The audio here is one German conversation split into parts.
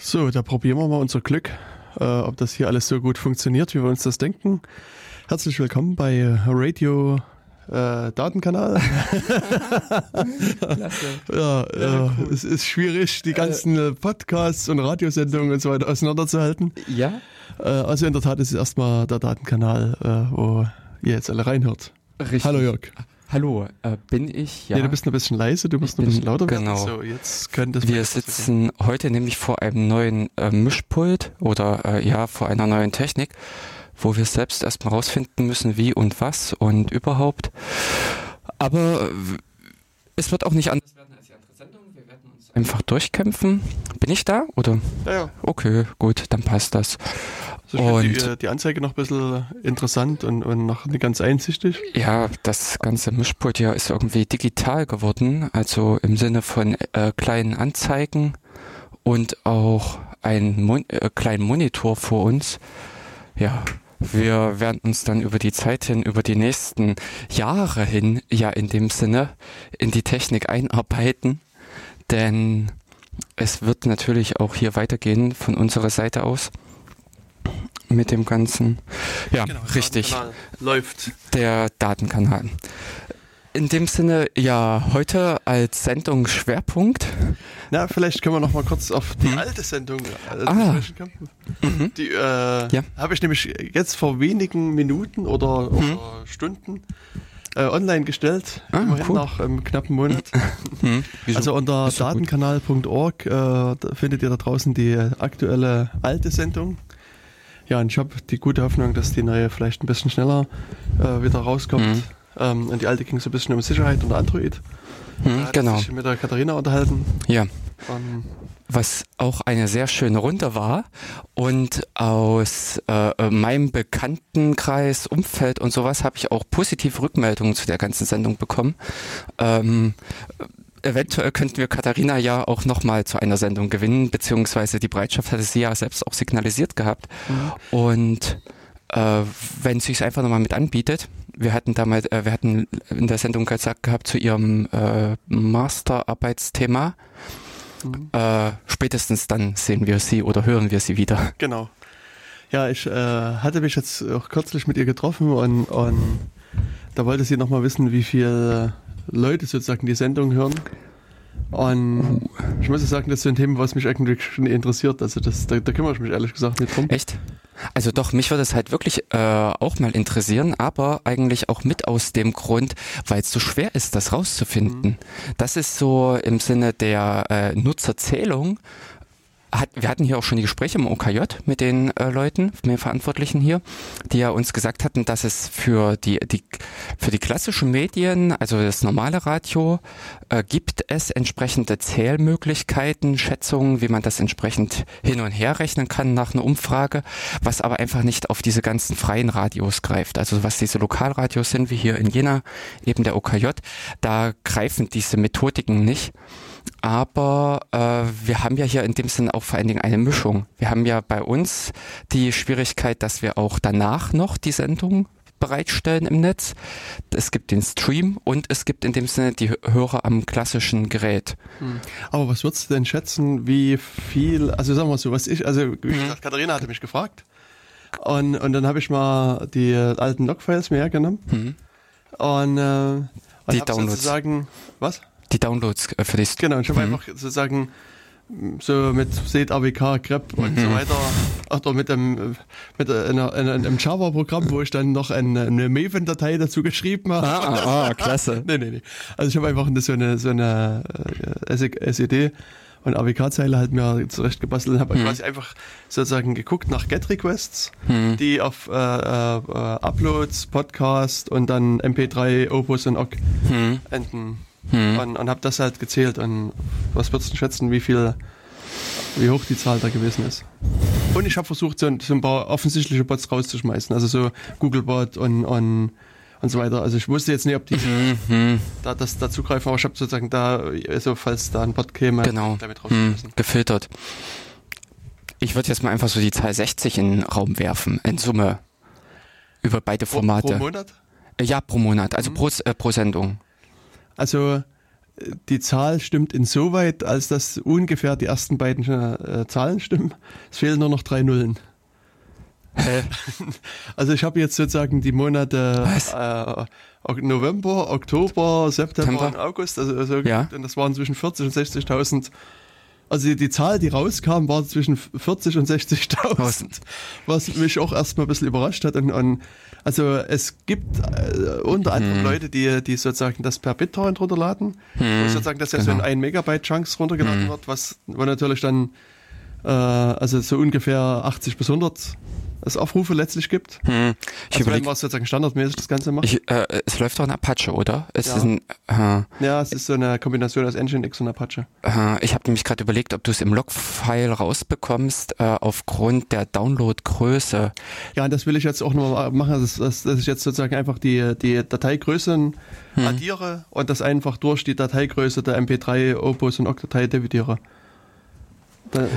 So, da probieren wir mal unser Glück, äh, ob das hier alles so gut funktioniert, wie wir uns das denken. Herzlich willkommen bei Radio äh, Datenkanal. Klasse. ja, cool. es ist schwierig, die ganzen äh, Podcasts und Radiosendungen und so weiter auseinanderzuhalten. Ja. Äh, also in der Tat ist es erstmal der Datenkanal, äh, wo ihr jetzt alle reinhört. Richtig. Hallo Jörg. Hallo, äh, bin ich? Ja. Nee, du bist ein bisschen leise, du musst ein bisschen lauter genau. werden. So, jetzt könnte Wir sitzen heute nämlich vor einem neuen äh, Mischpult oder äh, ja, vor einer neuen Technik, wo wir selbst erstmal rausfinden müssen, wie und was und überhaupt. Aber es wird auch nicht anders werden als die andere Sendung. Wir werden uns einfach durchkämpfen. Bin ich da? Oder? Ja, ja. Okay, gut, dann passt das. Also und die, äh, die, Anzeige noch ein bisschen interessant und, und noch nicht ganz einsichtig. Ja, das ganze Mischpult hier ist irgendwie digital geworden, also im Sinne von äh, kleinen Anzeigen und auch einen Mon äh, kleinen Monitor vor uns. Ja, wir werden uns dann über die Zeit hin, über die nächsten Jahre hin, ja in dem Sinne, in die Technik einarbeiten, denn es wird natürlich auch hier weitergehen von unserer Seite aus mit dem Ganzen. Ja, genau, richtig. Läuft. Der Datenkanal. In dem Sinne, ja, heute als Sendung Schwerpunkt. Na, vielleicht können wir noch mal kurz auf die hm. alte Sendung äh, ah. Mhm. Die äh, ja. habe ich nämlich jetzt vor wenigen Minuten oder, mhm. oder Stunden äh, online gestellt, ah, immerhin cool. nach einem knappen Monat. Mhm. also unter datenkanal.org äh, findet ihr da draußen die aktuelle alte Sendung ja, und ich habe die gute Hoffnung, dass die neue vielleicht ein bisschen schneller äh, wieder rauskommt. Mhm. Ähm, und die alte ging so ein bisschen um Sicherheit und Android. Mhm, da genau. sich mit der Katharina unterhalten. Ja. Um, was auch eine sehr schöne Runde war und aus äh, meinem Bekanntenkreis, Umfeld und sowas habe ich auch positive Rückmeldungen zu der ganzen Sendung bekommen. Ähm, eventuell könnten wir Katharina ja auch nochmal zu einer Sendung gewinnen, beziehungsweise die Bereitschaft hatte sie ja selbst auch signalisiert gehabt. Mhm. Und äh, wenn sie es einfach nochmal mit anbietet, wir hatten damals, äh, wir hatten in der Sendung gesagt gehabt zu ihrem äh, Masterarbeitsthema. Mhm. Äh, spätestens dann sehen wir sie oder hören wir sie wieder. Genau. Ja, ich äh, hatte mich jetzt auch kürzlich mit ihr getroffen und, und da wollte sie nochmal wissen, wie viel Leute sozusagen die Sendung hören. Und ich muss sagen, das ist ein Thema, was mich eigentlich schon interessiert. Also das, da, da kümmere ich mich ehrlich gesagt nicht drum. Echt? Also doch, mich würde es halt wirklich äh, auch mal interessieren, aber eigentlich auch mit aus dem Grund, weil es so schwer ist, das rauszufinden. Mhm. Das ist so im Sinne der äh, Nutzerzählung hat, wir hatten hier auch schon die Gespräche im OKJ mit den äh, Leuten, mit den Verantwortlichen hier, die ja uns gesagt hatten, dass es für die, die, für die klassischen Medien, also das normale Radio, äh, gibt es entsprechende Zählmöglichkeiten, Schätzungen, wie man das entsprechend hin und her rechnen kann nach einer Umfrage, was aber einfach nicht auf diese ganzen freien Radios greift. Also was diese Lokalradios sind, wie hier in Jena, eben der OKJ, da greifen diese Methodiken nicht. Aber äh, wir haben ja hier in dem Sinne auch vor allen Dingen eine Mischung. Wir haben ja bei uns die Schwierigkeit, dass wir auch danach noch die Sendung bereitstellen im Netz. Es gibt den Stream und es gibt in dem Sinne die Hörer am klassischen Gerät. Hm. Aber was würdest du denn schätzen, wie viel, also sagen wir so, was ich, also wie hm. gesagt, Katharina hatte mich gefragt und, und dann habe ich mal die alten Logfiles mir hergenommen hm. und, äh, und die Downloads. sozusagen, was? Die Downloads äh, für dich. Genau, ich habe mhm. einfach sozusagen so mit Seed AWK, grep mhm. und so weiter. Ach doch, mit dem mit einer, einem Java-Programm, wo ich dann noch eine, eine Maven-Datei dazu geschrieben habe. Ah, ah, ah klasse. nee, nee, nee. Also ich habe einfach so eine so eine äh, SED und AWK-Zeile halt mir zurecht gebastelt und habe mhm. quasi einfach sozusagen geguckt nach Get-Requests, mhm. die auf äh, äh, Uploads, Podcast und dann MP3, Opus und OGG mhm. enden hm. und, und habe das halt gezählt. Und was würdest du schätzen, wie viel, wie hoch die Zahl da gewesen ist? Und ich habe versucht, so, so, ein paar offensichtliche Bots rauszuschmeißen, also so Googlebot und, und und so weiter. Also ich wusste jetzt nicht, ob die mhm. da das da zugreifen, aber ich habe sozusagen da, also falls da ein Bot käme, genau. damit rausgeschmissen. Hm. Gefiltert. Ich würde jetzt mal einfach so die Zahl 60 in den Raum werfen, in Summe. Über beide Formate. Pro, pro Monat? Ja, pro Monat, also mhm. pro, äh, pro Sendung. Also die Zahl stimmt insoweit, als dass ungefähr die ersten beiden äh, Zahlen stimmen. Es fehlen nur noch drei Nullen. Hä? Also ich habe jetzt sozusagen die Monate äh, November, Oktober, September Temper. und August, also, also ja. und das waren zwischen 40 und 60.000 also die, die, Zahl, die rauskam, war zwischen 40 und 60.000, was mich auch erstmal ein bisschen überrascht hat. Und, und also es gibt äh, unter anderem hm. Leute, die, die sozusagen das per BitTorrent runterladen, hm. wo sozusagen das genau. ja so in 1 genau. Megabyte Chunks runtergeladen hm. wird, was wo natürlich dann äh, also so ungefähr 80 bis 100 es Aufrufe letztlich gibt. Hm. Ich also überleg, wenn man sozusagen standardmäßig das Ganze macht. Ich, äh, es läuft doch in Apache, oder? Es ja. Ist ein, äh, ja, es ist so eine Kombination aus Nginx und Apache. Äh, ich habe nämlich gerade überlegt, ob du es im Logfile rausbekommst, äh, aufgrund der Downloadgröße. Ja, das will ich jetzt auch nochmal machen, dass, dass, dass ich jetzt sozusagen einfach die, die Dateigrößen hm. addiere und das einfach durch die Dateigröße der MP3, Opus und Octdatei dividiere.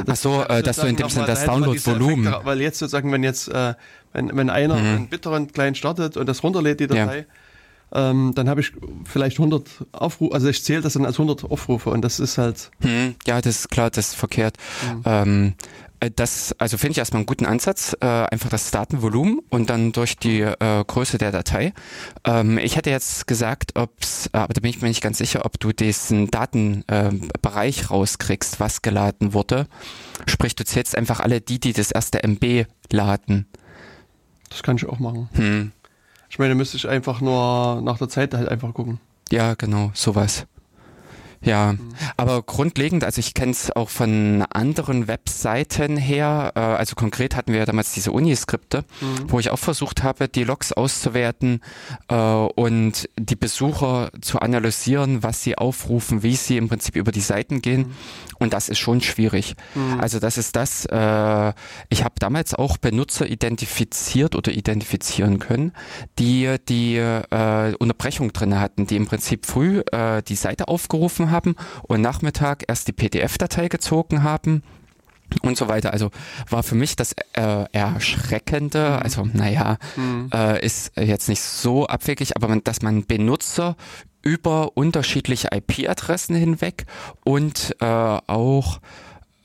Ach so, äh, dass du in dem Sinne das Download-Volumen. Weil jetzt sozusagen, wenn jetzt, äh, wenn, wenn einer mhm. einen BitTorrent-Client startet und das runterlädt, die Datei, ja. ähm, dann habe ich vielleicht 100 Aufrufe, also ich zähle das dann als 100 Aufrufe und das ist halt. Mhm. Ja, das ist klar, das ist verkehrt. Mhm. Ähm, äh, das, also finde ich erstmal einen guten Ansatz, äh, einfach das Datenvolumen und dann durch die äh, Größe der Datei. Ähm, ich hätte jetzt gesagt, ob's, äh, aber da bin ich mir nicht ganz sicher, ob du diesen Datenbereich äh, rauskriegst, was geladen wurde. Sprich, du zählst einfach alle die, die das erste MB laden. Das kann ich auch machen. Hm. Ich meine, da müsste ich einfach nur nach der Zeit halt einfach gucken. Ja, genau, sowas. Ja, mhm. aber grundlegend, also ich kenne es auch von anderen Webseiten her, äh, also konkret hatten wir ja damals diese Uniskripte, mhm. wo ich auch versucht habe, die Logs auszuwerten äh, und die Besucher zu analysieren, was sie aufrufen, wie sie im Prinzip über die Seiten gehen mhm. und das ist schon schwierig. Mhm. Also das ist das, äh, ich habe damals auch Benutzer identifiziert oder identifizieren können, die die äh, Unterbrechung drin hatten, die im Prinzip früh äh, die Seite aufgerufen haben und Nachmittag erst die PDF-Datei gezogen haben und so weiter. Also war für mich das äh, Erschreckende, mhm. also naja, mhm. äh, ist jetzt nicht so abwegig, aber man, dass man Benutzer über unterschiedliche IP-Adressen hinweg und äh, auch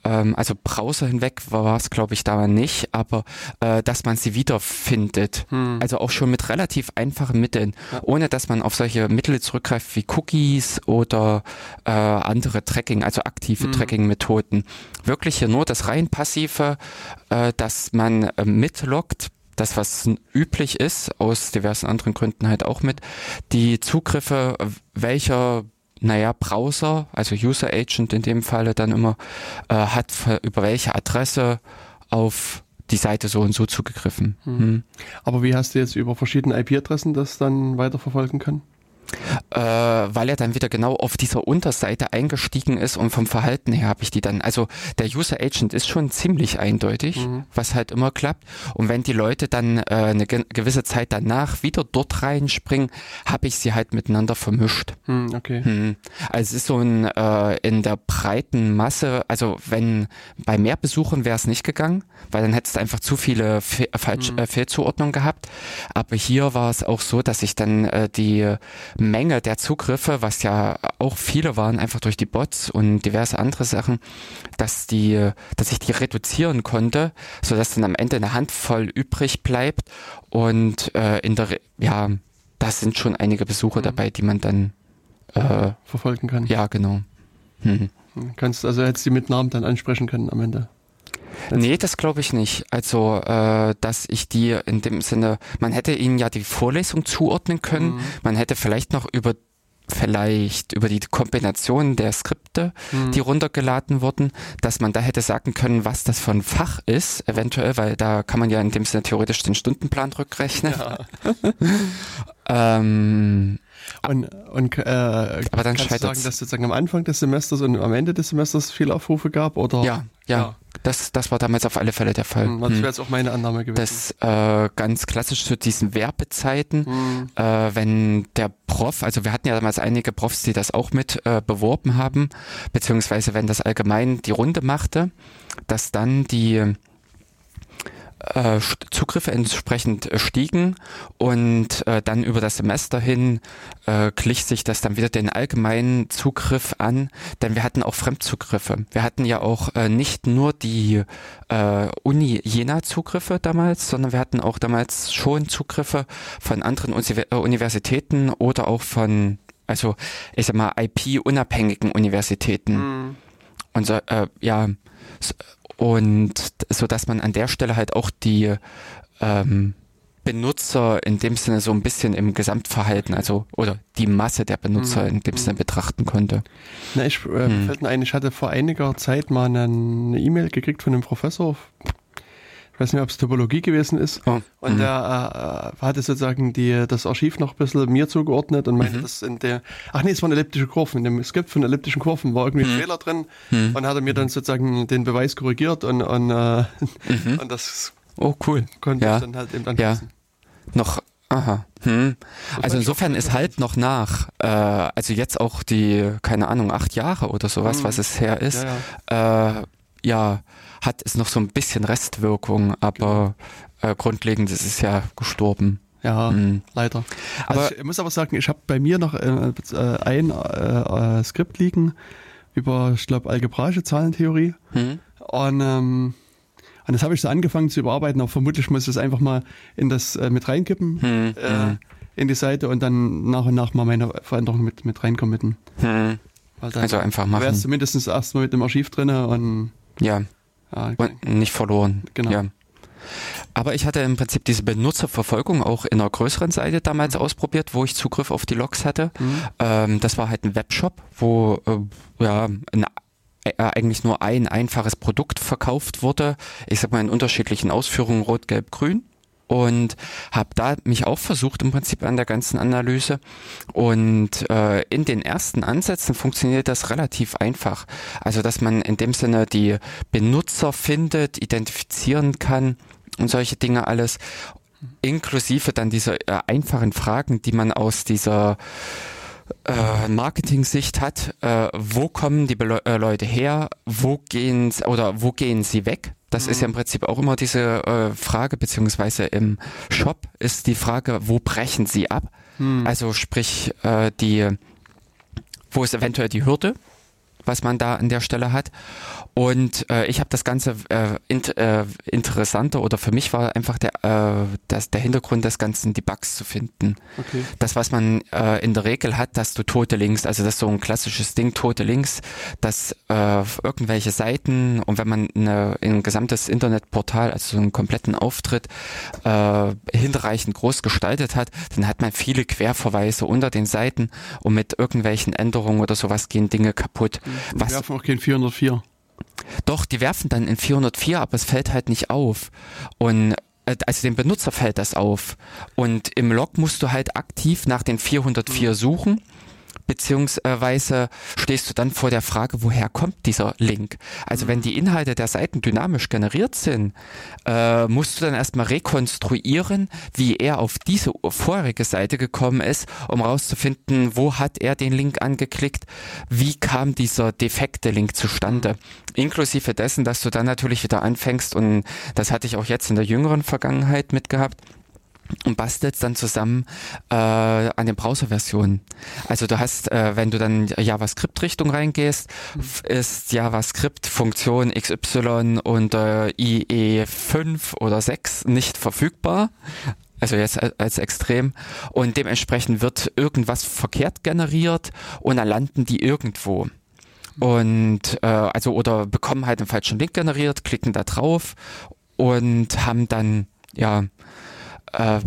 ähm, also Browser hinweg war es, glaube ich, da nicht, aber äh, dass man sie wiederfindet. Hm. Also auch schon mit relativ einfachen Mitteln, ja. ohne dass man auf solche Mittel zurückgreift wie Cookies oder äh, andere Tracking, also aktive hm. Tracking-Methoden. Wirklich hier nur das rein passive, äh, dass man äh, mitloggt das, was üblich ist, aus diversen anderen Gründen halt auch mit, die Zugriffe welcher naja, Browser, also User Agent in dem Falle dann immer, äh, hat über welche Adresse auf die Seite so und so zugegriffen. Hm. Hm. Aber wie hast du jetzt über verschiedene IP-Adressen das dann weiterverfolgen können? Äh, weil er dann wieder genau auf dieser Unterseite eingestiegen ist und vom Verhalten her habe ich die dann, also der User Agent ist schon ziemlich eindeutig, mhm. was halt immer klappt. Und wenn die Leute dann äh, eine ge gewisse Zeit danach wieder dort reinspringen, habe ich sie halt miteinander vermischt. Mhm, okay. Mhm. Also es ist so ein äh, in der breiten Masse, also wenn bei mehr Besuchern wäre es nicht gegangen, weil dann hättest du einfach zu viele Fe Falsch, mhm. äh, Fehlzuordnungen gehabt. Aber hier war es auch so, dass ich dann äh, die Menge der Zugriffe, was ja auch viele waren, einfach durch die Bots und diverse andere Sachen, dass die, dass ich die reduzieren konnte, so dass dann am Ende eine Handvoll übrig bleibt und äh, in der, ja, da sind schon einige Besucher mhm. dabei, die man dann äh, verfolgen kann. Ja, genau. Mhm. Kannst also hättest du mit Namen dann ansprechen können am Ende. Nee, das glaube ich nicht. Also, äh, dass ich die in dem Sinne, man hätte ihnen ja die Vorlesung zuordnen können, mhm. man hätte vielleicht noch über vielleicht über die Kombination der Skripte, mhm. die runtergeladen wurden, dass man da hätte sagen können, was das für ein Fach ist, eventuell, weil da kann man ja in dem Sinne theoretisch den Stundenplan rückrechnen. Ja. ähm, und, und äh, aber dann kannst du sagen, dass sozusagen am Anfang des Semesters und am Ende des Semesters viele Aufrufe gab, oder? Ja, ja. ja. Das, das war damals auf alle Fälle der Fall. Hm, das wäre jetzt auch meine Annahme gewesen. Das äh, ganz klassisch zu diesen Werbezeiten, hm. äh, wenn der Prof, also wir hatten ja damals einige Profs, die das auch mit äh, beworben haben, beziehungsweise wenn das allgemein die Runde machte, dass dann die äh, Zugriffe entsprechend äh, stiegen und äh, dann über das Semester hin äh, glich sich das dann wieder den allgemeinen Zugriff an, denn wir hatten auch Fremdzugriffe. Wir hatten ja auch äh, nicht nur die äh, Uni Jena Zugriffe damals, sondern wir hatten auch damals schon Zugriffe von anderen Universitäten oder auch von also ich sag mal IP-unabhängigen Universitäten. Mhm. Und so, äh, ja, und so dass man an der Stelle halt auch die ähm, Benutzer in dem Sinne so ein bisschen im Gesamtverhalten, also oder die Masse der Benutzer mhm. in dem Sinne betrachten konnte. Na, ich äh, mhm. fällt mir ein, ich hatte vor einiger Zeit mal eine E-Mail gekriegt von einem Professor, ich weiß nicht, ob es Topologie gewesen ist. Oh. Und mhm. der äh, hatte sozusagen die, das Archiv noch ein bisschen mir zugeordnet und meinte, mhm. dass in der, ach nee, es waren elliptische Kurven. In dem Skript von elliptischen Kurven war irgendwie ein mhm. Fehler drin mhm. und hat er mir dann sozusagen den Beweis korrigiert und, und, äh, mhm. und das oh, cool. konnte ja. ich dann halt eben anpassen. Ja. Noch Aha. Hm. Also insofern ist halt noch nach. Äh, also jetzt auch die, keine Ahnung, acht Jahre oder sowas, was es her ist. Ja, ja. Äh, ja hat es noch so ein bisschen Restwirkung, aber äh, grundlegend ist es ja gestorben. Ja, mhm. leider. Also aber ich muss aber sagen, ich habe bei mir noch äh, äh ein äh, äh, Skript liegen über, ich glaube, algebraische Zahlentheorie. Mhm. Und, ähm, und das habe ich so angefangen zu überarbeiten, aber vermutlich muss ich es einfach mal in das äh, mit reinkippen, mhm. äh, in die Seite und dann nach und nach mal meine Veränderungen mit, mit reinkommitten. Mhm. Also einfach machen. Wäre es zumindest erstmal mit dem Archiv drin und ja. Ah, okay. Nicht verloren. Genau. Ja. Aber ich hatte im Prinzip diese Benutzerverfolgung auch in einer größeren Seite damals mhm. ausprobiert, wo ich Zugriff auf die Logs hatte. Mhm. Ähm, das war halt ein Webshop, wo äh, ja ein, äh, eigentlich nur ein einfaches Produkt verkauft wurde. Ich sag mal in unterschiedlichen Ausführungen rot, gelb, grün und habe da mich auch versucht im Prinzip an der ganzen Analyse und äh, in den ersten Ansätzen funktioniert das relativ einfach. Also dass man in dem Sinne die Benutzer findet, identifizieren kann und solche Dinge alles, inklusive dann dieser äh, einfachen Fragen, die man aus dieser äh, Marketing-Sicht hat, äh, wo kommen die Be äh, Leute her, wo gehen oder wo gehen sie weg? Das mhm. ist ja im Prinzip auch immer diese äh, Frage, beziehungsweise im Shop ist die Frage, wo brechen sie ab? Mhm. Also sprich, äh, die, wo ist eventuell die Hürde, was man da an der Stelle hat. Und äh, ich habe das Ganze äh, int, äh, interessanter oder für mich war einfach der, äh, das, der Hintergrund des Ganzen, die Bugs zu finden. Okay. Das, was man äh, in der Regel hat, dass du tote Links, also das ist so ein klassisches Ding, tote Links, dass äh, irgendwelche Seiten und wenn man eine, ein gesamtes Internetportal, also so einen kompletten Auftritt äh, hinreichend groß gestaltet hat, dann hat man viele Querverweise unter den Seiten und mit irgendwelchen Änderungen oder sowas gehen Dinge kaputt. Wir was, werfen auch kein 404. Doch, die werfen dann in 404, aber es fällt halt nicht auf. Und äh, also dem Benutzer fällt das auf. Und im Log musst du halt aktiv nach den 404 mhm. suchen beziehungsweise stehst du dann vor der Frage, woher kommt dieser Link? Also mhm. wenn die Inhalte der Seiten dynamisch generiert sind, äh, musst du dann erstmal rekonstruieren, wie er auf diese vorherige Seite gekommen ist, um rauszufinden, wo hat er den Link angeklickt, wie kam dieser defekte Link zustande. Inklusive dessen, dass du dann natürlich wieder anfängst und das hatte ich auch jetzt in der jüngeren Vergangenheit mitgehabt, und bastelst dann zusammen äh, an den Browserversionen. Also du hast, äh, wenn du dann JavaScript-Richtung reingehst, ist JavaScript Funktion XY unter IE5 oder 6 nicht verfügbar. Also jetzt als extrem. Und dementsprechend wird irgendwas verkehrt generiert und dann landen die irgendwo. Und äh, also oder bekommen halt einen falschen Link generiert, klicken da drauf und haben dann ja äh,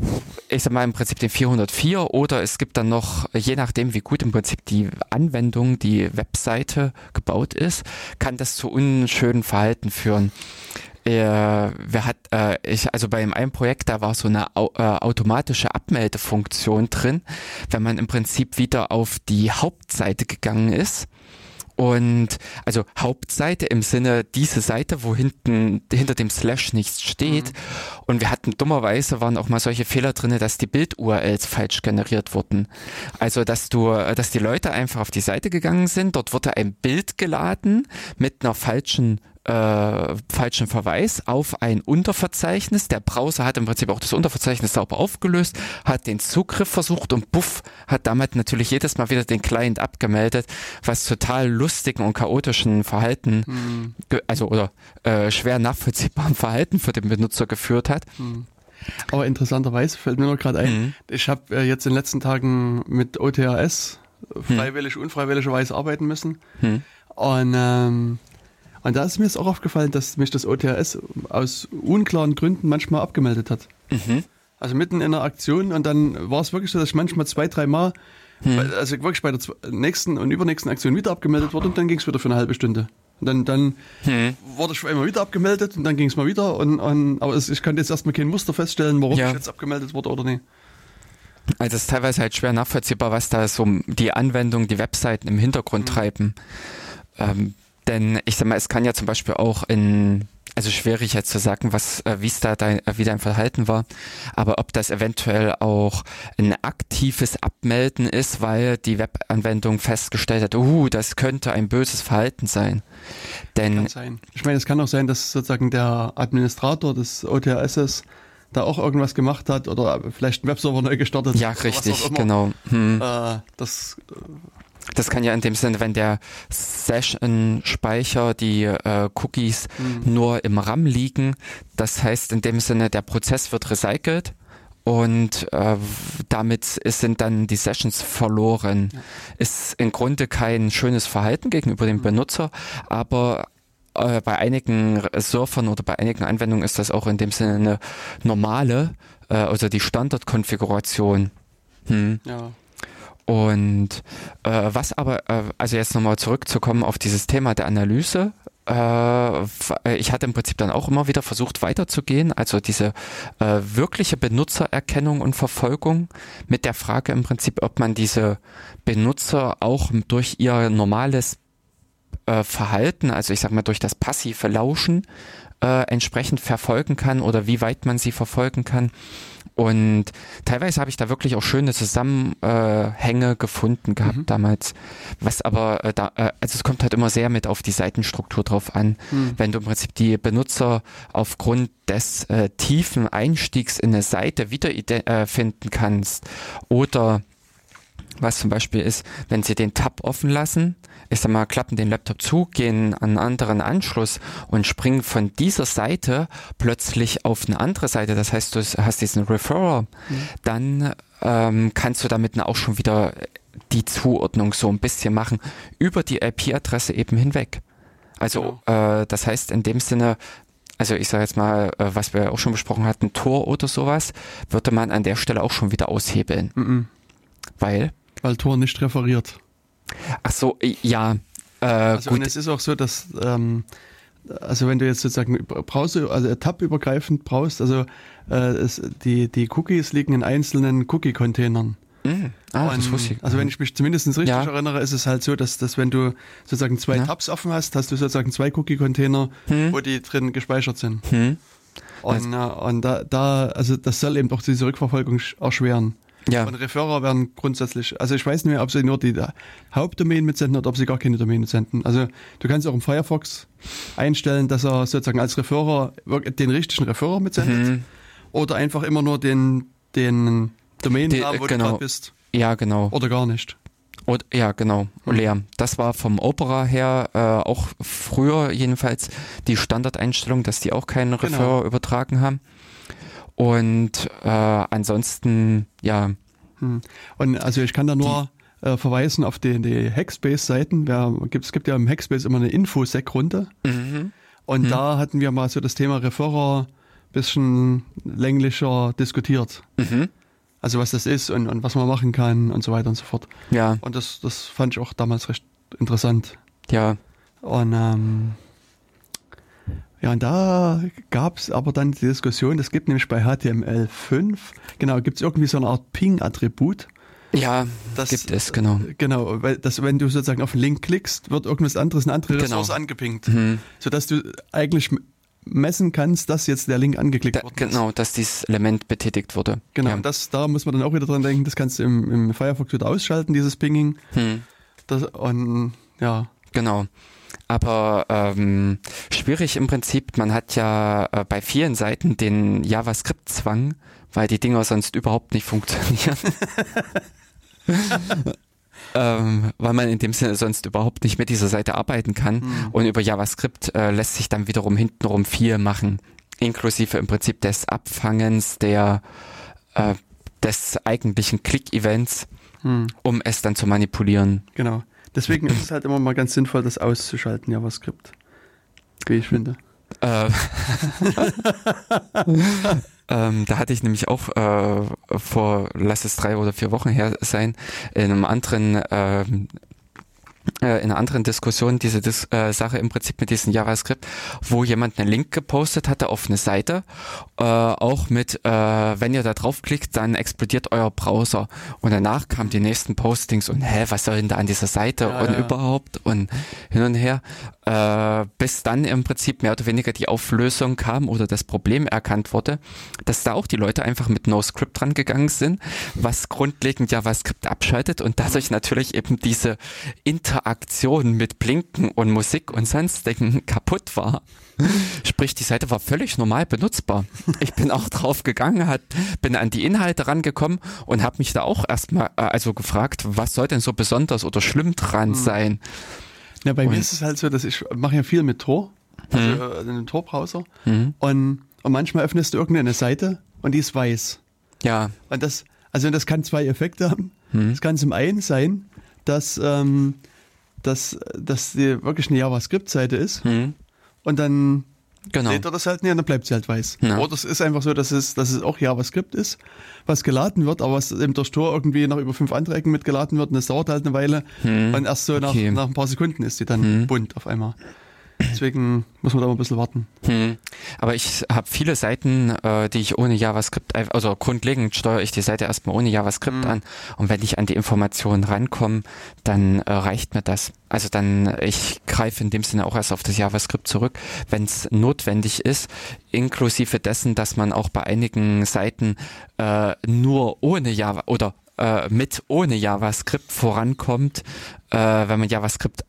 ich sag mal im Prinzip den 404 oder es gibt dann noch, je nachdem wie gut im Prinzip die Anwendung, die Webseite gebaut ist, kann das zu unschönen Verhalten führen. Äh, wer hat, äh, ich, also bei einem Projekt, da war so eine au, äh, automatische Abmeldefunktion drin, wenn man im Prinzip wieder auf die Hauptseite gegangen ist und also Hauptseite im Sinne diese Seite, wo hinten hinter dem Slash nichts steht. Mhm. Und wir hatten dummerweise waren auch mal solche Fehler drinne, dass die Bild-URLs falsch generiert wurden. Also dass du, dass die Leute einfach auf die Seite gegangen sind, dort wurde ein Bild geladen mit einer falschen äh, falschen Verweis auf ein Unterverzeichnis. Der Browser hat im Prinzip auch das Unterverzeichnis sauber aufgelöst, hat den Zugriff versucht und buff, hat damit natürlich jedes Mal wieder den Client abgemeldet, was total lustigen und chaotischen Verhalten, mhm. also oder äh, schwer nachvollziehbaren Verhalten für den Benutzer geführt hat. Mhm. Aber interessanterweise fällt mir nur gerade ein, mhm. ich habe äh, jetzt in den letzten Tagen mit OTRS freiwillig, mhm. unfreiwilligerweise arbeiten müssen. Mhm. Und ähm, und da ist mir jetzt auch aufgefallen, dass mich das OTRS aus unklaren Gründen manchmal abgemeldet hat. Mhm. Also mitten in einer Aktion und dann war es wirklich so, dass ich manchmal zwei, drei Mal, mhm. also wirklich bei der nächsten und übernächsten Aktion wieder abgemeldet wurde und dann ging es wieder für eine halbe Stunde. Und dann, dann hm. wurde ich immer wieder abgemeldet und dann ging es mal wieder. Und, und, aber es, ich konnte jetzt erstmal kein Muster feststellen, warum ja. ich jetzt abgemeldet wurde oder nicht. Also es ist teilweise halt schwer nachvollziehbar, was da so die Anwendung, die Webseiten im Hintergrund mhm. treiben. Ähm, denn ich sag mal, es kann ja zum Beispiel auch in, also schwierig jetzt zu sagen, was, äh, wie es da dein, äh, wie dein Verhalten war, aber ob das eventuell auch ein aktives Abmelden ist, weil die Webanwendung festgestellt hat, uh, das könnte ein böses Verhalten sein. Denn kann sein. Ich meine, es kann auch sein, dass sozusagen der Administrator des OTRSs da auch irgendwas gemacht hat oder vielleicht einen Webserver neu gestartet. Ja, richtig, genau. Hm. Äh, das das kann ja in dem Sinne, wenn der Session-Speicher, die äh, Cookies mhm. nur im RAM liegen, das heißt in dem Sinne, der Prozess wird recycelt und äh, damit sind dann die Sessions verloren. Ja. Ist im Grunde kein schönes Verhalten gegenüber dem mhm. Benutzer, aber äh, bei einigen Surfern oder bei einigen Anwendungen ist das auch in dem Sinne eine normale, äh, also die Standardkonfiguration. Hm. Ja. Und äh, was aber, äh, also jetzt nochmal zurückzukommen auf dieses Thema der Analyse, äh, ich hatte im Prinzip dann auch immer wieder versucht weiterzugehen, also diese äh, wirkliche Benutzererkennung und Verfolgung mit der Frage im Prinzip, ob man diese Benutzer auch durch ihr normales äh, Verhalten, also ich sag mal durch das passive Lauschen, äh, entsprechend verfolgen kann oder wie weit man sie verfolgen kann. Und teilweise habe ich da wirklich auch schöne Zusammenhänge gefunden gehabt mhm. damals. Was aber äh, da, äh, also es kommt halt immer sehr mit auf die Seitenstruktur drauf an. Mhm. Wenn du im Prinzip die Benutzer aufgrund des äh, tiefen Einstiegs in eine Seite wiederfinden äh, kannst oder was zum Beispiel ist, wenn sie den Tab offen lassen, ich sag mal, klappen den Laptop zu, gehen an einen anderen Anschluss und springen von dieser Seite plötzlich auf eine andere Seite. Das heißt, du hast diesen Referrer, mhm. dann ähm, kannst du damit auch schon wieder die Zuordnung so ein bisschen machen über die IP-Adresse eben hinweg. Also genau. äh, das heißt in dem Sinne, also ich sage jetzt mal, äh, was wir auch schon besprochen hatten, Tor oder sowas, würde man an der Stelle auch schon wieder aushebeln. Mhm. Weil? Weil Tor nicht referiert. Ach so, ja. Äh, also gut. und es ist auch so, dass ähm, also wenn du jetzt sozusagen Browser, also tab-übergreifend brauchst, also äh, es, die, die Cookies liegen in einzelnen Cookie-Containern. Mhm. Ah, und, das wusste ich. Also wenn ich mich zumindest richtig ja. erinnere, ist es halt so, dass, dass wenn du sozusagen zwei ja. Tabs offen hast, hast du sozusagen zwei Cookie-Container, hm. wo die drin gespeichert sind. Hm. Und, also, und da, da, also das soll eben auch diese Rückverfolgung erschweren. Ja. Und Referrer werden grundsätzlich, also ich weiß nicht mehr, ob sie nur die Hauptdomain mitsenden oder ob sie gar keine Domain mitsenden. Also du kannst auch im Firefox einstellen, dass er sozusagen als Referrer den richtigen Referrer mitsendet mhm. oder einfach immer nur den, den Domain die, wo genau. du gerade bist. Ja, genau. Oder gar nicht. Und, ja, genau, mhm. leer. Das war vom Opera her äh, auch früher jedenfalls die Standardeinstellung, dass die auch keinen genau. Referrer übertragen haben. Und äh, ansonsten, ja. Hm. Und also ich kann da nur äh, verweisen auf die, die Hackspace-Seiten. Es gibt ja im Hackspace immer eine Infosec-Runde. Mhm. Und mhm. da hatten wir mal so das Thema Referrer bisschen länglicher diskutiert. Mhm. Also was das ist und, und was man machen kann und so weiter und so fort. Ja. Und das, das fand ich auch damals recht interessant. Ja. Und ähm, ja, und da gab es aber dann die Diskussion, das gibt nämlich bei HTML5, genau, gibt es irgendwie so eine Art Ping-Attribut. Ja, das gibt es, genau. Genau, weil das, wenn du sozusagen auf einen Link klickst, wird irgendwas anderes, eine andere genau. Ressource angepingt. Mhm. Sodass du eigentlich messen kannst, dass jetzt der Link angeklickt da, worden ist. Genau, dass dieses Element betätigt wurde. Genau, ja. und das, da muss man dann auch wieder dran denken, das kannst du im, im Firefox wieder ausschalten, dieses Pinging. Mhm. Das, und ja. Genau. Aber ähm, schwierig im Prinzip, man hat ja äh, bei vielen Seiten den JavaScript-Zwang, weil die Dinger sonst überhaupt nicht funktionieren. ähm, weil man in dem Sinne sonst überhaupt nicht mit dieser Seite arbeiten kann. Mhm. Und über JavaScript äh, lässt sich dann wiederum hintenrum viel machen, inklusive im Prinzip des Abfangens der äh, des eigentlichen Click-Events, mhm. um es dann zu manipulieren. Genau. Deswegen ist es halt immer mal ganz sinnvoll, das auszuschalten, JavaScript. Wie ich finde. Äh, ähm, da hatte ich nämlich auch äh, vor, lass es drei oder vier Wochen her sein, in einem anderen ähm, äh, in einer anderen Diskussion diese Dis äh, Sache im Prinzip mit diesem JavaScript, wo jemand einen Link gepostet hatte auf eine Seite, äh, auch mit, äh, wenn ihr da draufklickt, dann explodiert euer Browser. Und danach kamen die nächsten Postings und hä, was soll denn da an dieser Seite ja, und ja. überhaupt und hin und her äh, bis dann im Prinzip mehr oder weniger die Auflösung kam oder das Problem erkannt wurde, dass da auch die Leute einfach mit NoScript dran gegangen sind, was grundlegend JavaScript abschaltet und dadurch natürlich eben diese Interaktion mit Blinken und Musik und sonstigen kaputt war. Sprich, die Seite war völlig normal benutzbar. Ich bin auch drauf gegangen, hat, bin an die Inhalte rangekommen und habe mich da auch erstmal äh, also gefragt, was soll denn so besonders oder schlimm dran mhm. sein? Ja, bei und mir ist es halt so, dass ich mache ja viel mit Tor, also mhm. Äh, den Tor-Browser. Mhm. Und, und manchmal öffnest du irgendeine Seite und die ist weiß. Ja. Und das, also das kann zwei Effekte haben. Mhm. Es kann zum einen sein, dass, ähm, dass, dass die wirklich eine JavaScript-Seite ist mhm. und dann Genau. Seht ihr das halt nicht und dann bleibt sie halt weiß. Ja. Oder es ist einfach so, dass es, dass es auch JavaScript ist, was geladen wird, aber was im durch Tor irgendwie noch über fünf andere Ecken mitgeladen wird und das dauert halt eine Weile hm. und erst so okay. nach, nach ein paar Sekunden ist die dann hm. bunt auf einmal. Deswegen muss man da mal ein bisschen warten. Hm. Aber ich habe viele Seiten, äh, die ich ohne JavaScript, also grundlegend steuere ich die Seite erstmal ohne JavaScript hm. an. Und wenn ich an die Informationen rankomme, dann äh, reicht mir das. Also dann, ich greife in dem Sinne auch erst auf das JavaScript zurück, wenn es notwendig ist, inklusive dessen, dass man auch bei einigen Seiten äh, nur ohne Java oder äh, mit ohne JavaScript vorankommt, äh, wenn man JavaScript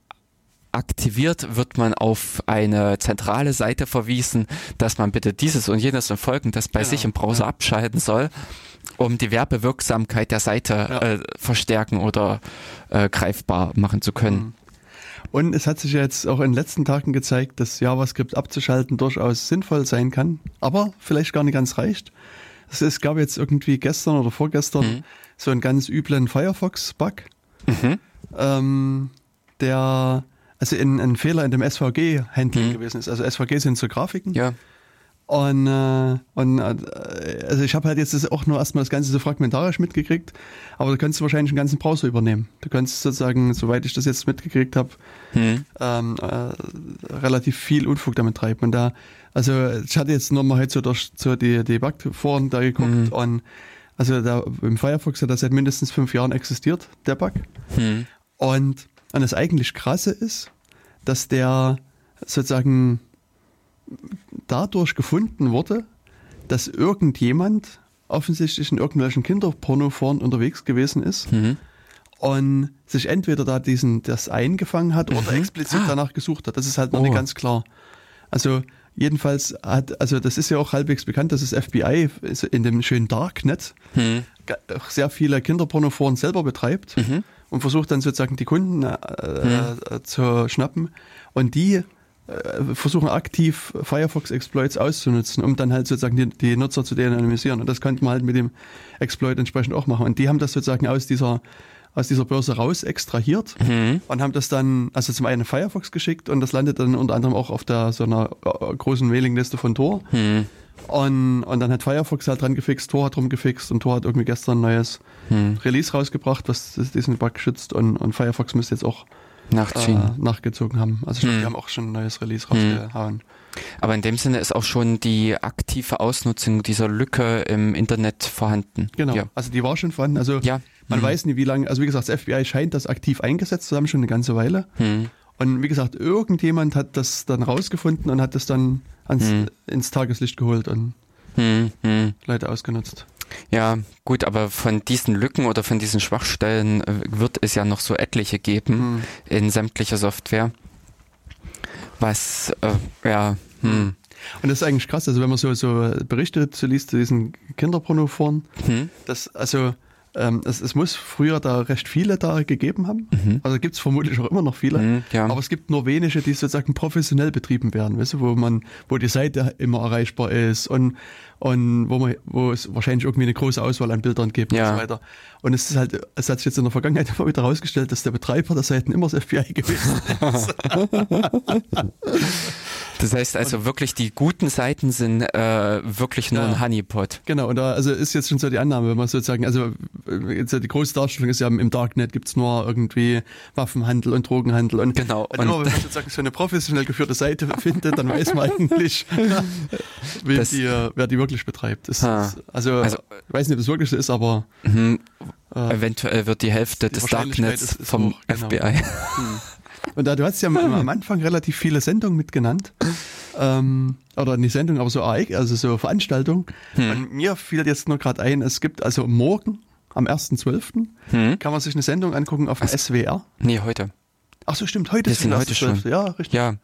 aktiviert, wird man auf eine zentrale Seite verwiesen, dass man bitte dieses und jenes und folgendes bei genau, sich im Browser ja. abschalten soll, um die Werbewirksamkeit der Seite ja. äh, verstärken oder äh, greifbar machen zu können. Mhm. Und es hat sich jetzt auch in den letzten Tagen gezeigt, dass JavaScript abzuschalten durchaus sinnvoll sein kann, aber vielleicht gar nicht ganz reicht. Es gab jetzt irgendwie gestern oder vorgestern mhm. so einen ganz üblen Firefox-Bug, mhm. ähm, der also in, ein Fehler in dem SVG-Handling mhm. gewesen ist. Also SVG sind so Grafiken. Ja. Und, äh, und äh, also ich habe halt jetzt das auch nur erstmal das Ganze so fragmentarisch mitgekriegt, aber du könntest wahrscheinlich einen ganzen Browser übernehmen. Du könntest sozusagen, soweit ich das jetzt mitgekriegt habe, mhm. ähm, äh, relativ viel Unfug damit treiben. Und da, also ich hatte jetzt nur mal heute so, durch, so die, die Bug-Foren da geguckt mhm. und also da im Firefox hat das seit mindestens fünf Jahren existiert, der Bug. Mhm. Und und das eigentlich Krasse ist, dass der sozusagen dadurch gefunden wurde, dass irgendjemand offensichtlich in irgendwelchen Kinderpornoforen unterwegs gewesen ist mhm. und sich entweder da diesen das eingefangen hat oder mhm. explizit ah. danach gesucht hat. Das ist halt noch oh. nicht ganz klar. Also jedenfalls hat, also das ist ja auch halbwegs bekannt, dass das FBI in dem schönen Darknet mhm. sehr viele Kinderpornoforen selber betreibt. Mhm und versucht dann sozusagen die Kunden äh, mhm. zu schnappen und die äh, versuchen aktiv Firefox Exploits auszunutzen, um dann halt sozusagen die, die Nutzer zu de-anonymisieren. Und das könnte man halt mit dem Exploit entsprechend auch machen. Und die haben das sozusagen aus dieser aus dieser Börse raus extrahiert mhm. und haben das dann also zum einen Firefox geschickt und das landet dann unter anderem auch auf der so einer äh, großen Mailingliste von Tor. Mhm. Und, und dann hat Firefox halt dran gefixt, Tor hat rumgefixt und Tor hat irgendwie gestern ein neues hm. Release rausgebracht, was diesen Bug schützt und, und Firefox müsste jetzt auch. Äh, nachgezogen haben. Also ich glaube, hm. die haben auch schon ein neues Release hm. rausgehauen. Aber in dem Sinne ist auch schon die aktive Ausnutzung dieser Lücke im Internet vorhanden. Genau, ja. also die war schon vorhanden. Also ja. man mhm. weiß nicht, wie lange, also wie gesagt, das FBI scheint das aktiv eingesetzt zu haben, schon eine ganze Weile. Mhm. Und wie gesagt, irgendjemand hat das dann rausgefunden und hat das dann ans, hm. ins Tageslicht geholt und hm, hm. Leute ausgenutzt. Ja, gut, aber von diesen Lücken oder von diesen Schwachstellen äh, wird es ja noch so etliche geben hm. in sämtlicher Software. Was, äh, ja, hm. Und das ist eigentlich krass, also wenn man so, so Berichte zu liest zu diesen Kinderpornoforen, Hm. das, also ähm, es, es muss früher da recht viele da gegeben haben. Also gibt es vermutlich auch immer noch viele. Mhm, ja. Aber es gibt nur wenige, die sozusagen professionell betrieben werden, weißt du, wo man, wo die Seite immer erreichbar ist und, und wo man, wo es wahrscheinlich irgendwie eine große Auswahl an Bildern gibt Ja. und so weiter. Und es ist halt, es hat sich jetzt in der Vergangenheit immer wieder herausgestellt, dass der Betreiber der Seiten immer das FBI gewesen ist. Das heißt also wirklich, die guten Seiten sind äh, wirklich nur Ja. ein Honeypot. Genau, und da also ist jetzt schon so die Annahme, wenn man sozusagen, also äh, jetzt ja die große Darstellung ist ja im Darknet gibt's nur irgendwie Waffenhandel und Drogenhandel und, Genau, und, und- immer wenn man sozusagen so eine professionell geführte Seite findet, dann weiß man eigentlich, wem Das- die, äh, wer die wirklich betreibt. Das, also, Also- ich weiß nicht, ob das wirklich so ist, aber Mhm. Äh, Eventuell wird die Hälfte die des Darknets ist- ist vom hoch, genau. FBI. Und da, du hast ja am, Anfang relativ viele Sendungen mitgenannt. Ähm, oder nicht Sendungen, aber so also so Veranstaltungen. Hm. Und mir fiel jetzt nur gerade ein, es gibt also morgen, am 1.12., Hm? kann man sich eine Sendung angucken auf dem SWR. Nee, heute. Ach so, stimmt, heute Wir ist sind heute 1.12.. Ja, richtig. Ja.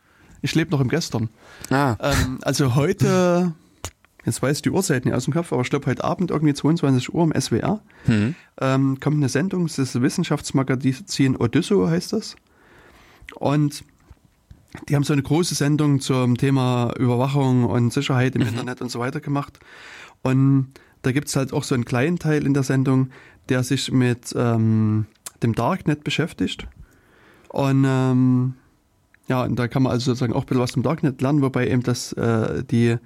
Ich lebe noch im Gestern. Ah, Ähm, also heute, jetzt weiß ich die Uhrzeit nicht aus dem Kopf, aber ich glaube heute Abend irgendwie 22 Uhr im SWR hm. ähm, kommt eine Sendung, das ist Wissenschaftsmagazin Odysseus heißt das. Und die haben so eine große Sendung zum Thema Überwachung und Sicherheit im Internet und so weiter gemacht. Und da gibt's halt auch so einen kleinen Teil in der Sendung, der sich mit ähm, dem Darknet beschäftigt. Und ähm, ja, und da kann man also sozusagen auch ein bisschen was zum Darknet lernen, wobei eben das äh, die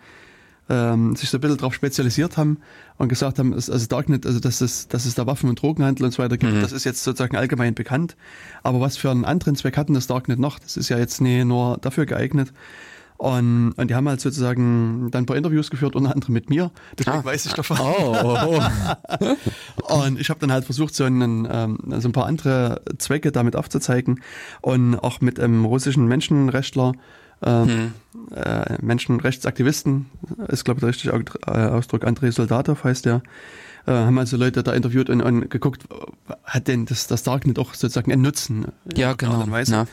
ähm, sich so ein bisschen darauf spezialisiert haben und gesagt haben, also Darknet, also dass es, dass es da Waffen- und Drogenhandel und so weiter gibt, das ist jetzt sozusagen allgemein bekannt. Aber was für einen anderen Zweck hat denn das Darknet noch? Das ist ja jetzt nie nur dafür geeignet. Und, und die haben halt sozusagen dann ein paar Interviews geführt, unter anderem mit mir. Deswegen Ah. weiß ich davon. Oh, oh, oh. Und ich habe dann halt versucht, so, einen, ähm, so ein paar andere Zwecke damit aufzuzeigen. Und auch mit einem russischen Menschenrechtler, ähm, äh, Menschenrechtsaktivisten, ist glaube ich der richtige äh, Ausdruck, Andrei Soldatov heißt der, äh, haben also Leute da interviewt und, und geguckt, hat denn das, das Darknet auch sozusagen einen Nutzen? Ja, genau. Na,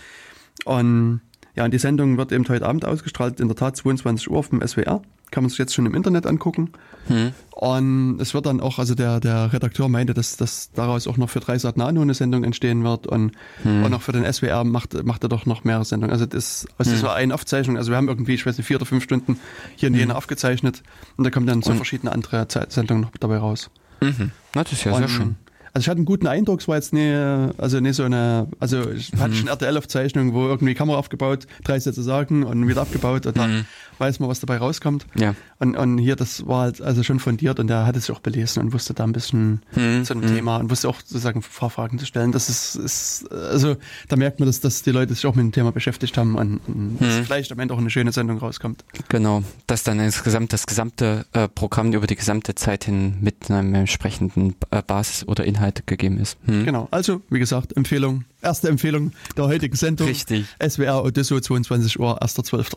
Und ja, und die Sendung wird eben heute Abend ausgestrahlt, in der Tat 22 Uhr auf dem SWR. Kann man sich jetzt schon im Internet angucken. hm. Und es wird dann auch, also der, der Redakteur meinte, dass, dass daraus auch noch für Dreisat Nano eine Sendung entstehen wird und, und auch für den SWR macht, macht er doch noch mehrere Sendungen. Also das, also das war eine Aufzeichnung, also wir haben irgendwie, ich weiß nicht, vier oder fünf Stunden hier in Jena aufgezeichnet und da kommen dann so verschiedene andere Ze- Sendungen noch dabei raus. Mhm. Na, das ist ja sehr Und, schön. Also ich hatte einen guten Eindruck, es war jetzt nie, also nicht so eine, also ich hatte schon RTL-Aufzeichnung, wo irgendwie Kamera aufgebaut, drei Sätze sagen und wieder abgebaut und dann weiß man, was dabei rauskommt. Ja. Und, und hier, das war halt also schon fundiert und er hatte sich auch belesen und wusste da ein bisschen Hm, zu dem Thema und wusste auch sozusagen ein paar Fragen zu stellen. Das ist, ist also da merkt man, dass, dass die Leute sich auch mit dem Thema beschäftigt haben und, und dass vielleicht am Ende auch eine schöne Sendung rauskommt. Genau, dass dann insgesamt das gesamte äh, Programm über die gesamte Zeit hin mit einem entsprechenden äh, Basis oder Inhalt gegeben ist. Hm. Genau. Also, wie gesagt, Empfehlung, erste Empfehlung der heutigen Sendung. Richtig. SWR Odysseus 22 Uhr, 1.12.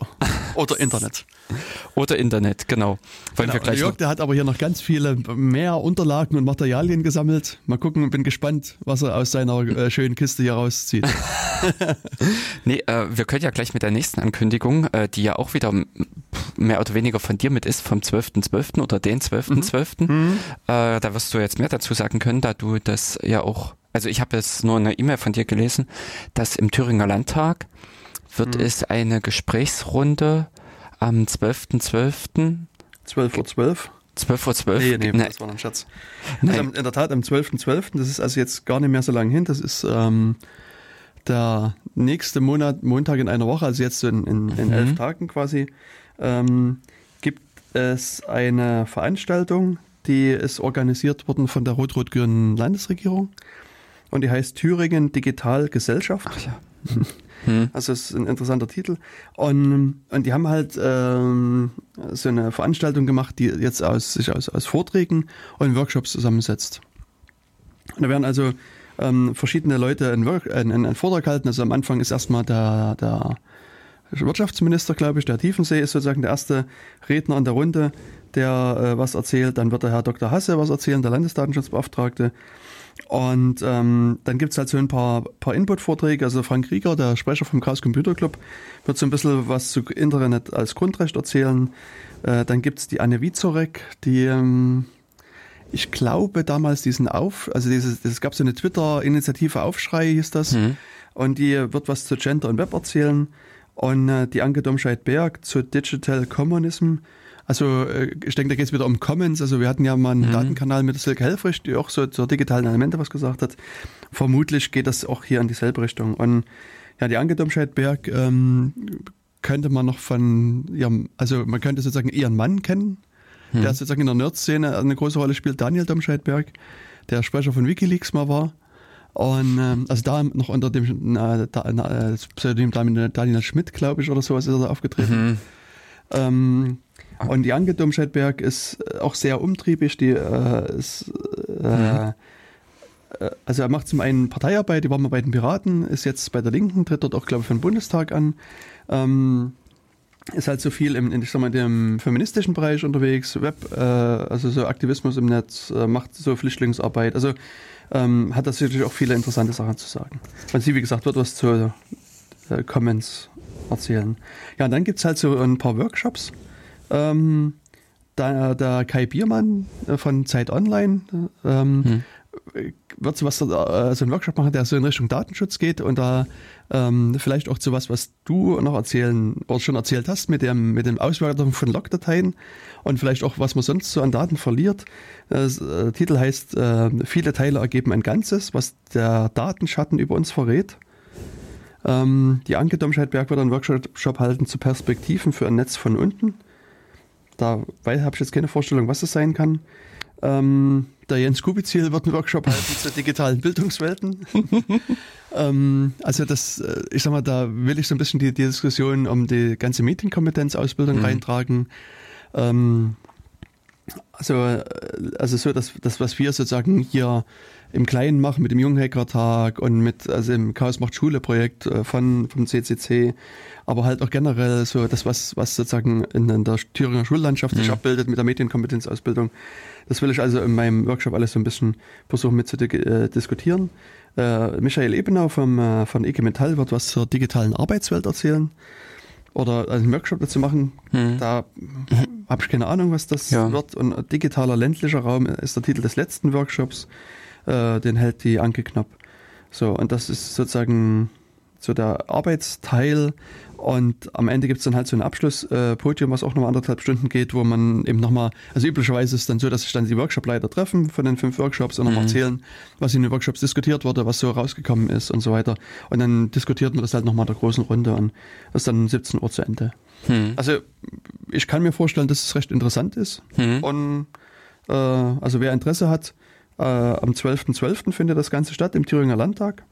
Oder Internet. Oder Internet, genau. Wollen Genau. wir gleich Jörg, der hat aber hier noch ganz viele mehr Unterlagen und Materialien gesammelt. Mal gucken, bin gespannt, was er aus seiner äh, schönen Kiste hier rauszieht. Nee, äh, wir können ja gleich mit der nächsten Ankündigung, äh, die ja auch wieder mehr oder weniger von dir mit ist, vom 12.12. oder den 12.12. Äh, da wirst du jetzt mehr dazu sagen können, da du das ja auch, also ich habe jetzt nur eine E-Mail von dir gelesen, dass im Thüringer Landtag wird es eine Gesprächsrunde am 12.12. 12 Uhr 12. 12.12 Uhr. Nee, nee, Ne, das war ein Scherz. Nein. Also in der Tat am 12.12., das ist also jetzt gar nicht mehr so lange hin, das ist ähm, der nächste Monat, Montag in einer Woche, also jetzt so in, in, in elf Tagen quasi, ähm, gibt es eine Veranstaltung, die ist organisiert worden von der rot-rot-grünen Landesregierung und die heißt Thüringen Digital Gesellschaft. Ach ja. Also es ist ein interessanter Titel. Und, und die haben halt ähm, so eine Veranstaltung gemacht, die jetzt aus, sich aus, aus Vorträgen und Workshops zusammensetzt. Und da werden also ähm, verschiedene Leute einen, Work, einen, einen Vortrag halten. Also am Anfang ist erstmal der, der Wirtschaftsminister, glaube ich, der Tiefensee ist sozusagen der erste Redner in der Runde, der äh, was erzählt. Dann wird der Herr Dr. Hasse was erzählen, der Landesdatenschutzbeauftragte. Und ähm, dann gibt's halt so ein paar, paar Input-Vorträge. Also Frank Rieger, der Sprecher vom Chaos Computer Club, wird so ein bisschen was zu Internet als Grundrecht erzählen. Äh, dann gibt's die Anne Wizorek, die ähm, ich glaube damals diesen Auf, also dieses, es gab so eine Twitter-Initiative Aufschrei hieß das. Mhm. Und die wird was zu Gender und Web erzählen. Und äh, die Anke Domscheit-Berg zu Digital Communism. Also äh, ich denke, da geht es wieder um Commons. Also wir hatten ja mal einen mhm. Datenkanal mit Silke Helfrich, die auch so zur digitalen Elemente was gesagt hat. Vermutlich geht das auch hier in dieselbe Richtung. Und ja, die Anke Domscheit-Berg ähm, könnte man noch von ihrem, also man könnte sozusagen ihren Mann kennen, mhm. der sozusagen in der Nerd-Szene eine große Rolle spielt, Daniel Domscheit-Berg, der Sprecher von Wikileaks mal war. Und ähm, also da noch unter dem äh, da, äh, Pseudonym Daniel Schmidt, glaube ich, oder sowas ist er da aufgetreten. Mhm. Ähm, und Janke Domscheidberg ist äh, auch sehr umtriebig. Die äh, ist, äh, mhm. Äh, also er macht zum einen Parteiarbeit, die war mal bei den Piraten, ist jetzt bei der Linken, tritt dort auch, glaube ich, für den Bundestag an. Ähm, ist halt so viel im, ich sag mal, dem feministischen Bereich unterwegs, Web, äh, also so Aktivismus im Netz, äh, macht so Flüchtlingsarbeit. Also ähm, hat das natürlich auch viele interessante Sachen zu sagen. Und sie, wie gesagt, wird was zu äh, Comments erzählen. Ja, und dann gibt's halt so ein paar Workshops. Ähm, da, der Kai Biermann äh, von Zeit Online ähm, hm wird so was, äh, so einen Workshop machen, der so in Richtung Datenschutz geht und da ähm, vielleicht auch zu was, was du noch erzählen oder schon erzählt hast mit dem, mit dem Auswertung von Logdateien und vielleicht auch, was man sonst so an Daten verliert. Das, äh, der Titel heißt, äh, viele Teile ergeben ein Ganzes, was der Datenschatten über uns verrät. Ähm, die Anke Domscheidberg wird einen Workshop halten zu Perspektiven für ein Netz von unten. Da habe ich jetzt keine Vorstellung, was es sein kann. Ähm, der Jens Kubizil wird einen Workshop halten zu digitalen Bildungswelten. ähm, also das, äh, ich sag mal, da will ich so ein bisschen die, die Diskussion um die ganze Medienkompetenzausbildung mhm. reintragen. Ähm, also, äh, also so, dass das, was wir sozusagen hier im Kleinen machen mit dem Junghackertag und mit also im Chaos macht Schule Projekt äh, von vom CCC, aber halt auch generell so das was was sozusagen in, in der Thüringer Schullandschaft sich mhm. abbildet mit der Medienkompetenzausbildung. Das will ich also in meinem Workshop alles so ein bisschen versuchen mit zu äh, diskutieren. Äh, Michael Ebenau vom äh, von EG Metall wird was zur digitalen Arbeitswelt erzählen oder einen Workshop dazu machen. Mhm. Da habe ich keine Ahnung, was das ja. wird. Und digitaler ländlicher Raum ist der Titel des letzten Workshops äh, den hält die Anke knapp. So, und das ist sozusagen so der Arbeitsteil. Und am Ende gibt es dann halt so ein Abschlusspodium, äh, was auch noch anderthalb Stunden geht, wo man eben nochmal, also üblicherweise ist es dann so, dass sich dann die Workshopleiter treffen von den fünf Workshops und nochmal mhm. erzählen, was in den Workshops diskutiert wurde, was so rausgekommen ist und so weiter. Und dann diskutiert man das halt nochmal in der großen Runde und das ist dann 17 Uhr zu Ende. Mhm. Also ich kann mir vorstellen, dass es recht interessant ist. Mhm. Und äh, also wer Interesse hat, äh, am 12.12. .12. findet das Ganze statt im Thüringer Landtag.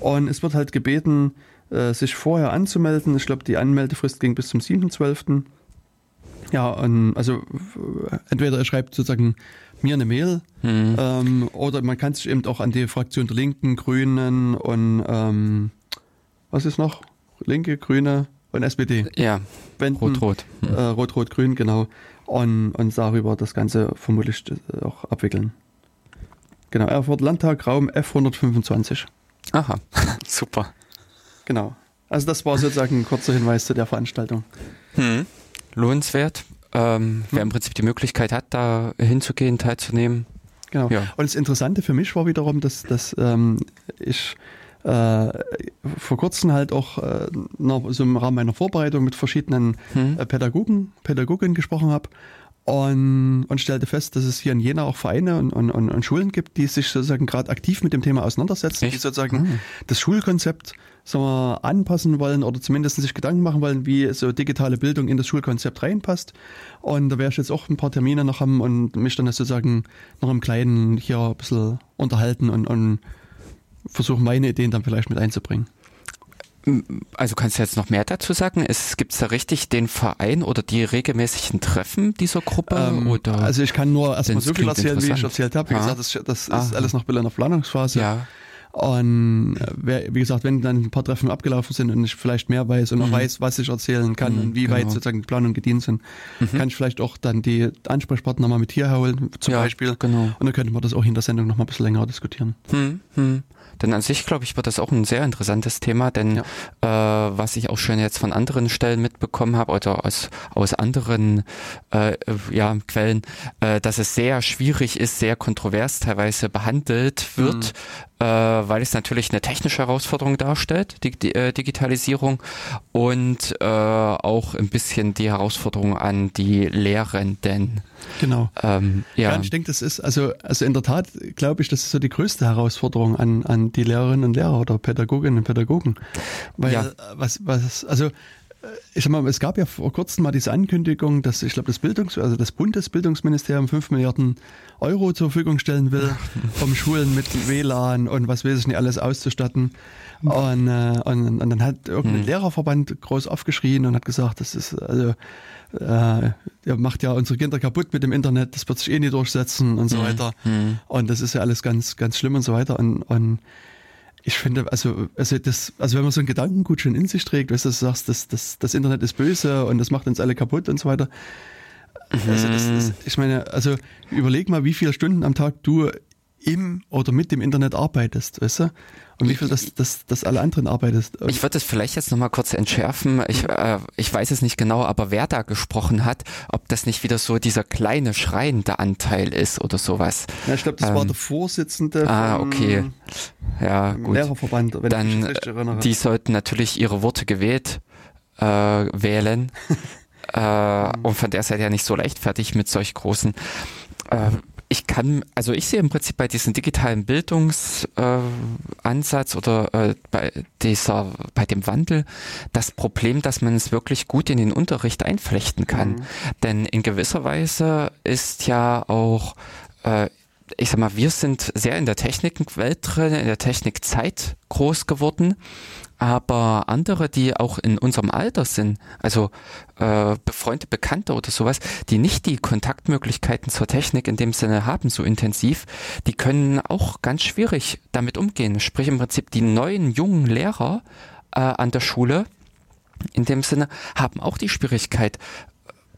Und es wird halt gebeten, äh, sich vorher anzumelden. Ich glaube, die Anmeldefrist ging bis zum 7.12. Ja, und also entweder er schreibt sozusagen mir eine Mail mhm. ähm, oder man kann sich eben auch an die Fraktion der Linken, Grünen und ähm, was ist noch? Linke, Grüne und SPD. Ja, Rot-Rot. Mhm. Äh, Rot-Rot-Grün, genau. Und, und darüber das Ganze vermutlich äh, auch abwickeln. Genau, Erfurt Landtag, Raum F125. Aha, super. Genau. Also das war sozusagen ein kurzer Hinweis zu der Veranstaltung. Hm. Lohnenswert. Ähm, hm. Wer im Prinzip die Möglichkeit hat, da hinzugehen, teilzunehmen. Genau. Ja. Und das Interessante für mich war wiederum, dass, dass ähm, ich äh, vor kurzem halt auch äh, noch so im Rahmen meiner Vorbereitung mit verschiedenen hm. äh, Pädagogen, Pädagoginnen gesprochen habe und, und stellte fest, dass es hier in Jena auch Vereine und, und, und Schulen gibt, die sich sozusagen gerade aktiv mit dem Thema auseinandersetzen, Echt? die sozusagen hm. das Schulkonzept sagen wir, anpassen wollen oder zumindest sich Gedanken machen wollen, wie so digitale Bildung in das Schulkonzept reinpasst. Und da werde ich jetzt auch ein paar Termine noch haben und mich dann sozusagen noch im Kleinen hier ein bisschen unterhalten und, und versuchen, meine Ideen dann vielleicht mit einzubringen. Also kannst du jetzt noch mehr dazu sagen? Es gibt da richtig den Verein oder die regelmäßigen Treffen dieser Gruppe? Ähm, oder? Also ich kann nur erstmal so viel erzählen, wie ich erzählt habe. Wie ah. gesagt, das, das ah. ist alles noch ein bisschen in der Planungsphase. Ja. Und äh, wie gesagt, wenn dann ein paar Treffen abgelaufen sind und ich vielleicht mehr weiß und auch mhm. weiß, was ich erzählen kann mhm, und wie genau. weit sozusagen die Planung gedient sind, mhm. kann ich vielleicht auch dann die Ansprechpartner mal mit hier holen, zum ja, Beispiel. Genau. Und dann könnte man das auch in der Sendung noch mal ein bisschen länger diskutieren. Hm, hm. Denn an sich, glaube ich, wird das auch ein sehr interessantes Thema, denn ja. äh, was ich auch schon jetzt von anderen Stellen mitbekommen habe oder aus, aus anderen äh, ja, Quellen, äh, dass es sehr schwierig ist, sehr kontrovers teilweise behandelt wird, mhm. Äh, weil es natürlich eine technische Herausforderung darstellt, die, die äh, Digitalisierung und äh, auch ein bisschen die Herausforderung an die Lehrenden. Genau. Ähm, ja. ja, ich denke, das ist, also, also in der Tat glaube ich, das ist so die größte Herausforderung an, an die Lehrerinnen und Lehrer oder Pädagoginnen und Pädagogen. Weil ja. was, was, also ich sag mal, es gab ja vor kurzem mal diese Ankündigung, dass ich glaube, das Bildungs-, also das Bundesbildungsministerium 5 Milliarden Euro zur Verfügung stellen will, um Schulen mit WLAN und was weiß ich nicht alles auszustatten. Und, äh, und, und dann hat irgendein hm. Lehrerverband groß aufgeschrien und hat gesagt, das ist, also, äh, ihr macht ja unsere Kinder kaputt mit dem Internet, das wird sich eh nie durchsetzen und so hm. weiter. Hm. Und das ist ja alles ganz, ganz schlimm und so weiter. Und, und ich finde, also, also das, also wenn man so einen Gedankengut schon in sich trägt, weißt du, du sagst, das, das, das Internet ist böse und das macht uns alle kaputt und so weiter. Also das, das, ich meine, also überleg mal, wie viele Stunden am Tag du im oder mit dem Internet arbeitest, weißt du? Und wie viel das, das, das alle anderen arbeitest. Ich würde es vielleicht jetzt nochmal kurz entschärfen. Ich, äh, ich weiß es nicht genau, aber wer da gesprochen hat, ob das nicht wieder so dieser kleine schreiende Anteil ist oder sowas. Ja, ich glaube, das ähm, war der Vorsitzende. Ah, okay. Ja, gut. Lehrerverband, wenn Dann, ich mich recht erinnere. Die sollten natürlich ihre Worte gewählt äh, wählen. äh, und von der Seite ja nicht so leichtfertig mit solch großen äh, ich kann, also ich sehe im Prinzip bei diesem digitalen Bildungsansatz äh, oder äh, bei dieser, bei dem Wandel das Problem, dass man es wirklich gut in den Unterricht einflechten kann. Mhm. Denn in gewisser Weise ist ja auch äh, ich sag mal, wir sind sehr in der Technikwelt drin, in der Technikzeit groß geworden aber andere, die auch in unserem Alter sind, also äh, befreundete Bekannte oder sowas, die nicht die Kontaktmöglichkeiten zur Technik in dem Sinne haben, so intensiv, die können auch ganz schwierig damit umgehen. Sprich im Prinzip die neuen jungen Lehrer äh, an der Schule, in dem Sinne, haben auch die Schwierigkeit,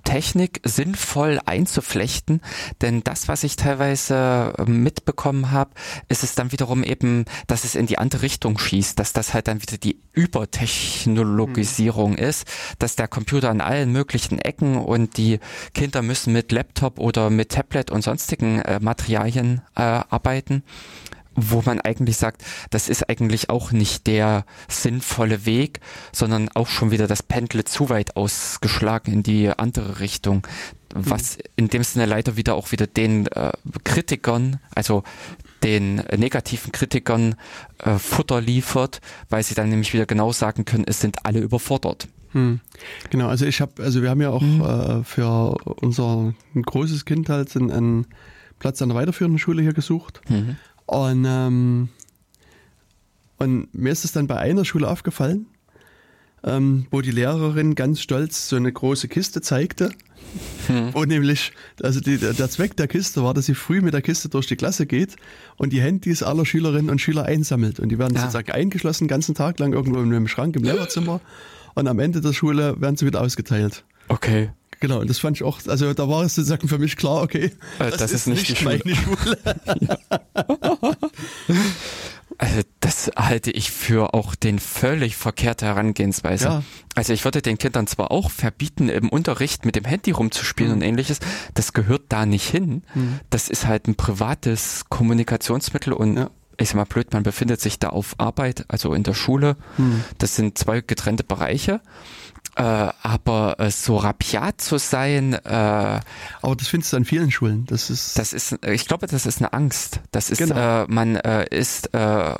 Technik sinnvoll einzuflechten, denn das, was ich teilweise ähm, mitbekommen habe, ist es dann wiederum eben, dass es in die andere Richtung schießt, dass das halt dann wieder die Übertechnologisierung mhm. ist, dass der Computer an allen möglichen Ecken und die Kinder müssen mit Laptop oder mit Tablet und sonstigen äh, Materialien äh, arbeiten wo man eigentlich sagt, das ist eigentlich auch nicht der sinnvolle Weg, sondern auch schon wieder das Pendel zu weit ausgeschlagen in die andere Richtung, was in dem Sinne leider wieder auch wieder den äh, Kritikern, also den negativen Kritikern äh, Futter liefert, weil sie dann nämlich wieder genau sagen können, es sind alle überfordert. Hm. Genau, also ich habe, also wir haben ja auch hm. äh, für unser großes Kind halt einen, einen Platz an der weiterführenden Schule hier gesucht. Mhm. Und, ähm, und mir ist es dann bei einer Schule aufgefallen, ähm, wo die Lehrerin ganz stolz so eine große Kiste zeigte. Hm. Wo nämlich, also die, der Zweck der Kiste war, dass sie früh mit der Kiste durch die Klasse geht und die Handys aller Schülerinnen und Schüler einsammelt. Und die werden ja. sozusagen eingeschlossen, den ganzen Tag lang irgendwo in einem Schrank im Lehrerzimmer. Und am Ende der Schule werden sie wieder ausgeteilt. Okay. Genau, und das fand ich auch, also da war es sozusagen für mich klar, okay, äh, das, das, ist, nicht, nicht meine Schule. also das halte ich für auch den völlig verkehrte Herangehensweise. Ja. Also ich würde den Kindern zwar auch verbieten, im Unterricht mit dem Handy rumzuspielen mhm. und ähnliches, das gehört da nicht hin. Mhm. Das ist halt ein privates Kommunikationsmittel und ja ich sag mal blöd, man befindet sich da auf Arbeit, also in der Schule. Mhm. Das sind zwei getrennte Bereiche. Äh, aber äh, so rabiat zu sein. Äh, aber das findest du an vielen Schulen. Das ist. Das ist, ich glaube, das ist eine Angst. Das ist, genau. äh, man äh, ist äh,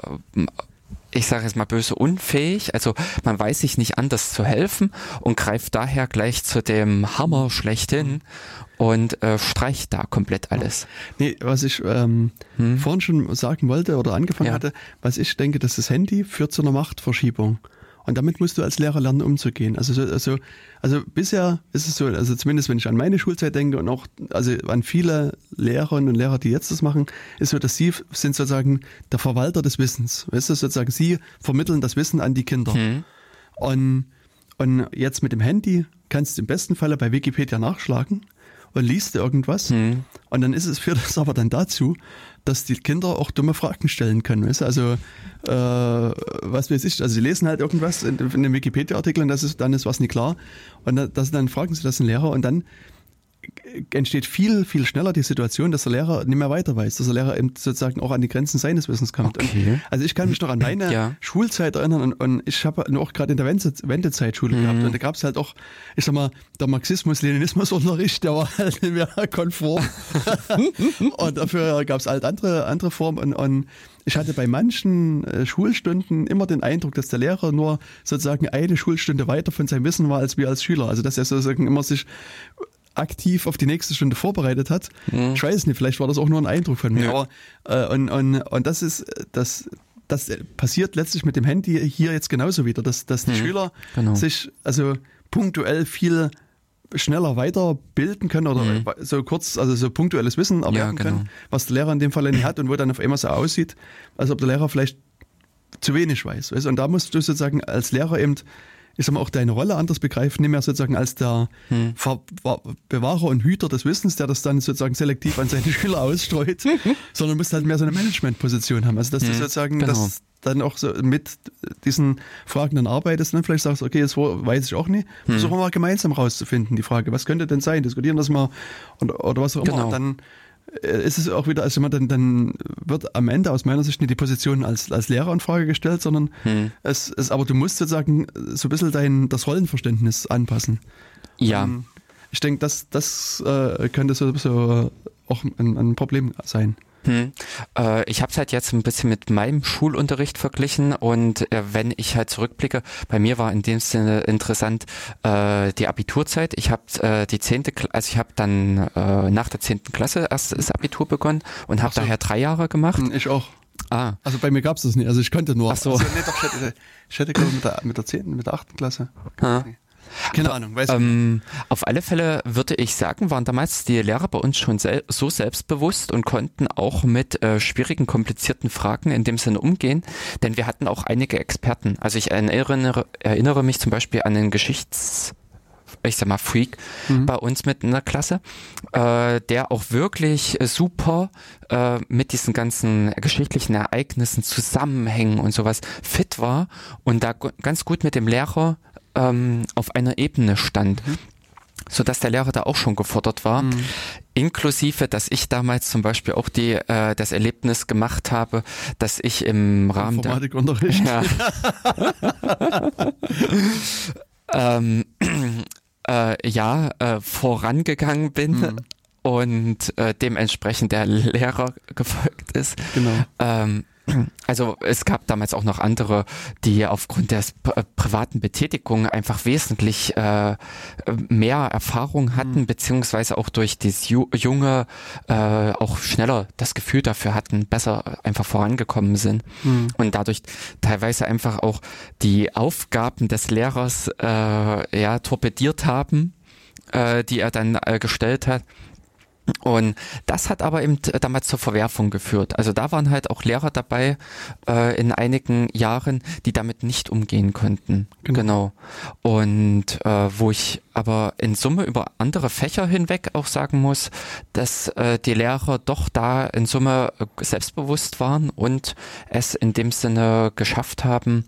ich sage jetzt mal böse, unfähig. Also man weiß sich nicht anders zu helfen und greift daher gleich zu dem Hammer schlechthin und äh, streicht da komplett alles. Nee, was ich ähm, hm? vorhin schon sagen wollte oder angefangen ja. hatte, was ich denke, dass das Handy führt zu einer Machtverschiebung. Und damit musst du als Lehrer lernen, umzugehen. Also, also, also bisher ist es so, also zumindest wenn ich an meine Schulzeit denke und auch also an viele Lehrerinnen und Lehrer, die jetzt das machen, ist so, dass sie sind sozusagen der Verwalter des Wissens. Weißt du, sozusagen sie vermitteln das Wissen an die Kinder. Mhm. Und, und jetzt mit dem Handy kannst du im besten Falle bei Wikipedia nachschlagen und liest irgendwas. Mhm. Und dann ist es, führt das aber dann dazu, dass die Kinder auch dumme Fragen stellen können. Weißt? Also, äh, was weiß ich, also sie lesen halt irgendwas in, in einem Wikipedia-Artikel und das ist, dann ist was nicht klar. Und das, dann fragen sie das den Lehrer und dann entsteht viel, viel schneller die Situation, dass der Lehrer nicht mehr weiter weiß, dass der Lehrer eben sozusagen auch an die Grenzen seines Wissens kommt. Okay. Also ich kann mich noch an meine ja. Schulzeit erinnern und, und ich habe auch gerade in der Wendezeit Schule mhm. gehabt und da gab es halt auch, ich sag mal, der Marxismus-Leninismus-Unterricht, der war halt nicht mehr konform. und dafür gab es halt andere, andere Formen und, und ich hatte bei manchen äh, Schulstunden immer den Eindruck, dass der Lehrer nur sozusagen eine Schulstunde weiter von seinem Wissen war als wir als Schüler. Also dass er sozusagen immer sich aktiv auf die nächste Stunde vorbereitet hat. Mhm. Ich weiß nicht, vielleicht war das auch nur ein Eindruck von mir. Ja. Aber, äh, und, und, und das ist, das, das passiert letztlich mit dem Handy hier jetzt genauso wieder, dass, dass die mhm. Schüler genau. sich also punktuell viel schneller weiterbilden können oder mhm. so kurz, also so punktuelles Wissen erwerben ja, genau. können, was der Lehrer in dem Fall nicht hat und wo dann auf einmal so aussieht, als ob der Lehrer vielleicht zu wenig weiß. Und da musst du sozusagen als Lehrer eben ich sag mal, auch deine Rolle anders begreifen, nicht mehr sozusagen als der hm. Bewahrer und Hüter des Wissens, der das dann sozusagen selektiv an seine Schüler ausstreut, sondern musst halt mehr so eine Managementposition haben. Also dass hm. du sozusagen genau. das dann auch so mit diesen Fragen dann arbeitest und dann vielleicht sagst, okay, jetzt weiß ich auch nicht, hm. versuchen wir mal gemeinsam rauszufinden, die Frage, was könnte denn sein, diskutieren das mal oder, oder was auch immer. Genau. Und dann ist es auch wieder, also man dann, dann wird am Ende aus meiner Sicht nicht die Position als, als Lehrer in Frage gestellt, sondern hm. es, es, aber du musst sozusagen so ein bisschen dein, das Rollenverständnis anpassen. Ja. Und ich denke, das, das äh, könnte so, so auch ein, ein Problem sein. Hm. Äh, ich habe es halt jetzt ein bisschen mit meinem Schulunterricht verglichen und äh, wenn ich halt zurückblicke, bei mir war in dem Sinne interessant äh, die Abiturzeit. Ich habe äh, die zehnte, also ich habe dann äh, nach der zehnten Klasse erst das Abitur begonnen und habe so. daher drei Jahre gemacht. Hm, ich auch. Ah. Also bei mir gab es das nicht. Also ich konnte nur. Ach so. Also, nee, doch, ich hätte, ich hätte glaube mit der, mit der 10., mit der 8. Klasse. Ah. Keine Ahnung, weiß ähm, Auf alle Fälle würde ich sagen, waren damals die Lehrer bei uns schon sel so selbstbewusst und konnten auch mit äh, schwierigen, komplizierten Fragen in dem Sinne umgehen, denn wir hatten auch einige Experten. Also ich erinnere, erinnere mich zum Beispiel an den Geschichts ich sag mal Freak mhm. bei uns mit in der Klasse, äh, der auch wirklich super äh, mit diesen ganzen geschichtlichen Ereignissen, Zusammenhängen und sowas fit war und da ganz gut mit dem Lehrer ähm, auf einer Ebene stand. Mhm so dass der Lehrer da auch schon gefordert war, mhm. inklusive, dass ich damals zum Beispiel auch die äh, das Erlebnis gemacht habe, dass ich im Rahmen der ja, ähm, äh, ja äh, vorangegangen bin mhm. und äh, dementsprechend der Lehrer gefolgt ist. Genau. Ähm, also es gab damals auch noch andere, die aufgrund der äh, privaten Betätigung einfach wesentlich äh, mehr Erfahrung hatten, mhm. beziehungsweise auch durch das junge äh, auch schneller das Gefühl dafür hatten, besser einfach vorangekommen sind mhm. und dadurch teilweise einfach auch die Aufgaben des Lehrers äh, ja torpediert haben, äh, die er dann äh, gestellt hat und das hat aber eben damals zur Verwerfung geführt. Also da waren halt auch Lehrer dabei äh, in einigen Jahren, die damit nicht umgehen konnten. Genau. genau. Und äh, wo ich aber in Summe über andere Fächer hinweg auch sagen muss, dass äh, die Lehrer doch da in Summe selbstbewusst waren und es in dem Sinne geschafft haben,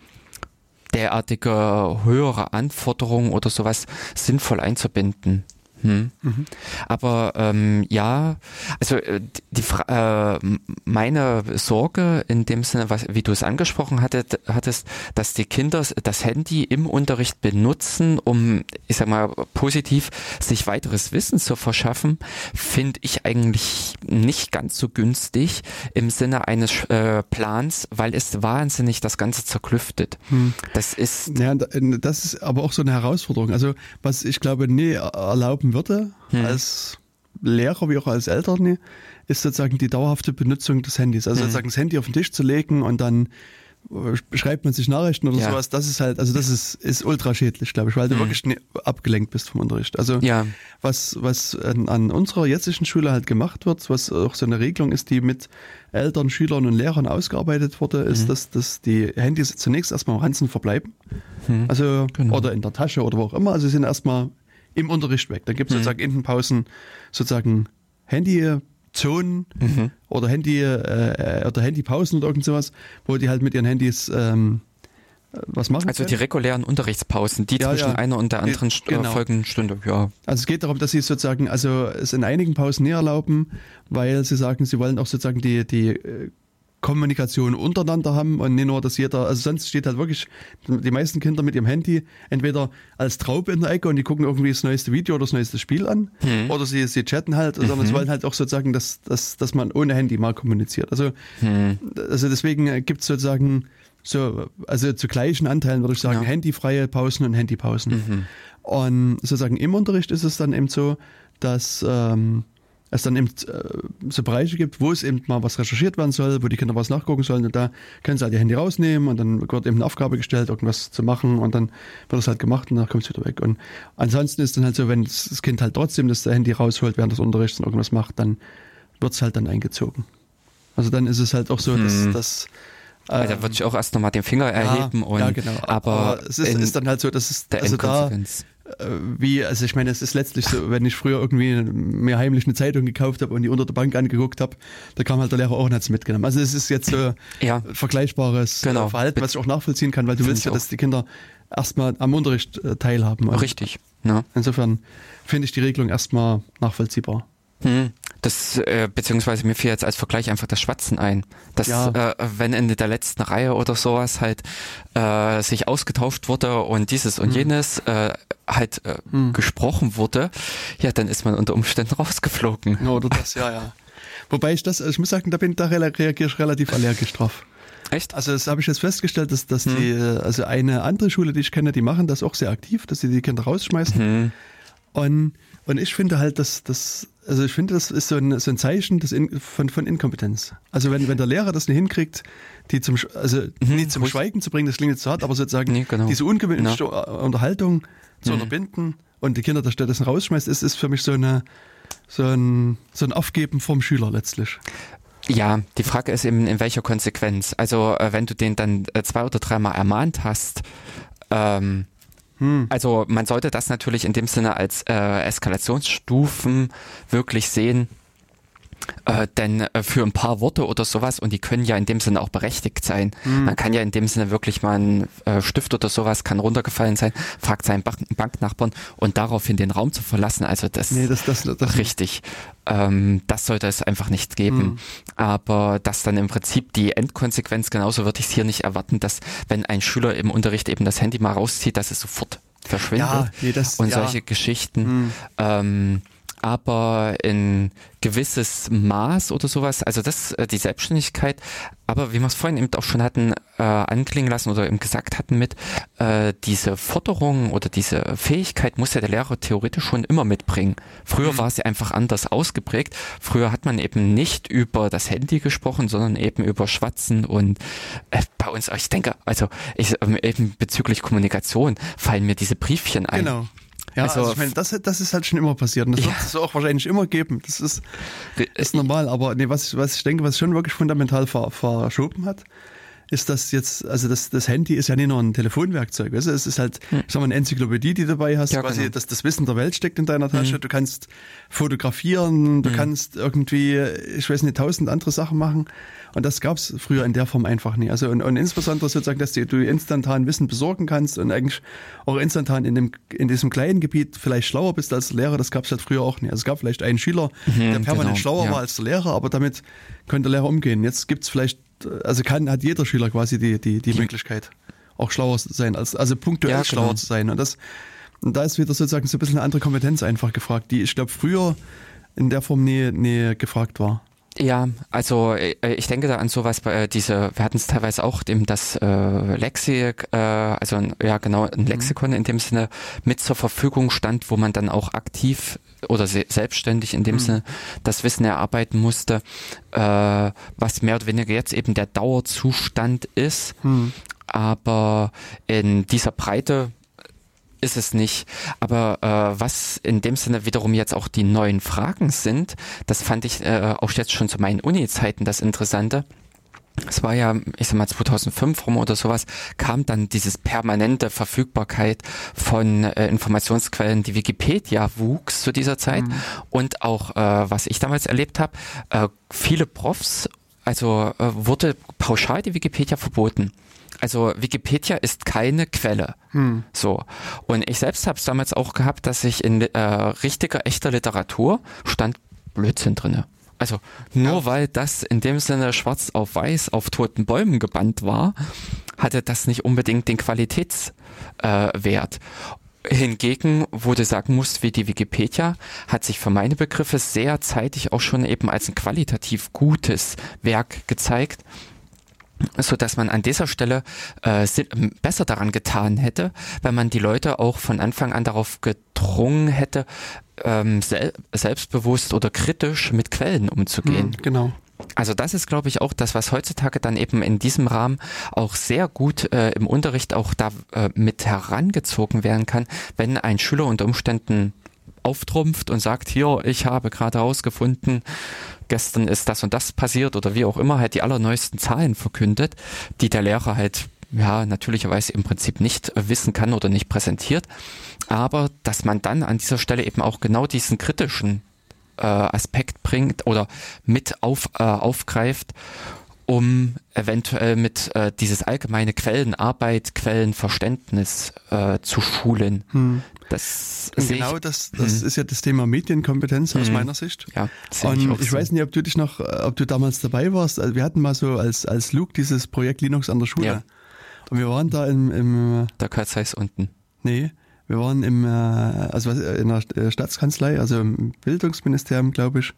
derartige höhere Anforderungen oder sowas sinnvoll einzubinden. Hm. Mhm. Aber ähm, ja, also äh, die, äh, meine Sorge in dem Sinne, was, wie du es angesprochen hattet, hattest, dass die Kinder das Handy im Unterricht benutzen, um, ich sag mal, positiv sich weiteres Wissen zu verschaffen, finde ich eigentlich nicht ganz so günstig im Sinne eines äh, Plans, weil es wahnsinnig das Ganze zerklüftet. Hm. Das ist. Ja, das ist aber auch so eine Herausforderung. Also, was ich glaube, nie erlauben helfen würde, hm. als Lehrer wie auch als Eltern, ist sozusagen die dauerhafte Benutzung des Handys. Also hm. sozusagen das Handy auf den Tisch zu legen und dann schreibt man sich Nachrichten oder ja. sowas, das ist halt, also das ist, ist ultra schädlich, glaube ich, weil du mhm. wirklich abgelenkt bist vom Unterricht. Also ja. was, was an, an, unserer jetzigen Schule halt gemacht wird, was auch so eine Regelung ist, die mit Eltern, Schülern und Lehrern ausgearbeitet wurde, ist, mhm. dass, dass die Handys zunächst erstmal am Ranzen verbleiben. Mhm. Also, genau. oder in der Tasche oder wo auch immer. Also sie sind erstmal im Unterricht weg. Dann gibt es mhm. sozusagen in den Pausen sozusagen Handy Zonen mhm. oder Handy äh, oder Handypausen oder irgend sowas, wo die halt mit ihren Handys ähm, was machen Also können? die regulären Unterrichtspausen, die ja, zwischen ja. einer und der anderen die, genau. folgenden Stunde, ja. Also es geht darum, dass sie sozusagen, also es in einigen Pausen nie erlauben, weil sie sagen, sie wollen auch sozusagen die, die äh, Kommunikation untereinander haben und nicht nur, dass jeder, also sonst steht halt wirklich die meisten Kinder mit ihrem Handy entweder als Traube in der Ecke und die gucken irgendwie das neueste Video oder das neueste Spiel an mhm. oder sie, sie chatten halt, sondern mhm. sie wollen halt auch sozusagen, dass, dass, dass man ohne Handy mal kommuniziert. Also, mhm. also deswegen gibt es sozusagen so, also zu gleichen Anteilen würde ich sagen, ja. handyfreie Pausen und Handypausen. Mhm. Und sozusagen im Unterricht ist es dann eben so, dass ähm, es dann eben äh, so Bereiche gibt, wo es eben mal was recherchiert werden soll, wo die Kinder was nachgucken sollen und da können sie halt ihr Handy rausnehmen und dann wird eben eine Aufgabe gestellt, irgendwas zu machen und dann wird es halt gemacht und dann kommt es wieder weg. Und ansonsten ist dann halt so, wenn das Kind halt trotzdem das Handy rausholt während des Unterrichts und irgendwas macht, dann wird es halt dann eingezogen. Also dann ist es halt auch so, dass, hm. dass äh, da würde ich auch erst nochmal den Finger erheben ja, und ja, genau. aber, aber es ist, ist, dann halt so, dass es also da wie, also ich meine, es ist letztlich so, wenn ich früher irgendwie mir heimlich eine Zeitung gekauft habe und die unter der Bank angeguckt habe, da kam halt der Lehrer auch und hat es mitgenommen. Also es ist jetzt so ja. vergleichbares äh, genau. Verhalten, was ich auch nachvollziehen kann, weil du Find willst ja, dass die Kinder erstmal am Unterricht äh, teilhaben. Richtig. Ja. Insofern finde ich die Regelung erstmal nachvollziehbar. Hm. Das, äh, beziehungsweise mir fiel jetzt als Vergleich einfach das Schwatzen ein. Dass, ja. äh, wenn in der letzten Reihe oder sowas halt äh, sich ausgetauscht wurde und dieses und hm. jenes äh, halt äh, hm. gesprochen wurde, ja, dann ist man unter Umständen rausgeflogen. Oder das, ja, ja. Wobei ich das, ich muss sagen, da bin da reagiere ich relativ allergisch drauf. Echt? Also das habe ich jetzt festgestellt, dass, dass hm. die, also eine andere Schule, die ich kenne, die machen das auch sehr aktiv, dass sie die Kinder rausschmeißen. Hm. Und, und ich finde halt, dass das also ich finde, das ist so ein, so ein Zeichen des In, von, von Inkompetenz. Also wenn, wenn der Lehrer das nicht hinkriegt, die zum, also mhm, nicht zum Schweigen zu bringen, das klingt jetzt zu hart, aber sozusagen nee, genau. diese ungewöhnliche ja. Unterhaltung zu mhm. unterbinden und die Kinder da stattdessen rausschmeißt, ist, ist für mich so eine so ein, so ein Aufgeben vom Schüler letztlich. Ja, die Frage ist eben, in welcher Konsequenz. Also, äh, wenn du den dann äh, zwei oder dreimal ermahnt hast, ähm, hm. Also man sollte das natürlich in dem Sinne als äh, Eskalationsstufen wirklich sehen. Äh, denn äh, für ein paar Worte oder sowas, und die können ja in dem Sinne auch berechtigt sein. Mhm. Man kann ja in dem Sinne wirklich mal ein äh, Stift oder sowas kann runtergefallen sein, fragt seinen Bank Banknachbarn und daraufhin den Raum zu verlassen. Also das, nee, das, das, das richtig. Ähm, das sollte es einfach nicht geben. Mhm. Aber dass dann im Prinzip die Endkonsequenz, genauso würde ich es hier nicht erwarten, dass wenn ein Schüler im Unterricht eben das Handy mal rauszieht, dass es sofort verschwindet. Ja, nee, das, und ja. solche Geschichten. Mhm. Ähm, aber in gewisses Maß oder sowas, also das, äh, die Selbstständigkeit, aber wie wir es vorhin eben auch schon hatten, äh, anklingen lassen oder eben gesagt hatten mit, äh, diese Forderung oder diese Fähigkeit muss ja der Lehrer theoretisch schon immer mitbringen. Früher mhm. war sie einfach anders ausgeprägt. Früher hat man eben nicht über das Handy gesprochen, sondern eben über Schwatzen und äh, bei uns, ich denke, also ich, ähm, eben bezüglich Kommunikation fallen mir diese Briefchen ein. Genau. Ja, also, also ich meine, das, das ist halt schon immer passiert und das ja. wird es auch wahrscheinlich immer geben. Das ist, ist normal, aber nee, was, was ich denke, was schon wirklich fundamental ver, verschoben hat, ist das jetzt, also das, das Handy ist ja nicht nur ein Telefonwerkzeug, weißt du? es ist halt, hm. ich sag mal, eine Enzyklopädie, die du dabei hast, ja, quasi genau. das, das Wissen der Welt steckt in deiner Tasche, hm. du kannst fotografieren, du hm. kannst irgendwie, ich weiß nicht, tausend andere Sachen machen und das gab es früher in der Form einfach nie. Also und, und insbesondere sozusagen, dass du, du instantan Wissen besorgen kannst und eigentlich auch instantan in, dem, in diesem kleinen Gebiet vielleicht schlauer bist als Lehrer, das gab es halt früher auch nie. Also es gab vielleicht einen Schüler, mhm, der permanent genau, schlauer ja. war als der Lehrer, aber damit könnte der Lehrer umgehen. Jetzt gibt es vielleicht also kann, hat jeder Schüler quasi die, die, die Möglichkeit, auch schlauer zu sein, als, also punktuell ja, genau. schlauer zu sein. Und das, und da ist wieder sozusagen so ein bisschen eine andere Kompetenz einfach gefragt, die ich glaube früher in der Form nie, nie gefragt war. Ja, also äh, ich denke da an sowas, bei äh, diese, wir hatten es teilweise auch, dem das äh, Lexik, äh, also ja genau, ein mhm. Lexikon in dem Sinne mit zur Verfügung stand, wo man dann auch aktiv oder se selbstständig in dem mhm. Sinne das Wissen erarbeiten musste, äh, was mehr oder weniger jetzt eben der Dauerzustand ist. Mhm. Aber in dieser Breite ist es nicht. Aber äh, was in dem Sinne wiederum jetzt auch die neuen Fragen sind, das fand ich äh, auch jetzt schon zu meinen Uni-Zeiten das Interessante. Es war ja, ich sag mal 2005 rum oder sowas, kam dann dieses permanente Verfügbarkeit von äh, Informationsquellen, die Wikipedia wuchs zu dieser Zeit mhm. und auch, äh, was ich damals erlebt habe, äh, viele Profs, also äh, wurde pauschal die Wikipedia verboten. Also Wikipedia ist keine Quelle. Hm. So. Und ich selbst habe es damals auch gehabt, dass ich in äh, richtiger, echter Literatur stand Blödsinn drinne. Also nur ja. weil das in dem Sinne schwarz auf weiß auf toten Bäumen gebannt war, hatte das nicht unbedingt den Qualitätswert. Äh, Hingegen, wo du sagen musst, wie die Wikipedia, hat sich für meine Begriffe sehr zeitig auch schon eben als ein qualitativ gutes Werk gezeigt so dass man an dieser Stelle äh, besser daran getan hätte, wenn man die Leute auch von Anfang an darauf gedrungen hätte, ähm, sel selbstbewusst oder kritisch mit Quellen umzugehen. Hm, genau. Also das ist, glaube ich, auch das, was heutzutage dann eben in diesem Rahmen auch sehr gut äh, im Unterricht auch da äh, mit herangezogen werden kann, wenn ein Schüler unter Umständen auftrumpft und sagt, hier, ich habe gerade herausgefunden, gestern ist das und das passiert oder wie auch immer, halt die allerneuesten Zahlen verkündet, die der Lehrer halt ja, natürlicherweise im Prinzip nicht wissen kann oder nicht präsentiert, aber dass man dann an dieser Stelle eben auch genau diesen kritischen äh, Aspekt bringt oder mit auf, äh, aufgreift, um eventuell mit äh, dieses allgemeine Quellenarbeit, Quellenverständnis äh, zu schulen. Hm. Das genau, das, das hm. ist ja das Thema Medienkompetenz aus hm. meiner Sicht. Ja, und ich, ich so. weiß nicht, ob du dich noch, ob du damals dabei warst. Also wir hatten mal so als, als Luke dieses Projekt Linux an der Schule. Ja. Und wir waren da im, im Der Katz heißt unten. Nee, wir waren im, äh, also in der äh, Staatskanzlei, also im Bildungsministerium, glaube ich,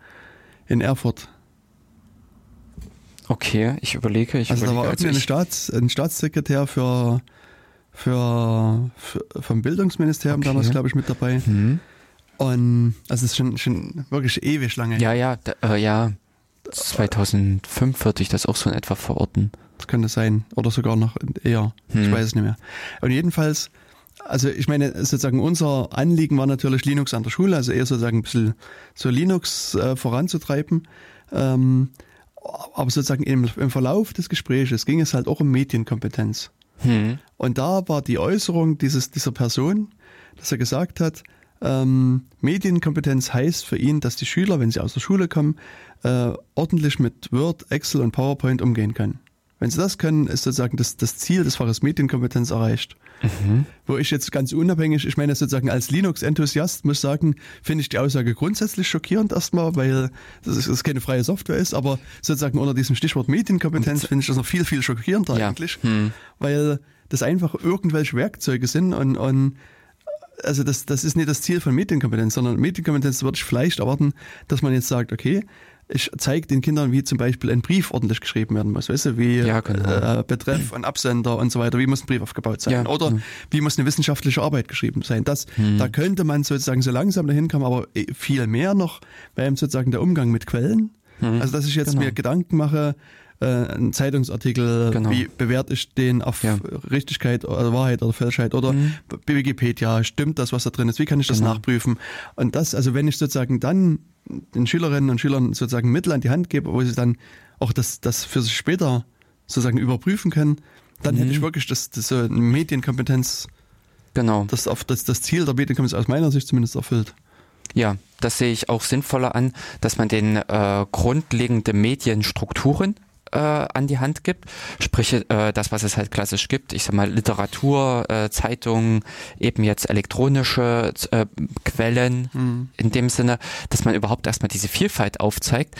in Erfurt. Okay, ich überlege. Ich also überlege, da war also ein, Staats, ein Staatssekretär für, für, für vom Bildungsministerium okay. damals, glaube ich, mit dabei. Mhm. Und also es ist schon, schon wirklich ewig lange. Ja, ja, da, äh, ja. 2005 würde ich das auch so in etwa verorten. Das könnte sein. Oder sogar noch eher. Hm. Ich weiß es nicht mehr. Und jedenfalls, also ich meine, sozusagen unser Anliegen war natürlich Linux an der Schule, also eher sozusagen ein bisschen so Linux äh, voranzutreiben. Ähm, aber sozusagen im, im Verlauf des Gesprächs ging es halt auch um Medienkompetenz. Hm. Und da war die Äußerung dieses, dieser Person, dass er gesagt hat, ähm, Medienkompetenz heißt für ihn, dass die Schüler, wenn sie aus der Schule kommen, äh, ordentlich mit Word, Excel und PowerPoint umgehen können. Wenn sie das können, ist sozusagen das, das Ziel des Faches Medienkompetenz erreicht. Mhm. Wo ich jetzt ganz unabhängig, ich meine sozusagen als Linux-Enthusiast muss sagen, finde ich die Aussage grundsätzlich schockierend erstmal, weil das, ist, keine freie Software ist, aber sozusagen unter diesem Stichwort Medienkompetenz finde ich das noch viel, viel schockierender ja. eigentlich, hm. weil das einfach irgendwelche Werkzeuge sind und, und also das, das ist nicht das Ziel von Medienkompetenz, sondern Medienkompetenz würde ich vielleicht erwarten, dass man jetzt sagt, okay, ich zeige den Kindern, wie zum Beispiel ein Brief ordentlich geschrieben werden muss, weißt du, wie ja, genau. äh, Betreff und Absender und so weiter, wie muss ein Brief aufgebaut sein ja, oder ja. wie muss eine wissenschaftliche Arbeit geschrieben sein. Das, hm. Da könnte man sozusagen so langsam dahin kommen, aber äh, viel mehr noch wäre sozusagen der Umgang mit Quellen. Hm. Also dass ich jetzt genau. mir Gedanken mache, äh, ein Zeitungsartikel, genau. wie bewerte ich den auf ja. Richtigkeit oder Wahrheit oder Falschheit oder mhm. Wikipedia, stimmt das, was da drin ist, wie kann ich das genau. nachprüfen? Und das, also wenn ich sozusagen dann den Schülerinnen und Schülern sozusagen Mittel an die Hand gebe, wo sie dann auch das, das für sich später sozusagen überprüfen können, dann mhm. hätte ich wirklich das, das Medienkompetenz, genau. das, auf, das, das Ziel der Medienkompetenz aus meiner Sicht zumindest erfüllt. Ja, das sehe ich auch sinnvoller an, dass man den äh, grundlegende Medienstrukturen äh, an die Hand gibt. Sprich, äh, das, was es halt klassisch gibt, ich sag mal Literatur, äh, Zeitungen, eben jetzt elektronische äh, Quellen mhm. in dem Sinne, dass man überhaupt erstmal diese Vielfalt aufzeigt.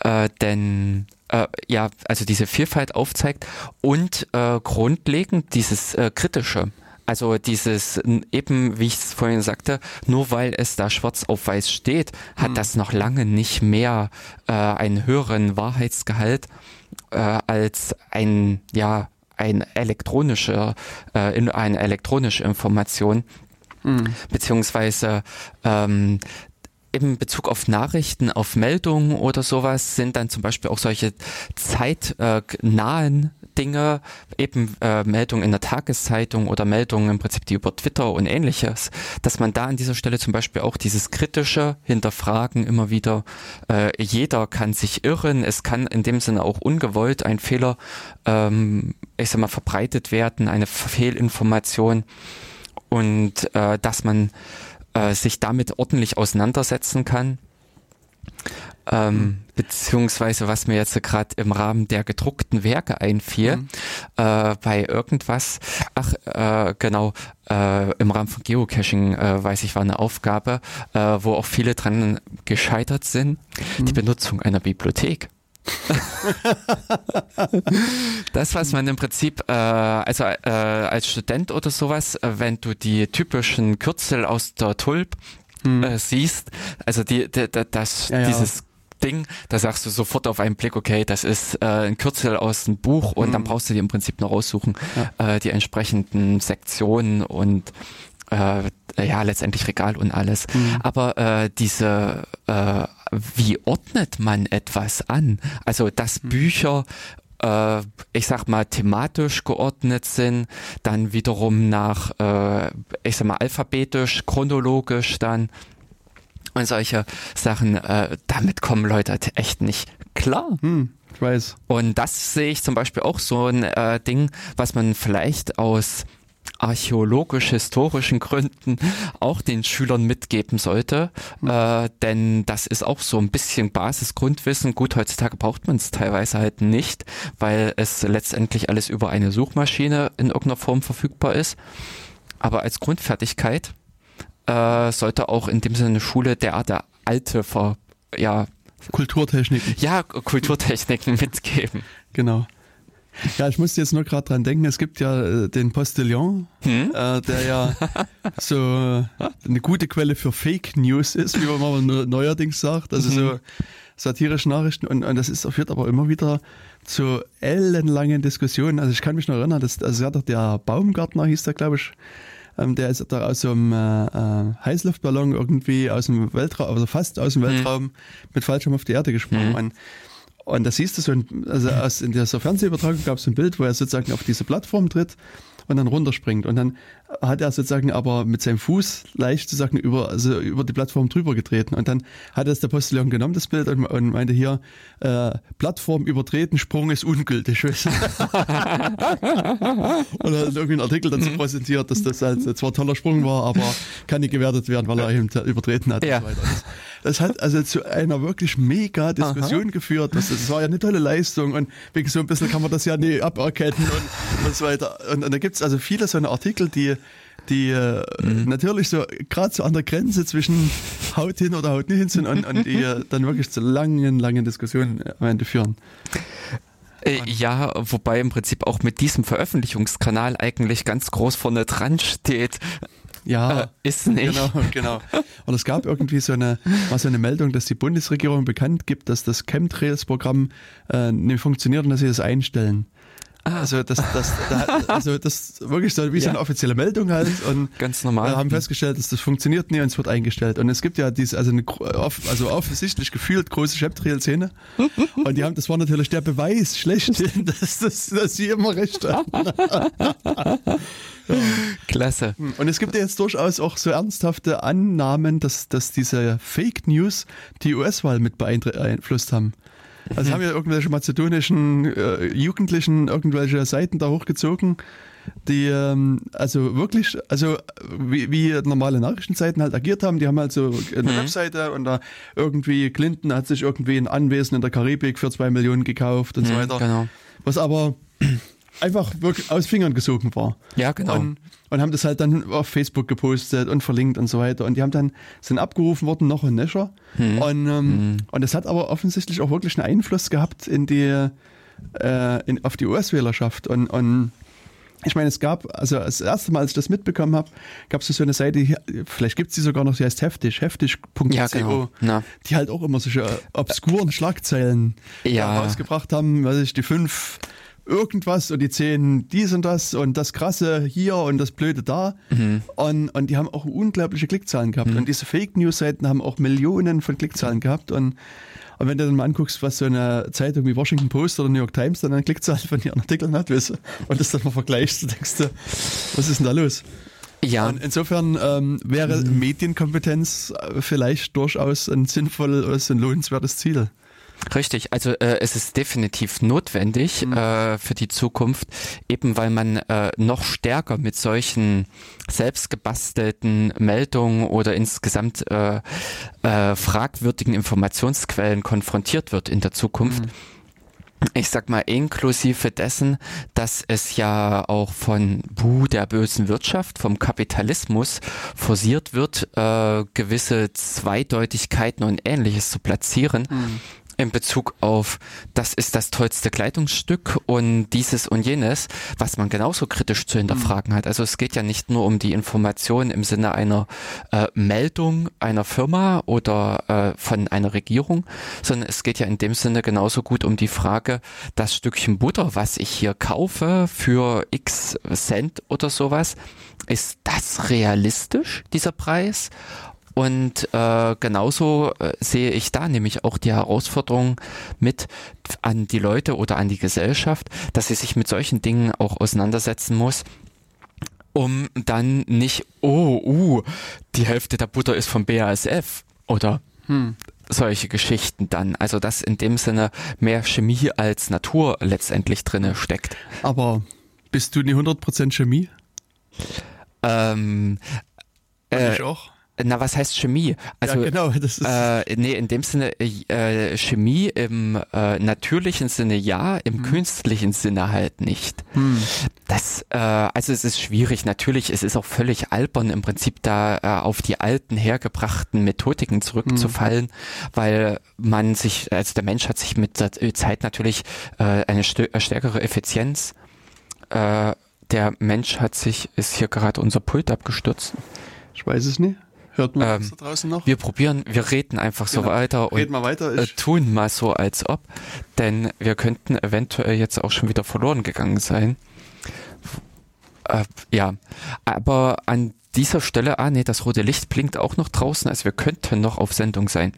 Äh, denn äh, ja, also diese Vielfalt aufzeigt und äh, grundlegend dieses äh, kritische also dieses eben, wie ich es vorhin sagte, nur weil es da schwarz auf weiß steht, hat mhm. das noch lange nicht mehr äh, einen höheren Wahrheitsgehalt äh, als ein ja ein elektronischer äh, in, eine elektronische Information mhm. beziehungsweise ähm, in Bezug auf Nachrichten, auf Meldungen oder sowas sind dann zum Beispiel auch solche zeitnahen Dinge, eben äh, Meldungen in der Tageszeitung oder Meldungen im Prinzip die über Twitter und ähnliches, dass man da an dieser Stelle zum Beispiel auch dieses kritische Hinterfragen immer wieder, äh, jeder kann sich irren, es kann in dem Sinne auch ungewollt ein Fehler, ähm, ich sag mal, verbreitet werden, eine Fehlinformation. Und äh, dass man äh, sich damit ordentlich auseinandersetzen kann. Ähm, mhm. beziehungsweise was mir jetzt gerade im Rahmen der gedruckten Werke einfiel, mhm. äh, bei irgendwas, ach äh, genau, äh, im Rahmen von Geocaching, äh, weiß ich, war eine Aufgabe, äh, wo auch viele dran gescheitert sind, mhm. die Benutzung einer Bibliothek. das, was man im Prinzip, äh, also äh, als Student oder sowas, äh, wenn du die typischen Kürzel aus der Tulp hm. siehst, also die, die, die das, ja, ja. dieses Ding, da sagst du sofort auf einen Blick, okay, das ist äh, ein Kürzel aus dem Buch und mhm. dann brauchst du dir im Prinzip noch raussuchen, ja. äh, die entsprechenden Sektionen und äh, ja, letztendlich Regal und alles. Mhm. Aber äh, diese, äh, wie ordnet man etwas an? Also, dass mhm. Bücher äh, ich sag mal, thematisch geordnet sind, dann wiederum nach, äh, ich sag mal, alphabetisch, chronologisch dann und solche Sachen, äh, damit kommen Leute halt echt nicht klar. Hm, ich weiß. Und das sehe ich zum Beispiel auch so ein äh, Ding, was man vielleicht aus archäologisch-historischen Gründen auch den Schülern mitgeben sollte. Mhm. Äh, denn das ist auch so ein bisschen Basisgrundwissen. Gut, heutzutage braucht man es teilweise halt nicht, weil es letztendlich alles über eine Suchmaschine in irgendeiner Form verfügbar ist. Aber als Grundfertigkeit äh, sollte auch in dem Sinne eine Schule derart der alte Ver, ja, Kulturtechniken. Ja, Kulturtechniken mitgeben. Genau. Ja, ich musste jetzt nur gerade dran denken, es gibt ja äh, den Postillon, hm? äh, der ja so eine gute Quelle für Fake News ist, wie man mal neuerdings sagt. Also mhm. so satirische Nachrichten und, und das ist, führt aber immer wieder zu ellenlangen Diskussionen. Also ich kann mich noch erinnern, dass, also ja der Baumgartner hieß der, glaube ich, ähm, der ist da aus so einem äh, äh, Heißluftballon irgendwie aus dem Weltraum, also fast aus dem mhm. Weltraum mhm. mit Fallschirm auf die Erde gesprungen. Mhm. Und da siehst du so, ein, also aus, in dieser Fernsehübertragung gab es ein Bild, wo er sozusagen auf diese Plattform tritt und dann runterspringt. Und dann hat er sozusagen aber mit seinem Fuß leicht sozusagen über, also über die Plattform drüber getreten. Und dann hat es der Postillon genommen, das Bild, und, und meinte hier, äh, Plattform übertreten, Sprung ist ungültig. und er hat irgendwie einen Artikel dazu präsentiert, dass das halt zwar ein toller Sprung war, aber kann nicht gewertet werden, weil er eben übertreten hat. Ja. Und so weiter. Das hat also zu einer wirklich mega Diskussion Aha. geführt. Das, das, war ja eine tolle Leistung und wegen so ein bisschen kann man das ja nie aberkennen und, und so weiter. Und, und da gibt's also viele so eine Artikel, die die äh, mhm. natürlich so gerade so an der Grenze zwischen Haut hin oder Haut nicht hin sind und, und die äh, dann wirklich zu langen, langen Diskussionen am Ende führen. Äh, ja, wobei im Prinzip auch mit diesem Veröffentlichungskanal eigentlich ganz groß vorne dran steht. Ja, äh, ist nicht. Genau, genau. Und es gab irgendwie so eine, war so eine Meldung, dass die Bundesregierung bekannt gibt, dass das Chemtrails-Programm äh, nicht funktioniert und dass sie das einstellen. Ah. Also das, das, also das wirklich so wie so eine offizielle Meldung halt und ganz normal. Wir haben festgestellt, dass das funktioniert nie und es wird eingestellt. Und es gibt ja diese, also eine, also offensichtlich gefühlt große Chemtrail-Szene und die haben, das war natürlich der Beweis schlechthin, dass, dass, dass sie immer recht haben. Klasse. Und es gibt ja jetzt durchaus auch so ernsthafte Annahmen, dass, dass diese Fake News die US-Wahl mit beeinflusst haben. Also haben ja irgendwelche mazedonischen äh, Jugendlichen irgendwelche Seiten da hochgezogen, die ähm, also wirklich, also wie, wie normale Nachrichtenseiten halt agiert haben. Die haben halt so eine mhm. Webseite und da irgendwie Clinton hat sich irgendwie ein Anwesen in der Karibik für zwei Millionen gekauft und mhm, so weiter. Genau. Was aber einfach wirklich aus Fingern gesogen war. Ja, genau. Und, und, haben das halt dann auf Facebook gepostet und verlinkt und so weiter. Und die haben dann, sind abgerufen worden noch in Nesher. Hm. Und, ähm, hm. und das hat aber offensichtlich auch wirklich einen Einfluss gehabt in die, äh, in, auf die US-Wählerschaft. Und, und ich meine, es gab, also das erste Mal, als ich das mitbekommen habe, gab es so eine Seite, vielleicht gibt es die sogar noch, die heißt heftig, heftig.co, Ja, genau. Na. die halt auch immer solche obskuren Schlagzeilen Ja. rausgebracht haben, weiß ich, die fünf irgendwas und die zehn dies und das und das Krasse hier und das Blöde da. Mhm. Und, und die haben auch unglaubliche Klickzahlen gehabt. Und diese Fake News-Seiten haben auch Millionen von Klickzahlen gehabt. Und, und wenn du dann mal anguckst, was so eine Zeitung wie Washington Post oder New York Times dann an Klickzahlen von ihren Artikeln hat, weißt du, und das dann mal vergleichst, denkst du, was ist denn da los? Ja, Und insofern ähm, wäre Medienkompetenz äh, vielleicht durchaus ein sinnvolles und lohnenswertes Ziel. Richtig, also äh, es ist definitiv notwendig Mhm. äh, für die Zukunft, eben weil man äh, noch stärker mit solchen selbstgebastelten Meldungen oder insgesamt äh, äh, fragwürdigen Informationsquellen konfrontiert wird in der Zukunft. Ich sag mal inklusive dessen, dass es ja auch von Bu der bösen Wirtschaft, vom Kapitalismus forciert wird, äh, gewisse Zweideutigkeiten und ähnliches zu platzieren in Bezug auf, das ist das tollste Kleidungsstück und dieses und jenes, was man genauso kritisch zu hinterfragen hat. Also es geht ja nicht nur um die Information im Sinne einer äh, Meldung einer Firma oder äh, von einer Regierung, sondern es geht ja in dem Sinne genauso gut um die Frage, das Stückchen Butter, was ich hier kaufe für x Cent oder sowas, ist das realistisch, dieser Preis? Und äh, genauso äh, sehe ich da nämlich auch die Herausforderung mit an die Leute oder an die Gesellschaft, dass sie sich mit solchen Dingen auch auseinandersetzen muss, um dann nicht, oh, uh, die Hälfte der Butter ist vom BASF oder solche Geschichten dann. Also dass in dem Sinne mehr Chemie als Natur letztendlich drinne steckt. Aber bist du nie 100% Chemie? Ähm, äh, ich auch. Na, was heißt Chemie? Also ja, genau, das ist. Äh, nee, in dem Sinne äh, Chemie im äh, natürlichen Sinne ja, im künstlichen Sinne halt nicht. hm. Das, äh, also es ist schwierig. Natürlich, es ist auch völlig albern im Prinzip da äh, auf die alten hergebrachten Methodiken zurückzufallen, weil man sich, also der Mensch hat sich mit der Zeit natürlich äh, eine äh, stärkere Effizienz. Äh, der Mensch hat sich, ist hier gerade unser Pult abgestürzt. Ich weiß es nicht. Hört man Ähm, das da draußen noch? Wir probieren, wir reden einfach so Genau. weiter und mal weiter. äh, tun mal so, als ob, denn wir könnten eventuell jetzt auch schon wieder verloren gegangen sein. Äh, ja, aber an dieser Stelle, ah nee, das rote Licht blinkt auch noch draußen, also wir könnten noch auf Sendung sein.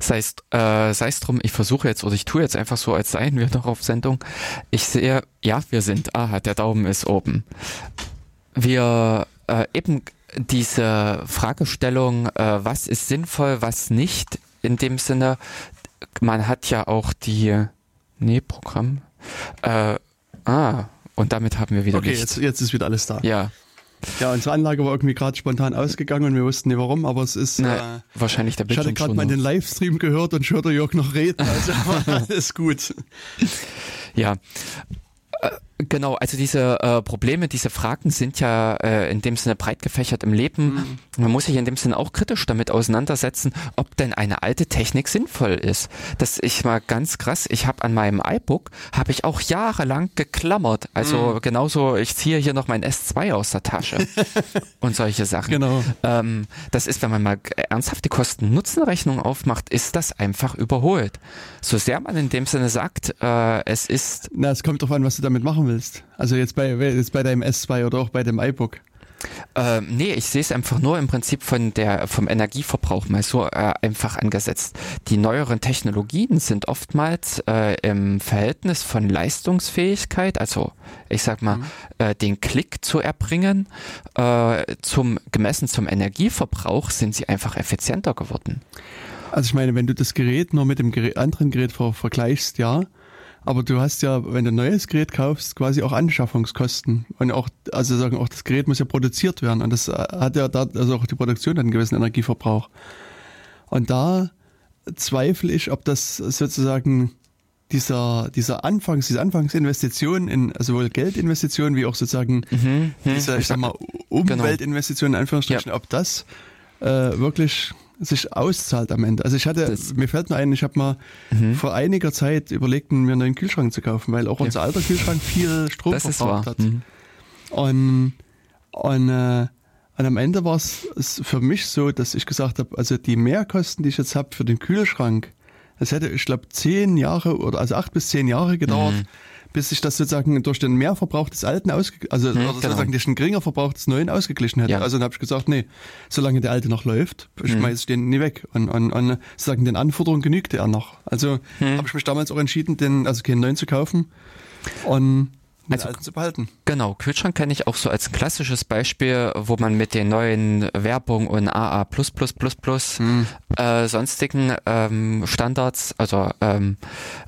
Sei es, äh, drum, ich versuche jetzt oder ich tue jetzt einfach so, als seien wir noch auf Sendung. Ich sehe, ja, wir sind, aha, der Daumen ist oben. Wir äh, eben diese Fragestellung, äh, was ist sinnvoll, was nicht, in dem Sinne, man hat ja auch die, nee, Programm, äh, ah, und damit haben wir wieder okay, Licht. jetzt, jetzt ist wieder alles da. Ja, Ja, unsere Anlage war irgendwie gerade spontan ausgegangen und wir wussten nicht warum, aber es ist. na, Äh, wahrscheinlich der ich hatte Bildschirm gerade mal den Livestream gehört und ich hörte Jörg noch reden. Also alles gut. Ja. Genau, also diese äh, Probleme, diese Fragen sind ja äh, in dem Sinne breit gefächert im Leben. Man muss sich in dem Sinne auch kritisch damit auseinandersetzen, ob denn eine alte Technik sinnvoll ist. Das ich mal ganz krass, ich habe an meinem iBook, habe ich auch jahrelang geklammert. Also genauso, ich ziehe hier noch mein S2 aus der Tasche und solche Sachen. Genau. Ähm, das ist, wenn man mal ernsthaft die Kosten-Nutzen-Rechnung aufmacht, ist das einfach überholt. So sehr man in dem Sinne sagt, äh, es ist Na, es kommt drauf an, was du damit machen willst. Also jetzt bei, jetzt bei deinem S2 oder auch bei dem iBook. Ähm, nee, ich sehe es einfach nur im Prinzip von der, vom Energieverbrauch mal so äh, einfach angesetzt. Die neueren Technologien sind oftmals äh, im Verhältnis von Leistungsfähigkeit, also ich sag mal, äh, den Klick zu erbringen, äh, zum gemessen zum Energieverbrauch sind sie einfach effizienter geworden. Also ich meine, wenn du das Gerät nur mit dem Gerät, anderen Gerät ver vergleichst, ja. Aber du hast ja, wenn du ein neues Gerät kaufst, quasi auch Anschaffungskosten. Und auch, also sagen, auch das Gerät muss ja produziert werden. Und das äh, hat ja da, also auch die Produktion hat einen gewissen Energieverbrauch. Und da zweifle ich, ob das sozusagen dieser, dieser Anfangs, diese Anfangsinvestition in, also sowohl Geldinvestitionen wie auch sozusagen Mhm, diese, ich sag mal, Umweltinvestitionen in Anführungsstrichen, ob das äh, wirklich sich auszahlt am Ende. Also ich hatte, das mir fällt nur ein, ich habe mal mhm. vor einiger Zeit überlegt, mir einen neuen Kühlschrank zu kaufen, weil auch ja. unser alter Kühlschrank viel Strom das verbraucht hat. Mhm. Und, und, äh, und am Ende war es für mich so, dass ich gesagt habe, also die Mehrkosten, die ich jetzt habe für den Kühlschrank, das hätte, ich glaube, zehn Jahre oder also acht bis zehn Jahre gedauert, mhm bis sich das sozusagen durch den Mehrverbrauch des Alten ausgeglichen, also hm, sozusagen durch den geringer Verbrauch des Neuen ausgeglichen hätte. Ja. Also dann habe ich gesagt, nee, solange der Alte noch läuft, hm. schmeiße ich den nie weg. Und, und, und sozusagen den Anforderungen genügte er noch. Also hm. habe ich mich damals auch entschieden, den, also keinen neuen zu kaufen. Und also, zu behalten. Genau, Kühlschrank kenne ich auch so als klassisches Beispiel, wo man mit den neuen Werbung und AA hm. äh, sonstigen ähm, Standards, also ähm,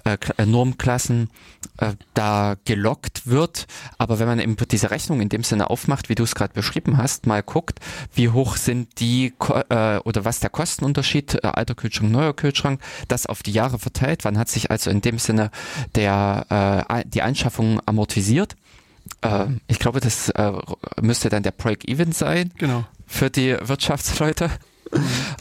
äh, Normklassen äh, da gelockt wird. Aber wenn man eben diese Rechnung in dem Sinne aufmacht, wie du es gerade beschrieben hast, mal guckt, wie hoch sind die äh, oder was der Kostenunterschied, äh, alter Kühlschrank, neuer Kühlschrank, das auf die Jahre verteilt, wann hat sich also in dem Sinne der äh, die Anschaffung amortisiert. Äh, ich glaube, das äh, müsste dann der Break-Even sein genau. für die Wirtschaftsleute.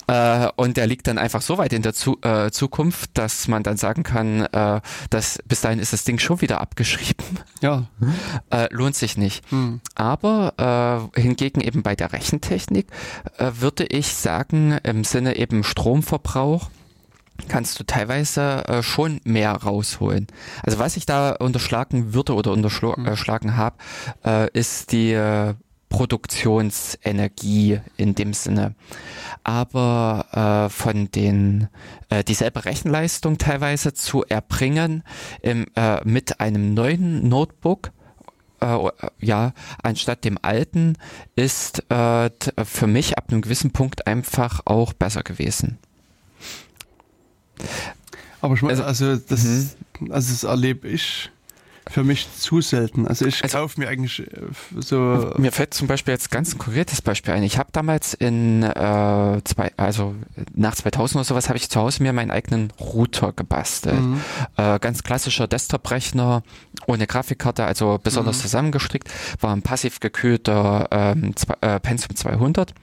Äh, und der liegt dann einfach so weit in der Zu äh, Zukunft, dass man dann sagen kann, äh, dass bis dahin ist das Ding schon wieder abgeschrieben. Ja. Äh, lohnt sich nicht. Mhm. Aber äh, hingegen eben bei der Rechentechnik äh, würde ich sagen, im Sinne eben Stromverbrauch, kannst du teilweise äh, schon mehr rausholen. Also was ich da unterschlagen würde oder unterschlagen mhm. habe, äh, ist die äh, Produktionsenergie in dem Sinne. Aber äh, von den äh, dieselbe Rechenleistung teilweise zu erbringen im, äh, mit einem neuen Notebook äh, ja, anstatt dem alten, ist äh, für mich ab einem gewissen Punkt einfach auch besser gewesen. Aber ich meine, also, also das, mhm. also das erlebe ich für mich zu selten. Also ich also, kaufe mir eigentlich äh, so. Mir fällt zum Beispiel jetzt ganz ein konkretes Beispiel ein. Ich habe damals in äh, zwei, also nach 2000 oder sowas habe ich zu Hause mir meinen eigenen Router gebastelt. Mhm. Äh, ganz klassischer Desktop-Rechner ohne Grafikkarte, also besonders mhm. zusammengestrickt, war ein passiv gekühlter ähm, äh, Pentium 200.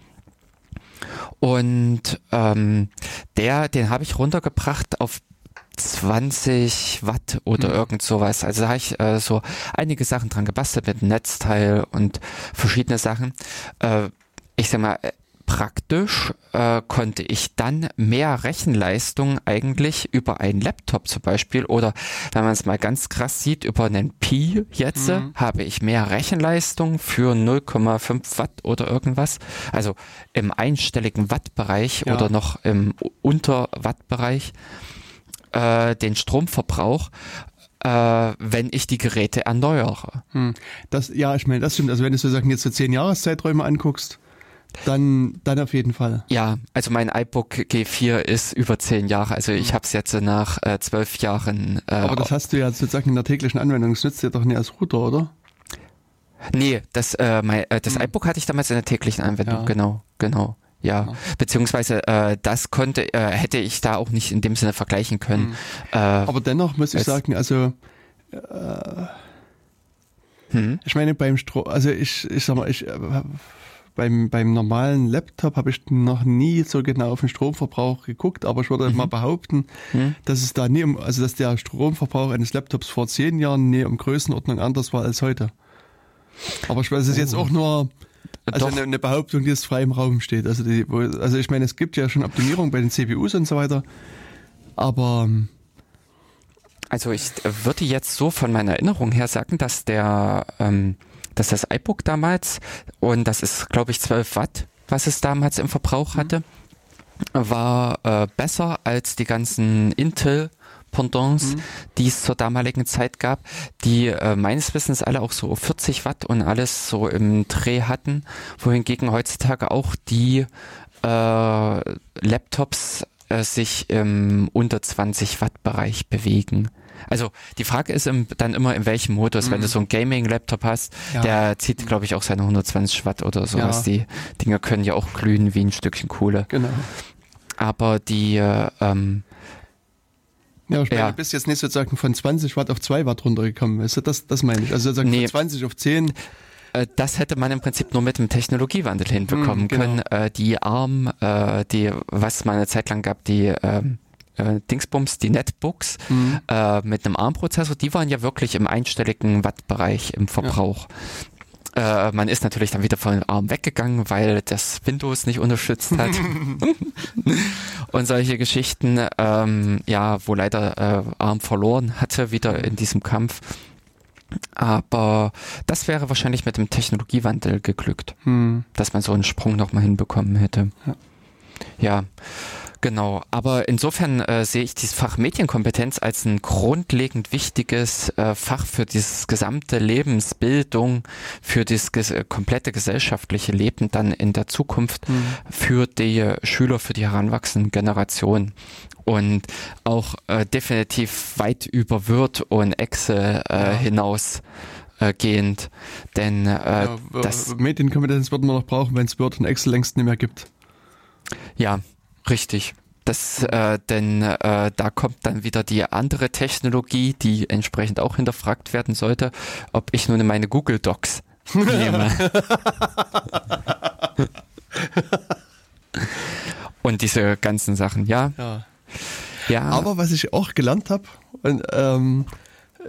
Und ähm, der, den habe ich runtergebracht auf 20 Watt oder mhm. irgend sowas. Also da habe ich äh, so einige Sachen dran gebastelt mit Netzteil und verschiedene Sachen. Äh, ich sag mal, praktisch äh, konnte ich dann mehr Rechenleistung eigentlich über einen Laptop zum Beispiel oder wenn man es mal ganz krass sieht, über einen Pi jetzt mhm. habe ich mehr Rechenleistung für 0,5 Watt oder irgendwas. Also im einstelligen Wattbereich ja. oder noch im Unter-Watt-Bereich äh, den Stromverbrauch äh, wenn ich die Geräte erneuere. Hm. Das, ja, ich meine, das stimmt. Also wenn du sozusagen jetzt so zehn Jahreszeiträume anguckst, dann, dann auf jeden Fall. Ja, also mein iBook G4 ist über zehn Jahre. Also ich hm. habe es jetzt nach äh, zwölf Jahren. Äh, Aber das hast du ja sozusagen in der täglichen Anwendung. Das nützt dir doch nicht als Router, oder? Nee, das, äh, mein, äh, das hm. iBook hatte ich damals in der täglichen Anwendung. Ja. Genau, genau. Ja, beziehungsweise äh, das konnte, äh, hätte ich da auch nicht in dem Sinne vergleichen können. Mhm. Äh, Aber dennoch muss ich sagen, also äh, hm? ich meine beim Strom, also ich, ich sag mal, ich äh, beim, beim normalen Laptop habe ich noch nie so genau auf den Stromverbrauch geguckt, aber ich würde mhm. mal behaupten, mhm. dass es da nie um, also dass der Stromverbrauch eines Laptops vor zehn Jahren nie um Größenordnung anders war als heute. Aber ich weiß, es ist oh. jetzt auch nur also eine, eine, Behauptung, die jetzt frei im Raum steht. Also, die, also ich meine, es gibt ja schon Optimierung bei den CPUs und so weiter, aber also ich würde jetzt so von meiner Erinnerung her sagen, dass der, ähm, dass das iBook damals und das ist, glaube ich, 12 Watt, was es damals im Verbrauch mhm. hatte, war äh, besser als die ganzen Intel Pendants, mhm. die es zur damaligen Zeit gab, die äh, meines Wissens alle auch so 40 Watt und alles so im Dreh hatten, wohingegen heutzutage auch die äh, Laptops äh, sich im unter 20 Watt Bereich bewegen. Also die Frage ist im, dann immer in welchem Modus. Mhm. Wenn du mhm. so einen Gaming-Laptop hast, ja. der zieht, glaube ich, auch seine 120 Watt oder sowas. Ja. Die Dinger können ja auch glühen wie ein Stückchen Kohle. Genau. Aber die äh, ähm, ja, ich meine, ja. du bist jetzt nicht sozusagen von 20 Watt auf 2 Watt runtergekommen. Weißt du, das, das meine ich. Also sozusagen nee. von 20 auf 10. äh, das hätte man im Prinzip nur mit dem Technologiewandel hinbekommen mm, genau. können. Äh, die ARM, äh, die, was mal eine Zeit lang gab, die ähm, äh, Dingsbums, die Netbooks mhm. äh, mit einem ARM-Prozessor, die waren ja wirklich im einstelligen Wattbereich im Verbrauch. Ja. Äh, man ist natürlich dann wieder von ARM weggegangen, weil das Windows nicht unterstützt hat. und solche Geschichten, ähm, ja, wo leider äh, ARM verloren hatte, wieder in diesem Kampf. Aber das wäre wahrscheinlich mit dem Technologiewandel geglückt, hm. dass man so einen Sprung nochmal hinbekommen hätte. Ja. Ja. Genau, aber insofern äh, sehe ich dieses Fach Medienkompetenz als ein grundlegend wichtiges äh, Fach für dieses gesamte Lebensbildung, für das ges äh, komplette gesellschaftliche Leben dann in der Zukunft mhm. für die Schüler, für die heranwachsenden Generationen und auch äh, definitiv weit über Word und Excel äh, ja. hinaus äh, gehend, denn äh, ja, das Medienkompetenz wird man noch brauchen, wenn es Word und Excel längst nicht mehr gibt. Ja, Richtig. Das, äh, denn äh, da kommt dann wieder die andere Technologie, die entsprechend auch hinterfragt werden sollte, ob ich nun meine Google Docs nehme. Und diese ganzen Sachen, ja. ja. ja. Aber was ich auch gelernt habe, ähm,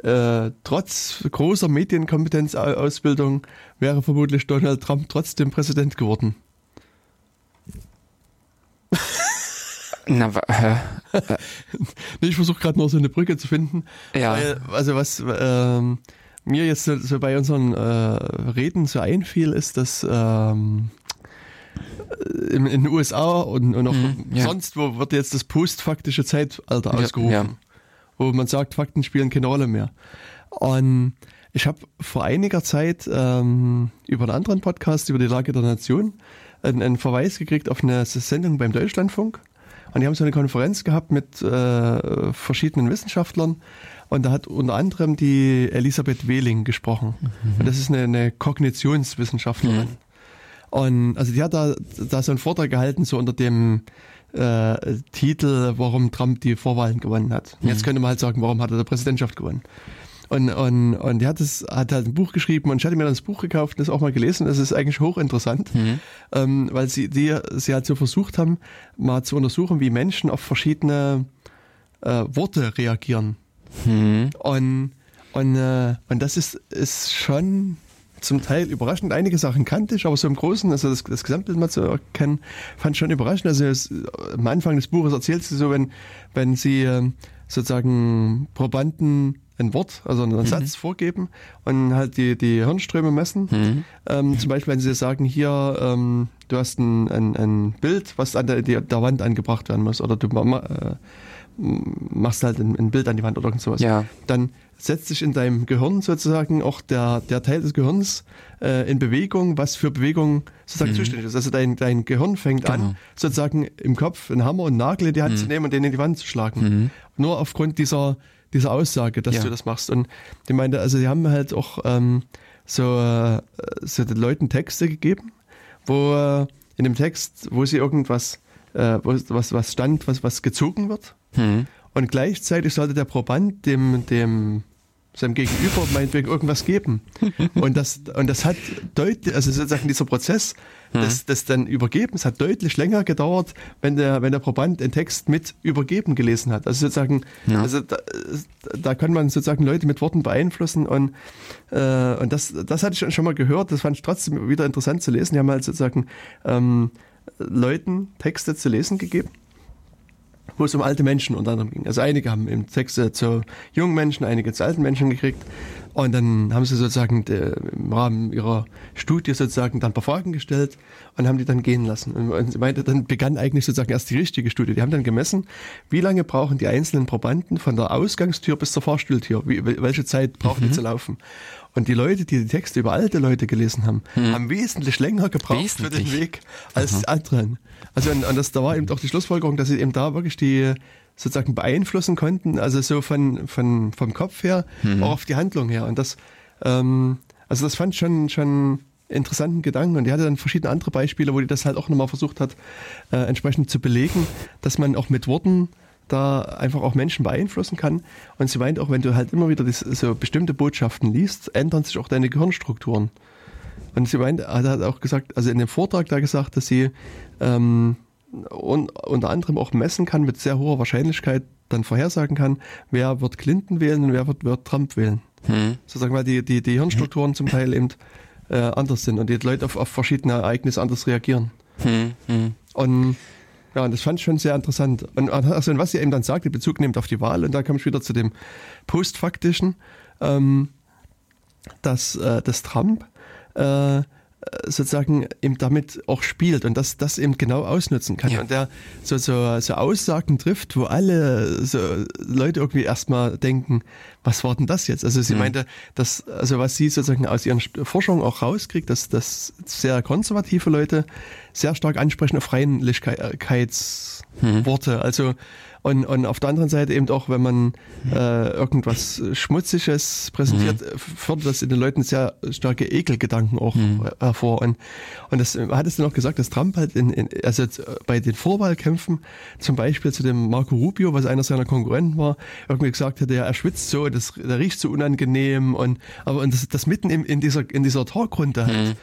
äh, trotz großer Medienkompetenzausbildung wäre vermutlich Donald Trump trotzdem Präsident geworden. Na, äh, nee, ich versuche gerade noch so eine Brücke zu finden. Ja. Weil, also was ähm, mir jetzt so, bei unseren äh, Reden so einfiel, ist, dass ähm, in, in, den USA und, und auch mhm, ja. sonst wo wird jetzt das postfaktische Zeitalter ausgerufen, ja, wo man sagt, Fakten spielen keine Rolle mehr. Und ich habe vor einiger Zeit ähm, über einen anderen Podcast über die Lage der Nation einen, einen Verweis gekriegt auf eine Sendung beim Deutschlandfunk. Und die haben so eine Konferenz gehabt mit äh, verschiedenen Wissenschaftlern. Und da hat unter anderem die Elisabeth Wehling gesprochen. Mhm. Und das ist eine, eine Kognitionswissenschaftlerin. Mhm. Und also die hat da, da so einen Vortrag gehalten, so unter dem äh, Titel, warum Trump die Vorwahlen gewonnen hat. Mhm. Jetzt könnte man halt sagen, warum hat er die Präsidentschaft gewonnen? Und, und, und die hat, das, hat halt ein Buch geschrieben und ich hatte mir das Buch gekauft und das auch mal gelesen. Das ist eigentlich hochinteressant, mhm. ähm, weil sie, die, sie halt so versucht haben, mal zu untersuchen, wie Menschen auf verschiedene äh, Worte reagieren. Mhm. Und, und, äh, und das ist, ist schon zum Teil überraschend. Einige Sachen kannte ich, aber so im Großen, also das, das Gesamtbild mal zu erkennen, fand ich schon überraschend. Also es, am Anfang des Buches erzählt sie so, wenn, wenn sie äh, sozusagen Probanden ein Wort, also einen mhm. Satz vorgeben und halt die, die Hirnströme messen. Mhm. Ähm, zum Beispiel, wenn sie sagen, hier, ähm, du hast ein, ein, ein Bild, was an der, der Wand angebracht werden muss, oder du äh, machst halt ein, ein, Bild an die Wand oder irgend sowas. Ja. Dann setzt sich in deinem Gehirn sozusagen auch der, der Teil des Gehirns äh, in Bewegung, was für Bewegung sozusagen mhm. zuständig ist. Also dein, dein Gehirn fängt genau. an, sozusagen im Kopf einen Hammer und einen Nagel in die Hand mhm. zu nehmen und den in die Wand zu schlagen. Mhm. Nur aufgrund dieser diese Aussage, dass ja. du das machst. Und die meinte, also die haben halt auch ähm, so, äh, so den Leuten Texte gegeben, wo äh, in dem Text, wo sie irgendwas, äh, wo, was, was stand, was, was gezogen wird. Mhm. Und gleichzeitig sollte der Proband dem, dem seinem Gegenüber meinetwegen irgendwas geben. Und das, und das hat deutlich, also sozusagen dieser Prozess hm. des, des dann Übergebens hat deutlich länger gedauert, wenn der, wenn der Proband den Text mit Übergeben gelesen hat. Also sozusagen, ja. also da, da kann man sozusagen Leute mit Worten beeinflussen und, äh, und das, das hatte ich schon mal gehört, das fand ich trotzdem wieder interessant zu lesen. Die haben halt sozusagen ähm, Leuten Texte zu lesen gegeben wo es um alte Menschen unter anderem ging. Also einige haben im Text zu jungen Menschen, einige zu alten Menschen gekriegt. Und dann haben sie sozusagen im Rahmen ihrer Studie sozusagen dann ein paar Fragen gestellt und haben die dann gehen lassen. Und sie meinte, dann begann eigentlich sozusagen erst die richtige Studie. Die haben dann gemessen, wie lange brauchen die einzelnen Probanden von der Ausgangstür bis zur Fahrstuhltür, wie, welche Zeit brauchen mhm. die zu laufen. Und die Leute, die die Texte über alte Leute gelesen haben, mhm. haben wesentlich länger gebraucht wesentlich. für den Weg als mhm. die anderen. Also und, und das, da war eben auch die Schlussfolgerung, dass sie eben da wirklich die sozusagen beeinflussen konnten, also so von, von vom Kopf her, mhm. auch auf die Handlung her. Und das, ähm, also das fand ich schon, schon interessanten Gedanken. Und die hatte dann verschiedene andere Beispiele, wo die das halt auch nochmal versucht hat, äh, entsprechend zu belegen, dass man auch mit Worten da einfach auch Menschen beeinflussen kann. Und sie meint auch, wenn du halt immer wieder das, so bestimmte Botschaften liest, ändern sich auch deine Gehirnstrukturen. Und sie meinte, hat hat auch gesagt, also in dem Vortrag da gesagt, dass sie ähm, un, unter anderem auch messen kann, mit sehr hoher Wahrscheinlichkeit dann vorhersagen kann, wer wird Clinton wählen und wer wird, wird Trump wählen. Hm. Sozusagen, weil die, die, die Hirnstrukturen zum Teil eben äh, anders sind und die Leute auf, auf verschiedene Ereignisse anders reagieren. Hm, hm. Und ja, und das fand ich schon sehr interessant. Und, also, was sie eben dann sagte, Bezug nimmt auf die Wahl, und da komme ich wieder zu dem Postfaktischen, ähm, dass, äh, dass Trump äh, sozusagen eben damit auch spielt und das, das eben genau ausnutzen kann. Ja. Und der so, so, so Aussagen trifft, wo alle so Leute irgendwie erstmal denken, was war denn das jetzt? Also sie Mhm. meinte, dass, also was sie sozusagen aus ihren Forschungen auch rauskriegt, dass, dass sehr konservative Leute sehr stark ansprechen auf Reinlichkeitsworte. Also und, und auf der anderen Seite eben auch, wenn man äh, irgendwas Schmutziges präsentiert, Mhm. fördert das in den Leuten sehr starke Ekelgedanken auch Mhm. hervor. Und, und das hat es dann auch gesagt, dass Trump halt in, in, also bei den Vorwahlkämpfen zum Beispiel zu dem Marco Rubio, was einer seiner Konkurrenten war, irgendwie gesagt hätte, ja, er schwitzt so, das, der riecht so unangenehm und aber und das, das mitten in, in dieser in dieser Talkrunde halt,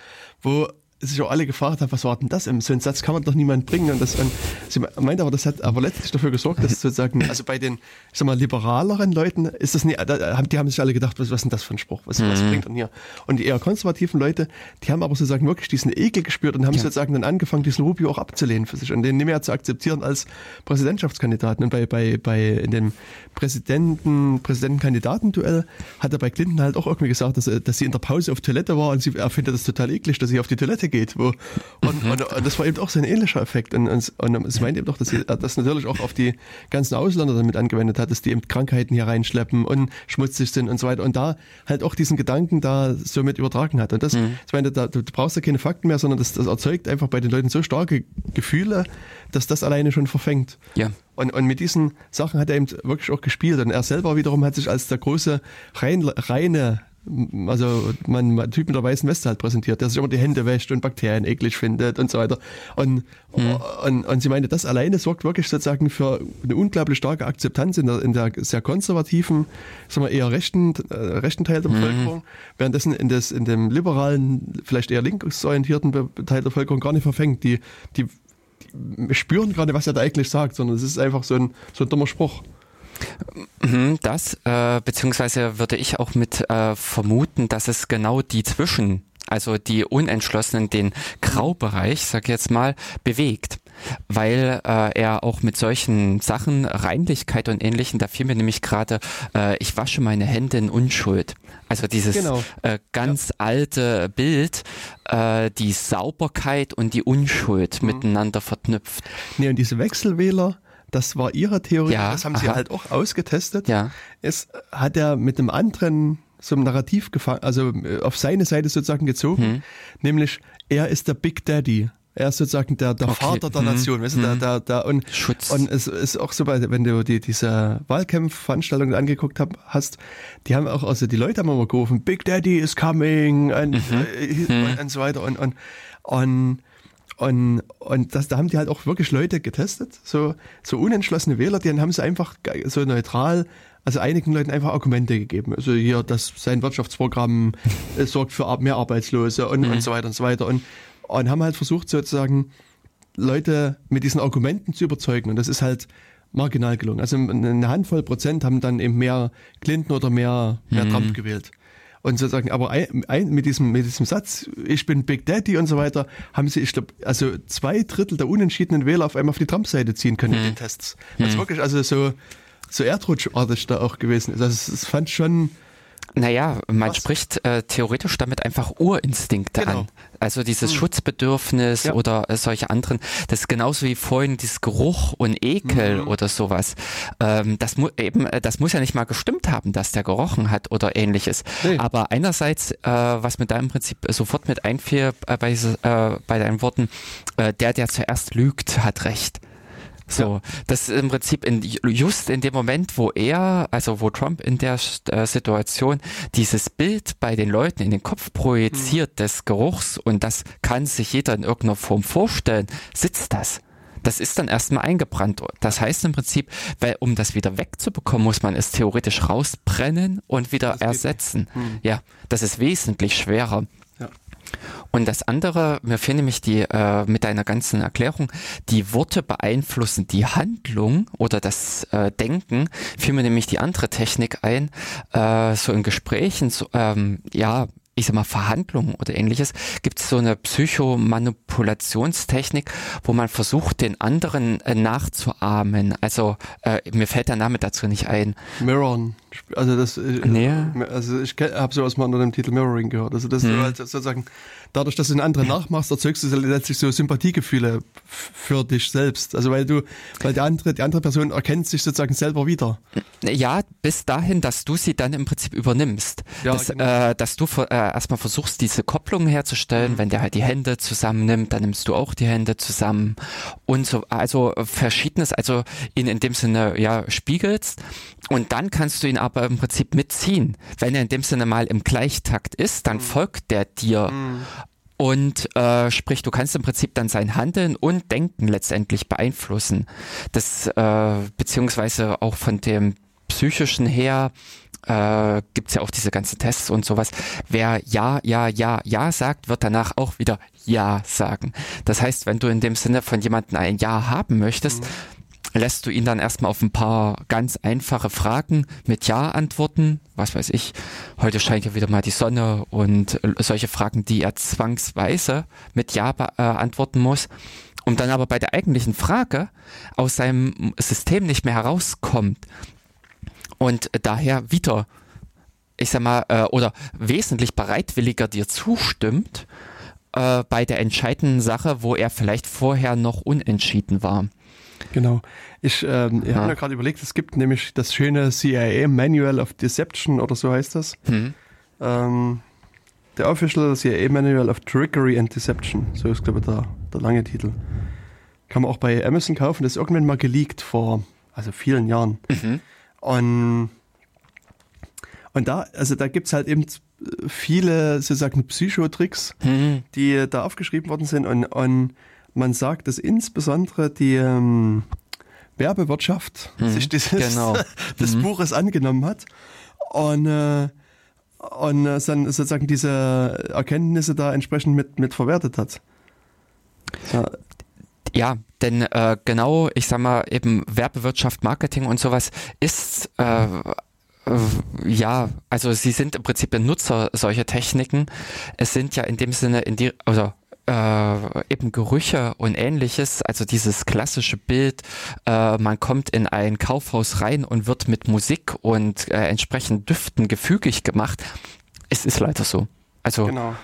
wo sich auch alle gefragt haben, was war denn das? So einen Satz kann man doch niemand bringen. Und das, und sie meint aber, das hat aber letztlich dafür gesorgt, dass sozusagen, also bei den, ich sag mal, liberaleren Leuten ist das nie, da haben, die haben sich alle gedacht, was, was ist denn das für ein Spruch? Was, was bringt denn hier? Und die eher konservativen Leute, die haben aber sozusagen wirklich diesen Ekel gespürt und haben sozusagen dann angefangen, diesen Rubio auch abzulehnen für sich und den nicht mehr zu akzeptieren als Präsidentschaftskandidaten. Und bei, bei, bei, in dem Präsidenten, Präsidentenkandidatenduell hat er bei Clinton halt auch irgendwie gesagt, dass, dass sie in der Pause auf Toilette war und sie, er findet das total eklig, dass sie auf die Toilette geht. Wo, und, und, und das war eben auch so ein ähnlicher Effekt. Und, und, und es meint eben doch, dass sie das natürlich auch auf die ganzen Ausländer damit angewendet hat, dass die eben Krankheiten hier reinschleppen und schmutzig sind und so weiter. Und da halt auch diesen Gedanken da so mit übertragen hat. Und das, ich meine, da, du brauchst ja keine Fakten mehr, sondern das, das erzeugt einfach bei den Leuten so starke Gefühle, dass das alleine schon verfängt. Ja. Und, und mit diesen Sachen hat er eben wirklich auch gespielt. Und er selber wiederum hat sich als der große rein, reine, also man, man Typ mit der weißen Weste halt präsentiert, der sich immer die Hände wäscht und Bakterien eklig findet und so weiter. Und, und, und sie meinte, das alleine sorgt wirklich sozusagen für eine unglaublich starke Akzeptanz in der, in der sehr konservativen, sagen wir eher rechten, äh, rechten Teil der Bevölkerung, währenddessen in, das, in dem liberalen, vielleicht eher linksorientierten Teil der Bevölkerung gar nicht verfängt. Die, die spüren gerade, was er da eigentlich sagt, sondern es ist einfach so ein, so ein dummer Spruch. Mhm, Das, äh, beziehungsweise würde ich auch mit äh, vermuten, dass es genau die Zwischen, also die Unentschlossenen, den Graubereich, sag ich jetzt mal, bewegt. Weil äh, er auch mit solchen Sachen, Reinlichkeit und ähnlichen, da fiel mir nämlich gerade, äh, ich wasche meine Hände in Unschuld. Also dieses Genau. äh, ganz alte Bild, äh, die Sauberkeit und die Unschuld Mhm. miteinander verknüpft. Nee, und diese Wechselwähler, das war ihre Theorie, Ja, das haben sie aha. halt auch ausgetestet. Ja. Es hat er mit einem anderen so einem Narrativ gefangen, also äh, auf seine Seite sozusagen gezogen, Hm. nämlich er ist der Big Daddy. Er ist sozusagen der, der Okay. Vater der Mhm. Nation, weißt du, der, der, der, und, Schutz. und es ist auch so, wenn du die, diese Wahlkampfveranstaltungen angeguckt hab, hast, die haben auch, also die Leute haben immer gerufen, Big Daddy is coming und, äh, und, und so weiter und, und, und und, und das, da haben die halt auch wirklich Leute getestet, so, so unentschlossene Wähler, denen haben sie einfach so neutral, also einigen Leuten einfach Argumente gegeben. Also hier, dass sein Wirtschaftsprogramm äh, sorgt für mehr Arbeitslose und, und so weiter und so weiter. Und, und haben halt versucht sozusagen Leute mit diesen Argumenten zu überzeugen. Und das ist halt marginal gelungen. Also eine Handvoll Prozent haben dann eben mehr Clinton oder mehr, mehr Trump gewählt. Und sozusagen, aber ein, ein, mit, diesem, mit diesem Satz, ich bin Big Daddy und so weiter, haben sie, ich glaube, also zwei Drittel der unentschiedenen Wähler auf einmal auf die Trump-Seite ziehen können in den Tests. Das ist wirklich also so, so erdrutschartig da auch gewesen ist. Also das, das fand ich schon, Naja, man Was? spricht äh, theoretisch damit einfach Urinstinkte Genau. an. Also dieses Schutzbedürfnis Ja. oder äh, solche anderen. Das ist genauso wie vorhin dieses Geruch und Ekel Mhm. oder sowas. Ähm, das, mu eben, äh, das muss ja nicht mal gestimmt haben, dass der gerochen hat oder ähnliches. Nee. Aber einerseits, äh, was mir da im Prinzip sofort mit einfiel äh, bei, äh, bei deinen Worten, äh, der, der zuerst lügt, hat recht. So, das ist im Prinzip in, just in dem Moment, wo er, also wo Trump in der äh, Situation dieses Bild bei den Leuten in den Kopf projiziert des Geruchs und das kann sich jeder in irgendeiner Form vorstellen, sitzt das. Das ist dann erstmal eingebrannt. Das heißt im Prinzip, weil um das wieder wegzubekommen, muss man es theoretisch rausbrennen und wieder nicht. ersetzen. Ja, das ist wesentlich schwerer. Und das andere, mir fehlen nämlich die, äh, mit deiner ganzen Erklärung, die Worte beeinflussen die Handlung oder das äh, Denken, fiel mir nämlich die andere Technik ein, äh, so in Gesprächen, so, ähm, ja, ich sag mal, Verhandlungen oder ähnliches, gibt es so eine Psychomanipulationstechnik, wo man versucht, den anderen äh, nachzuahmen. Also äh, mir fällt der Name dazu nicht ein. Mirrorn. Also das, äh, nee. also ich habe sowas mal unter dem Titel Mirroring gehört. Also das hm. sozusagen dadurch, dass du den anderen nachmachst, erzeugst du letztlich so Sympathiegefühle für dich selbst. Also weil du, weil die andere, die andere Person erkennt sich sozusagen selber wieder. Ja, bis dahin, dass du sie dann im Prinzip übernimmst. Ja, dass, genau. äh, dass du äh, erstmal versuchst, diese Kopplung herzustellen. Mhm. Wenn der halt die Hände zusammennimmt, dann nimmst du auch die Hände zusammen und so. Also verschiedenes, also ihn in dem Sinne ja spiegelst. Und dann kannst du ihn aber im Prinzip mitziehen. Wenn er in dem Sinne mal im Gleichtakt ist, dann mhm. folgt der dir. Mhm. Und äh, sprich, du kannst im Prinzip dann sein Handeln und Denken letztendlich beeinflussen. Das äh, beziehungsweise auch von dem psychischen her äh, gibt ja auch diese ganzen Tests und sowas. Wer ja, ja, ja, ja sagt, wird danach auch wieder ja sagen. Das heißt, wenn du in dem Sinne von jemandem ein Ja haben möchtest, mhm lässt du ihn dann erstmal auf ein paar ganz einfache Fragen mit Ja antworten. Was weiß ich, heute scheint ja wieder mal die Sonne und solche Fragen, die er zwangsweise mit Ja beantworten äh, muss. Und dann aber bei der eigentlichen Frage aus seinem System nicht mehr herauskommt und daher wieder, ich sag mal, äh, oder wesentlich bereitwilliger dir zustimmt äh, bei der entscheidenden Sache, wo er vielleicht vorher noch unentschieden war. Genau. Ich, ähm, ich habe mir gerade überlegt, es gibt nämlich das schöne CIA Manual of Deception oder so heißt das. Hm. Ähm, der Official CIA Manual of Trickery and Deception. So ist, glaube ich, der, der lange Titel. Kann man auch bei Amazon kaufen. Das ist irgendwann mal geleakt vor also vielen Jahren. Mhm. Und, und da, also da gibt's halt eben viele sozusagen Psychotricks, mhm. die da aufgeschrieben worden sind. Und, und man sagt, dass insbesondere die ähm, Werbewirtschaft hm, sich dieses, genau. des mhm. Buches angenommen hat und, äh, und äh, dann sozusagen diese Erkenntnisse da entsprechend mit, mit verwertet hat. Ja. Ja, denn äh, genau, ich sag mal, eben Werbewirtschaft, Marketing und sowas ist äh, äh, ja, also sie sind im Prinzip Nutzer solcher Techniken. Es sind ja in dem Sinne in die, oder äh, eben Gerüche und ähnliches, also dieses klassische Bild, äh, man kommt in ein Kaufhaus rein und wird mit Musik und äh, entsprechend Düften gefügig gemacht. Es ist leider so. Also genau.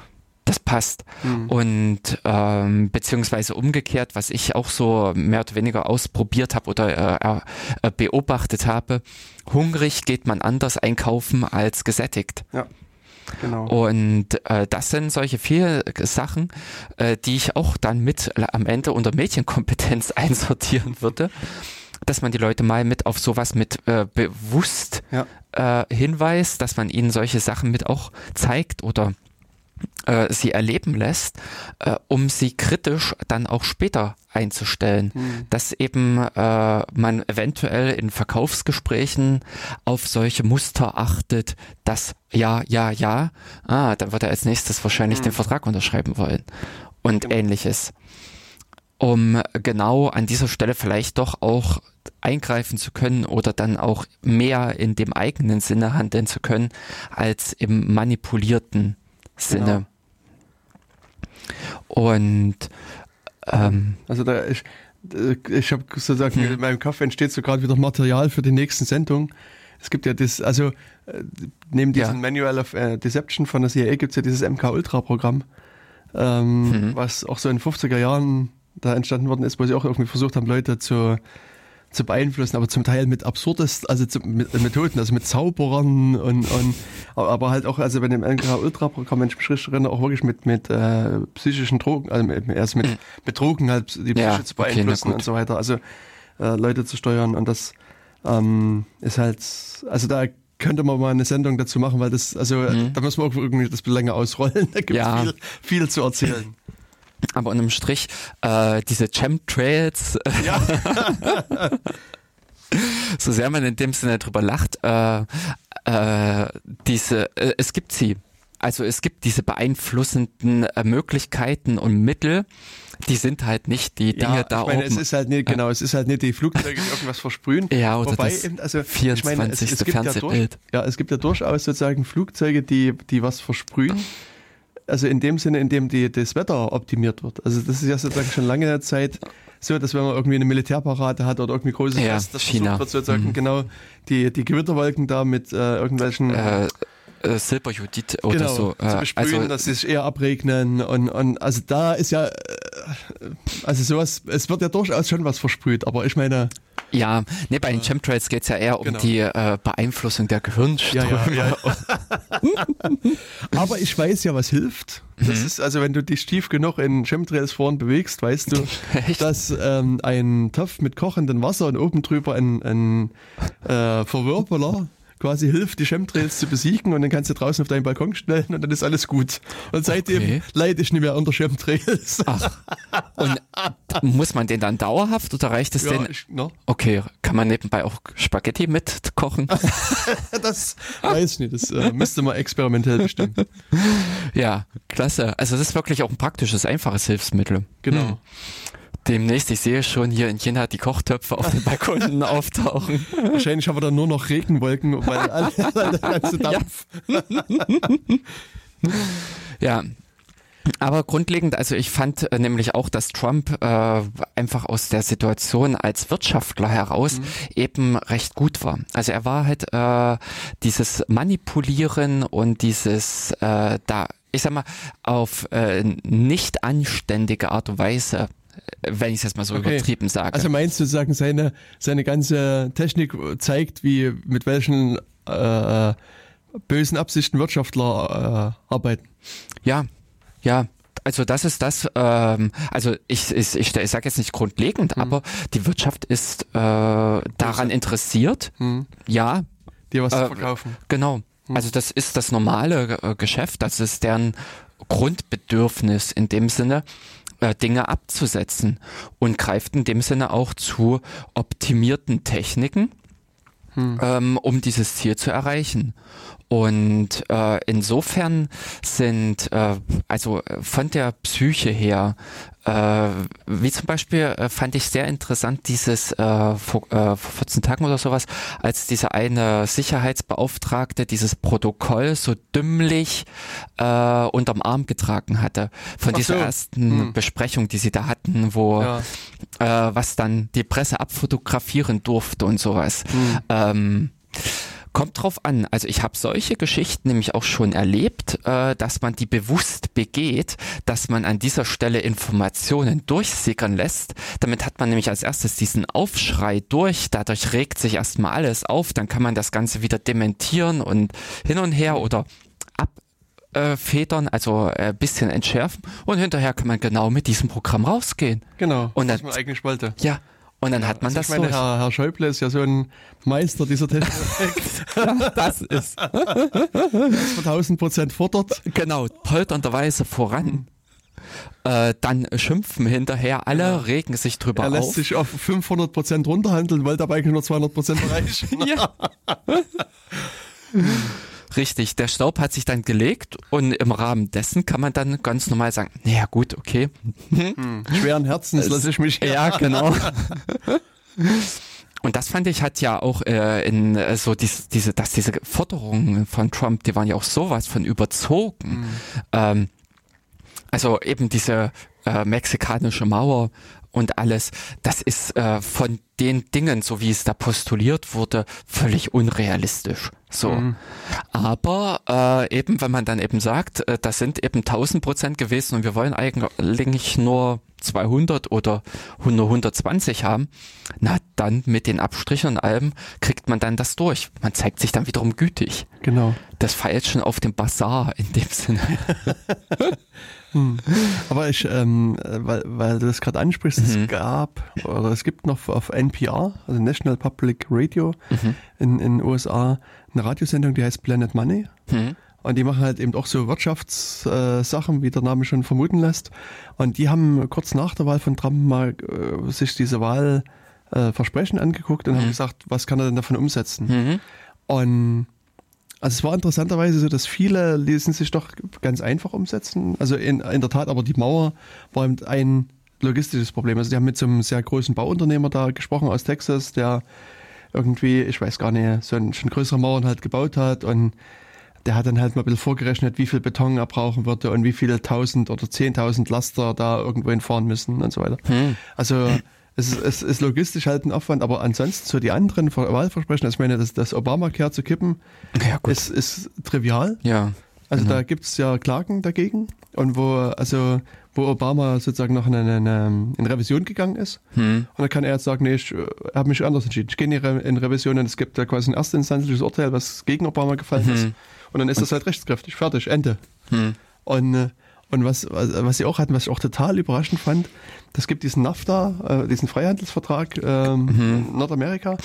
das passt. Mhm. Und ähm, beziehungsweise umgekehrt, was ich auch so mehr oder weniger ausprobiert habe oder äh, äh, beobachtet habe, hungrig geht man anders einkaufen als gesättigt. Ja. Genau. Und äh, das sind solche vier Sachen, äh, die ich auch dann mit am Ende unter Medienkompetenz einsortieren würde, dass man die Leute mal mit auf sowas mit äh, bewusst ja. äh, hinweist, dass man ihnen solche Sachen mit auch zeigt oder äh, sie erleben lässt, äh, um sie kritisch dann auch später einzustellen. Mhm. Dass eben äh, man eventuell in Verkaufsgesprächen auf solche Muster achtet, dass ja, ja, ja, ah, dann wird er als nächstes wahrscheinlich mhm. den Vertrag unterschreiben wollen und genau. ähnliches. Um genau an dieser Stelle vielleicht doch auch eingreifen zu können oder dann auch mehr in dem eigenen Sinne handeln zu können als im manipulierten Sinne. Genau. Und ähm, also da ich, ich habe sozusagen hm. in meinem Kopf entsteht so gerade wieder Material für die nächsten Sendung. Es gibt ja das, also äh, neben diesem ja. Manual of äh, Deception von der CIA gibt es ja dieses MK Ultra Programm, ähm, mhm. was auch so in den 50er Jahren da entstanden worden ist, wo sie auch irgendwie versucht haben, Leute zu zu beeinflussen, aber zum Teil mit absurdest, also zu, mit äh, Methoden, also mit Zauberern und, und aber halt auch, also bei dem LKH Ultra Programm, wenn ich mich richtig erinnere, auch wirklich mit, mit äh, psychischen Drogen, also erst mit, mhm. mit Drogen halt die Psyche ja, zu beeinflussen okay, und so weiter, also äh, Leute zu steuern und das ähm, ist halt, also da könnte man mal eine Sendung dazu machen, weil das, also mhm. da muss man auch irgendwie das länger ausrollen, da gibt es ja. viel, viel zu erzählen. Aber unterm Strich, äh, diese Chemtrails, ja. so sehr man in dem Sinne drüber lacht, äh, äh, diese, äh, es gibt sie. also es gibt diese beeinflussenden äh, Möglichkeiten und Mittel, die sind halt nicht die Dinge ja, da ich meine, oben. Es ist halt nicht, genau, es ist halt nicht die Flugzeuge, die irgendwas versprühen. Ja, oder Wobei das eben, also, 24. ich meine, es, es gibt ja, durch, Fernsehbild. ja, es gibt ja durchaus sozusagen Flugzeuge, die, die was versprühen. Also in dem Sinne, in dem die, das Wetter optimiert wird. Also das ist ja sozusagen schon lange Zeit so, dass wenn man irgendwie eine Militärparade hat oder irgendwie großes Ja, Fest, das China. versucht wird sozusagen Mhm. genau die, die Gewitterwolken da mit äh, irgendwelchen Äh, äh, Silberjudith oder genau, so. zu Äh, besprühen, also, dass sich eher abregnen und, und also da ist ja äh, also sowas, es wird ja durchaus schon was versprüht, aber ich meine, ja, nee, bei den Chemtrails geht's ja eher um Genau. die äh, Beeinflussung der Gehirnströme. ja, ja, ja. aber ich weiß ja, was hilft. Das ist also, wenn du dich tief genug in Chemtrails vorn bewegst, weißt du, dass ähm, ein Topf mit kochendem Wasser und oben drüber ein, ein äh, Verwirbeler quasi hilft, die Chemtrails zu besiegen und dann kannst du draußen auf deinen Balkon stellen und dann ist alles gut. Und seitdem Okay. leide ich nicht mehr unter Chemtrails. Ach, und muss man den dann dauerhaft oder reicht es ja, den? ich, no, Okay, kann man nebenbei auch Spaghetti mitkochen? das weiß ich nicht, das äh, müsste man experimentell bestimmen. ja, klasse. Also das ist wirklich auch ein praktisches, einfaches Hilfsmittel. Genau. Hm. Demnächst, ich sehe schon hier in China die Kochtöpfe auf den Balkonen auftauchen. Wahrscheinlich haben wir dann nur noch Regenwolken, weil alle, der ganze Dampf. Ja. Aber grundlegend, also ich fand äh, nämlich auch, dass Trump äh, einfach aus der Situation als Wirtschaftler heraus eben recht gut war. Also er war halt äh, dieses Manipulieren und dieses äh, da, ich sag mal, auf äh, nicht anständige Art und Weise, wenn ich es jetzt mal so Okay. übertrieben sage. Also meinst du sozusagen, seine, seine ganze Technik zeigt, wie mit welchen äh, bösen Absichten Wirtschaftler äh, arbeiten? Ja, ja. Also das ist das, ähm, also ich, ich, ich, ich sage jetzt nicht grundlegend, Hm. aber die Wirtschaft ist äh, daran interessiert, Hm. ja, Dir was Äh, zu verkaufen. genau. Hm. Also das ist das normale äh, Geschäft, das ist deren Grundbedürfnis in dem Sinne, äh, Dinge abzusetzen und greift in dem Sinne auch zu optimierten Techniken, Hm. ähm, um dieses Ziel zu erreichen. Und äh, insofern sind, äh, also äh, von der Psyche her, wie zum Beispiel äh, fand ich sehr interessant dieses äh, vor, äh, vor 14 Tagen oder sowas, als dieser eine Sicherheitsbeauftragte dieses Protokoll so dümmlich äh, unterm Arm getragen hatte. Von Ach dieser so. ersten Hm. Besprechung, die sie da hatten, wo Ja. äh, was dann die Presse abfotografieren durfte und sowas. Hm. Ähm, kommt drauf an. Also ich habe solche Geschichten nämlich auch schon erlebt, äh, dass man die bewusst begeht, dass man an dieser Stelle Informationen durchsickern lässt. Damit hat man nämlich als erstes diesen Aufschrei durch. Dadurch regt sich erstmal alles auf. Dann kann man das Ganze wieder dementieren und hin und her oder ab äh, federn, also ein bisschen entschärfen und hinterher kann man genau mit diesem Programm rausgehen. Genau, Und dann- man eigentlich wollte. Ja, und dann hat man Also das ich meine, durch. Herr, Herr Schäuble ist ja so ein Meister dieser Technik, das ist das von 1000 Prozent fordert. genau polternderweise voran. Äh, dann schimpfen hinterher alle, regen sich drüber Er lässt auf. sich auf 500 Prozent runterhandeln, wollte aber eigentlich nur 200 Prozent erreichen. ja. Richtig, der Staub hat sich dann gelegt und im Rahmen dessen kann man dann ganz normal sagen, naja gut, okay. Schweren Herzens lasse ich mich hier. Ja, genau. Und das fand ich hat ja auch äh, in äh, so dies, diese, dass diese Forderungen von Trump, die waren ja auch sowas von überzogen. Ähm, also eben diese äh, mexikanische Mauer und alles, das ist äh, von den Dingen, so wie es da postuliert wurde, völlig unrealistisch. So. Aber äh, eben, wenn man dann eben sagt, äh, das sind eben 1000 Prozent gewesen und wir wollen eigentlich nur 200 oder nur 120 haben, na dann mit den Abstrichen und allem kriegt man dann das durch. Man zeigt sich dann wiederum gütig. Genau. Das Feilschen auf dem Bazar in dem Sinne. Aber ich, ähm, äh, weil, weil du das gerade ansprichst, Mhm. es gab oder es gibt noch auf NPR, also National Public Radio Mhm. in in den USA, eine Radiosendung, die heißt Planet Money. Hm. Und die machen halt eben auch so Wirtschaftssachen, äh, wie der Name schon vermuten lässt. Und die haben kurz nach der Wahl von Trump mal äh, sich diese Wahl äh, angeguckt und haben gesagt, was kann er denn davon umsetzen? Mhm. Und Also es war interessanterweise so, dass viele ließen sich doch ganz einfach umsetzen. Also in, in der Tat, aber die Mauer war eben ein logistisches Problem. Also die haben mit so einem sehr großen Bauunternehmer da gesprochen aus Texas, der irgendwie, ich weiß gar nicht, so ein, schon größere Mauern halt gebaut hat und der hat dann halt mal ein bisschen vorgerechnet, wie viel Beton er brauchen würde und wie viele tausend oder zehntausend Laster da irgendwo hinfahren müssen und so weiter. Hm. Also es ist, es ist logistisch halt ein Aufwand, aber ansonsten so die anderen Wahlversprechen, also ich meine, das, das Obamacare zu kippen, ja, ist, ist trivial. Ja. Also genau. da gibt's ja Klagen dagegen und wo, also wo Obama sozusagen noch in eine, eine, in Revision gegangen ist. Hm. Und dann kann er jetzt sagen, nee, ich äh, habe mich anders entschieden. Ich gehe in Revision und es gibt da quasi ein erstinstanzliches Urteil, was gegen Obama gefallen hm. ist. Und dann ist das halt rechtskräftig, fertig, Ende. Hm. Und, äh, und was, was sie auch hatten, was ich auch total überraschend fand, das gibt diesen NAFTA, äh, diesen Freihandelsvertrag ähm, mhm. Nordamerika.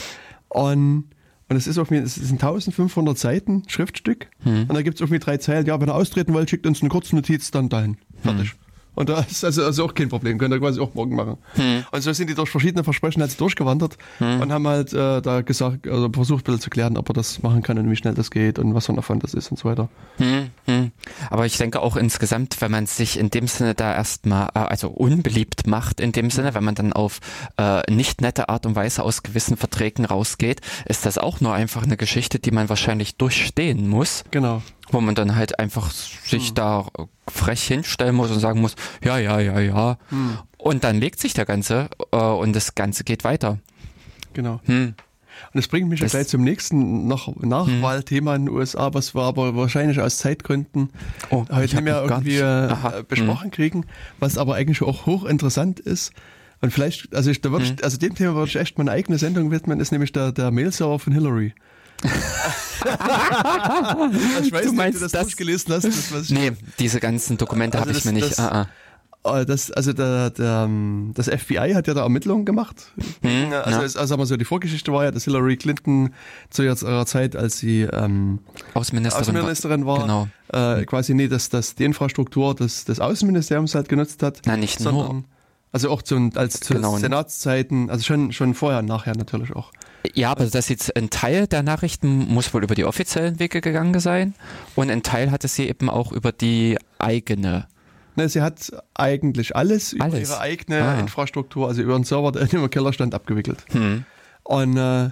Und und es ist irgendwie, es sind 1500 Seiten Schriftstück. Mhm. Und da gibt es irgendwie drei Zeilen. Ja, wenn ihr austreten wollt, schickt uns eine kurze Notiz, dann dahin. Fertig. Mhm. Und da ist also, also auch kein Problem, könnt ihr quasi auch morgen machen. Hm. Und so sind die durch verschiedene Versprechen halt durchgewandert hm. und haben halt äh, da gesagt, also versucht ein bisschen zu klären, ob er das machen kann und wie schnell das geht und was für ein Aufwand das ist und so weiter. Hm. hm. Aber ich denke auch insgesamt, wenn man sich in dem Sinne da erstmal, äh, also unbeliebt macht in dem Sinne, wenn man dann auf äh, nicht nette Art und Weise aus gewissen Verträgen rausgeht, ist das auch nur einfach eine Geschichte, die man wahrscheinlich durchstehen muss. Genau wo man dann halt einfach sich hm. da frech hinstellen muss und sagen muss, ja, ja, ja, ja. Hm. Und dann legt sich der Ganze äh, und das Ganze geht weiter. Genau. Hm. Und das bringt mich das gleich zum nächsten noch Nachwahlthema in den USA, was wir aber wahrscheinlich aus Zeitgründen oh, heute nicht mehr irgendwie äh, Aha. Hm. besprochen kriegen, was aber eigentlich auch hochinteressant ist. Und vielleicht, also ich, da würde ich, hm. also dem Thema würde ich echt meine eigene Sendung widmen, ist nämlich der, der Mail-Server von Hillary ich weiß du meinst, nicht, ob du das, das durchgelesen hast. Das, was nee, diese ganzen Dokumente also habe ich mir nicht. Das, ah, ah. Äh, das, also der, der, ähm, das FBI hat ja da Ermittlungen gemacht. Hm, also, ja. also aber so die Vorgeschichte war ja, dass Hillary Clinton zu ihrer Zeit, als sie ähm, Außenministerin, Außenministerin war, genau. äh, quasi nie, dass das die Infrastruktur des, des Außenministeriums halt genutzt hat. Nein, nicht nur. Also auch zu, als zu genau. Senatszeiten, also schon, schon vorher und nachher natürlich auch. Ja, aber das jetzt ein Teil der Nachrichten muss wohl über die offiziellen Wege gegangen sein und ein Teil hatte sie eben auch über die eigene. Ne, sie hat eigentlich alles, alles. über ihre eigene ah. Infrastruktur, also über einen Server, der im Keller stand, abgewickelt. Hm. Und äh,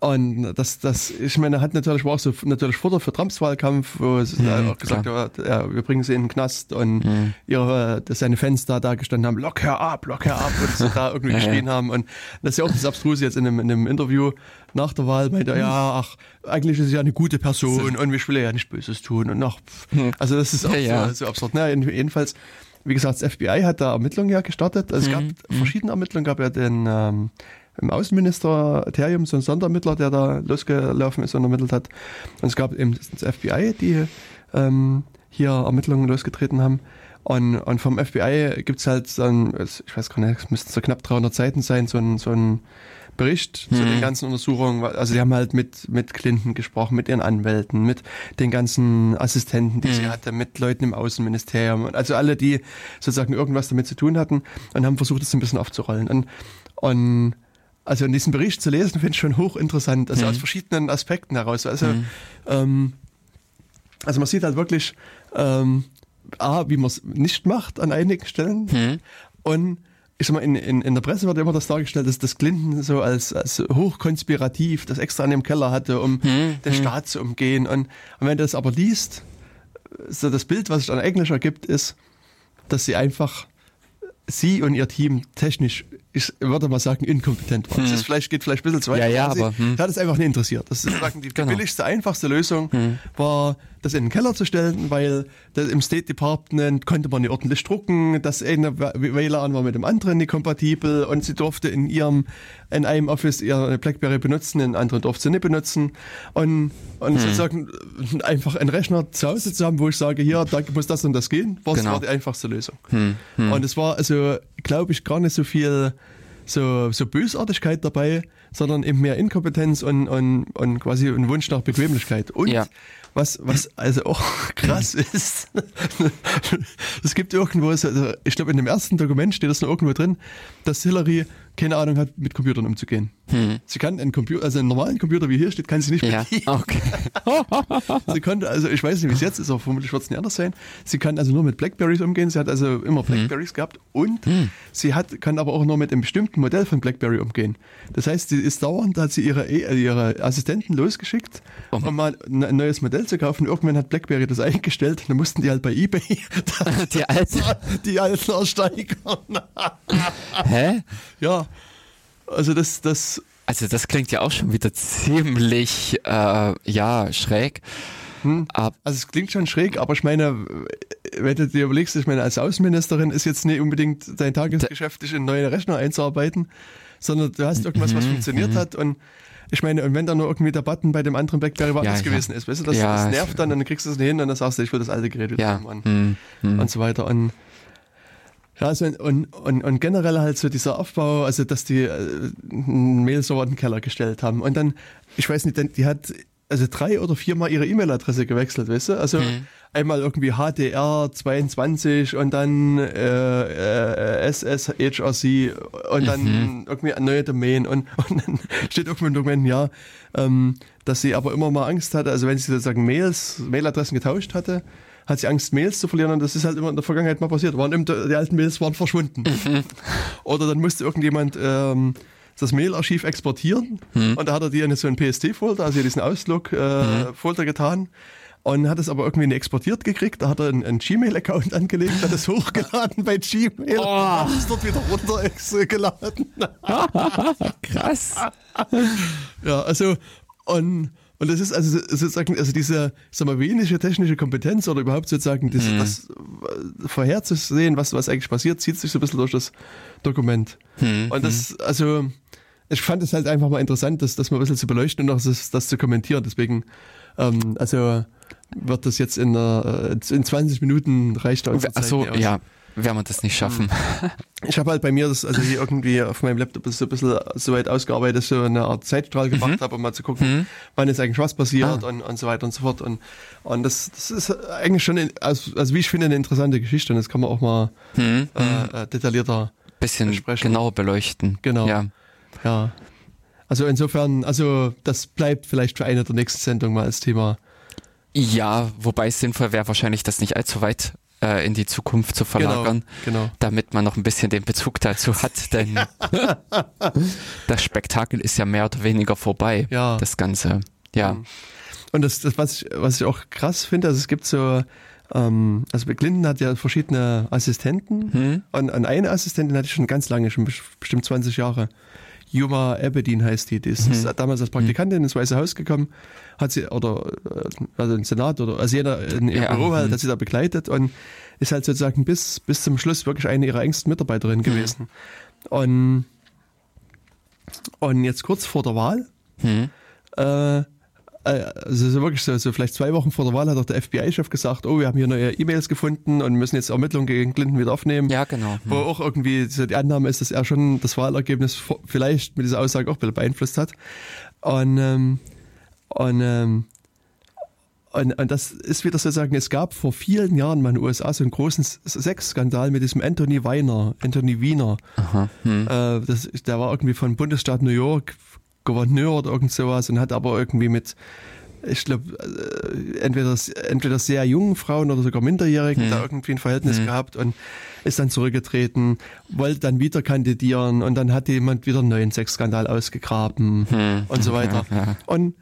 und das, das, ich meine, hat natürlich, war auch so natürlich Futter für Trumps Wahlkampf, wo es mhm, auch gesagt hat, ja, wir bringen sie in den Knast und mhm. ihre, dass seine Fans da, da gestanden haben, lock her ab, lock her ab und sie da irgendwie geschrien haben. Und das ist ja auch das Abstruse jetzt in einem, in einem Interview nach der Wahl, meinte er, ja, ach, eigentlich ist sie ja eine gute Person und ich will ja nicht Böses tun und noch, mhm. also das ist auch ja, so, so absurd. Na, jedenfalls, wie gesagt, das FBI hat da Ermittlungen ja gestartet. Also es gab mhm. verschiedene Ermittlungen, gab ja den, ähm, im Außenministerium so ein Sondermittler, der da losgelaufen ist und ermittelt hat. Und es gab eben das FBI, die ähm, hier Ermittlungen losgetreten haben. Und, und vom FBI gibt's halt so ein, ich weiß gar nicht, es müssten so knapp 300 Seiten sein, so ein, so ein Bericht hm. zu den ganzen Untersuchungen. Also die haben halt mit, mit Clinton gesprochen, mit ihren Anwälten, mit den ganzen Assistenten, die hm. sie hatte, mit Leuten im Außenministerium. Also alle, die sozusagen irgendwas damit zu tun hatten und haben versucht, es ein bisschen aufzurollen. Und, und also in diesem Bericht zu lesen, finde ich schon hochinteressant, also mhm. aus verschiedenen Aspekten heraus. Also, mhm. ähm, also man sieht halt wirklich, ähm, A, wie man es nicht macht an einigen Stellen mhm. und ich sag mal, in, in, in der Presse wird immer das dargestellt, dass das Clinton so als, als hochkonspirativ das extra an dem Keller hatte, um hm, den hm. Staat zu umgehen. Und, und wenn du das aber liest, so das Bild, was sich dann Englisch ergibt, ist, dass sie einfach sie und ihr Team technisch ich würde mal sagen, inkompetent war. Hm. Das ist vielleicht, geht vielleicht ein bisschen zu weit. Ja, ja, aber, hm. hat es einfach nicht interessiert. Das ist sagen, die, genau. billigste, einfachste Lösung hm. war, das in den Keller zu stellen, weil im State Department konnte man nicht ordentlich drucken, das eine WLAN war mit dem anderen nicht kompatibel und sie durfte in ihrem, in einem Office ihre Blackberry benutzen, in anderen durfte sie nicht benutzen. Und, und hm. sozusagen einfach einen Rechner zu Hause zu haben, wo ich sage, hier, da muss das und das gehen, war, genau. war die einfachste Lösung. Hm. Hm. Und es war also, glaube ich, gar nicht so viel so, so Bösartigkeit dabei, sondern eben mehr Inkompetenz und, und, und quasi ein Wunsch nach Bequemlichkeit. Und ja. Was, was also auch krass ist, es gibt irgendwo, also ich glaube in dem ersten Dokument steht das noch irgendwo drin, dass Hillary keine Ahnung hat, mit Computern umzugehen. Hm. Sie kann einen Computer, also einen normalen Computer, wie hier steht, kann sie nicht ja. bedienen. Okay. sie konnte, also ich weiß nicht, wie es jetzt ist, aber vermutlich wird es nicht anders sein. Sie kann also nur mit Blackberries umgehen. Sie hat also immer hm. Blackberries hm. gehabt und hm. sie hat, kann aber auch nur mit einem bestimmten Modell von Blackberry umgehen. Das heißt, sie ist dauernd, da hat sie ihre, äh, ihre Assistenten losgeschickt, oh. um mal ein neues Modell zu kaufen. Irgendwann hat Blackberry das eingestellt. Dann mussten die halt bei eBay die alten, die alten ersteigern. Hä? Ja. Also das, das. Also das klingt ja auch schon wieder ziemlich äh, ja schräg. Hm. also es klingt schon schräg, aber ich meine, wenn du dir überlegst, ich meine, als Außenministerin ist jetzt nicht unbedingt dein Tagesgeschäft, dich in neue Rechner einzuarbeiten, sondern du hast irgendwas, was mhm, funktioniert mhm. hat und ich meine, und wenn da nur irgendwie der Button bei dem anderen Blackberry woanders ja, gewesen ist, weißt du, das, ja, das nervt dann und dann kriegst du es nicht hin und dann sagst du, ich will das alte Gerät wieder ja. haben und, mhm. und so weiter. Und ja, also und, und, und generell halt so dieser Aufbau, also dass die äh, einen Mail-Server in den Keller gestellt haben. Und dann, ich weiß nicht, die hat also drei oder viermal ihre E-Mail-Adresse gewechselt, weißt du? Also mhm. einmal irgendwie HDR22 und dann äh, äh, SSHRC und dann mhm. irgendwie eine neue Domain und, und dann steht irgendwo im Dokument, ja, ähm, dass sie aber immer mal Angst hatte, also wenn sie sozusagen Mails, Mailadressen getauscht hatte, hat sie Angst, Mails zu verlieren und das ist halt immer in der Vergangenheit mal passiert. Waren die alten Mails waren verschwunden. Mhm. Oder dann musste irgendjemand ähm, das Mailarchiv exportieren mhm. und da hat er die in so einen PST-Folder, also diesen Outlook-Folder äh, mhm. getan und hat es aber irgendwie nicht exportiert gekriegt. Da hat er einen, einen Gmail-Account angelegt, hat es hochgeladen bei Gmail oh. und hat es dort wieder runtergeladen. Krass. ja, also und und das ist also sozusagen, also diese, sag mal, wenig technische Kompetenz oder überhaupt sozusagen das, mhm. das äh, vorherzusehen, was, was eigentlich passiert, zieht sich so ein bisschen durch das Dokument. Mhm. Und das, mhm. also, ich fand es halt einfach mal interessant, das, das mal ein bisschen zu beleuchten und auch das, das zu kommentieren. Deswegen, ähm, also wird das jetzt in, uh, in 20 Minuten reicht da Ach so, ja werden wir das nicht schaffen. Hm. Ich habe halt bei mir das, also hier irgendwie auf meinem Laptop so ein bisschen so weit ausgearbeitet, dass ich so eine Art Zeitstrahl gemacht mhm. habe, um mal zu gucken, mhm. wann ist eigentlich was passiert ah. und, und so weiter und so fort. Und, und das, das ist eigentlich schon, also, also wie ich finde, eine interessante Geschichte und das kann man auch mal mhm. äh, äh detaillierter bisschen besprechen. genauer beleuchten. Genau. Ja. ja. Also insofern, also das bleibt vielleicht für eine der nächsten Sendungen mal als Thema. Ja, wobei es sinnvoll wäre, wahrscheinlich das nicht allzu weit äh, in die Zukunft zu verlagern, genau, genau. damit man noch ein bisschen den Bezug dazu hat, denn das Spektakel ist ja mehr oder weniger vorbei, ja. das Ganze. Ja. Mhm. Und das, das was, ich, was ich auch krass finde, also es gibt so, ähm, also Clinton hat ja verschiedene Assistenten hm. und, und eine Assistentin hatte ich schon ganz lange, schon bestimmt 20 Jahre. Yuma Abedin heißt die. Die ist mhm. damals als Praktikantin ins Weiße Haus gekommen, hat sie, oder äh, also im Senat oder also jeder in ihrem ja. Büro halt, mhm. hat sie da begleitet und ist halt sozusagen bis, bis zum Schluss wirklich eine ihrer engsten Mitarbeiterinnen mhm. gewesen. Und, und jetzt kurz vor der Wahl mhm. äh, also so wirklich so, so vielleicht zwei Wochen vor der Wahl hat auch der FBI-Chef gesagt, oh, wir haben hier neue E-Mails gefunden und müssen jetzt Ermittlungen gegen Clinton wieder aufnehmen. Ja, genau. Wo auch irgendwie so die Annahme ist, dass er schon das Wahlergebnis vielleicht mit dieser Aussage auch beeinflusst hat. Und, ähm, und, ähm, und, und das ist wieder sozusagen, es gab vor vielen Jahren mal in den USA so einen großen Sexskandal mit diesem Anthony Weiner, Anthony Wiener. Aha, hm. äh, das, der war irgendwie von Bundesstaat New York Gouverneur oder irgend sowas und hat aber irgendwie mit, ich glaube, äh, entweder, entweder sehr jungen Frauen oder sogar Minderjährigen hm. da irgendwie ein Verhältnis hm. gehabt und ist dann zurückgetreten, wollte dann wieder kandidieren und dann hat jemand wieder einen neuen Sexskandal ausgegraben hm. und so weiter. Ja, ja. Und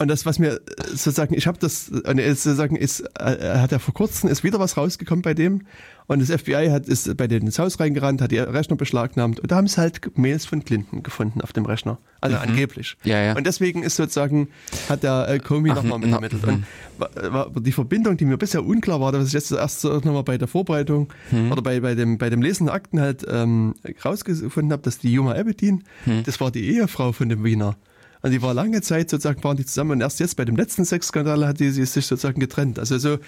und das, was mir sozusagen, ich habe das, sozusagen ist, äh, hat er vor kurzem ist wieder was rausgekommen bei dem und das FBI hat ist bei denen ins Haus reingerannt, hat die Rechner beschlagnahmt und da haben sie halt Mails von Clinton gefunden auf dem Rechner, also mhm. angeblich. Ja, ja. Und deswegen ist sozusagen hat der äh, Comey nochmal mit ermittelt. Und war, die Verbindung, die mir bisher unklar war, was ich jetzt erst nochmal bei der Vorbereitung mhm. oder bei bei dem bei dem Lesen der Akten halt ähm, rausgefunden habe, dass die Juma Abedin, mhm. das war die Ehefrau von dem Wiener. Und die war lange Zeit sozusagen, waren die zusammen und erst jetzt bei dem letzten Sexskandal hat die, sie sich sozusagen getrennt. Also so,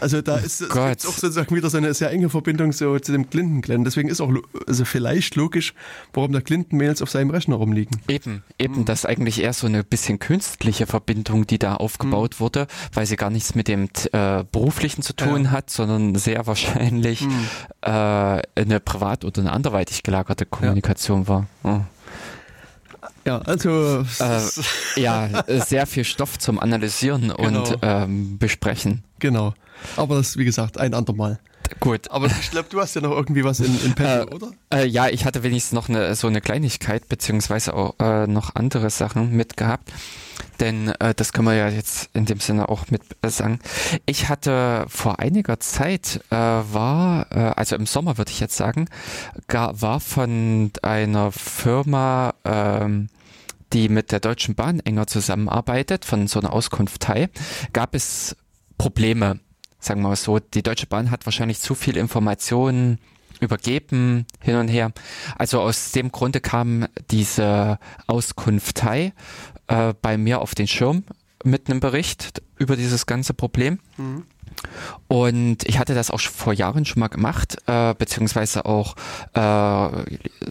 also da oh ist auch sozusagen wieder so eine sehr enge Verbindung so zu dem Clinton-Clan. Deswegen ist auch also vielleicht logisch, warum der Clinton-Mails auf seinem Rechner rumliegen. Eben, eben, mhm. das ist eigentlich eher so eine bisschen künstliche Verbindung, die da aufgebaut mhm. wurde, weil sie gar nichts mit dem äh, beruflichen zu tun ja. hat, sondern sehr wahrscheinlich mhm. äh, eine privat oder eine anderweitig gelagerte Kommunikation ja. war. Oh. Ja, also äh, ja, sehr viel Stoff zum Analysieren genau. und ähm, besprechen. Genau. Aber das, wie gesagt, ein andermal. Gut. Aber ich glaube, du hast ja noch irgendwie was in, in Petto, äh, oder? Äh, ja, ich hatte wenigstens noch eine, so eine Kleinigkeit, beziehungsweise auch äh, noch andere Sachen mitgehabt. Denn äh, das können wir ja jetzt in dem Sinne auch mit sagen. Ich hatte vor einiger Zeit, äh, war, äh, also im Sommer würde ich jetzt sagen, gar, war von einer Firma, ähm, die mit der Deutschen Bahn enger zusammenarbeitet, von so einer Auskunftei, gab es Probleme sagen wir mal so, die Deutsche Bahn hat wahrscheinlich zu viel Informationen übergeben hin und her. Also aus dem Grunde kam diese Auskunftei äh, bei mir auf den Schirm mit einem Bericht über dieses ganze Problem. Mhm. Und ich hatte das auch vor Jahren schon mal gemacht, äh, beziehungsweise auch äh,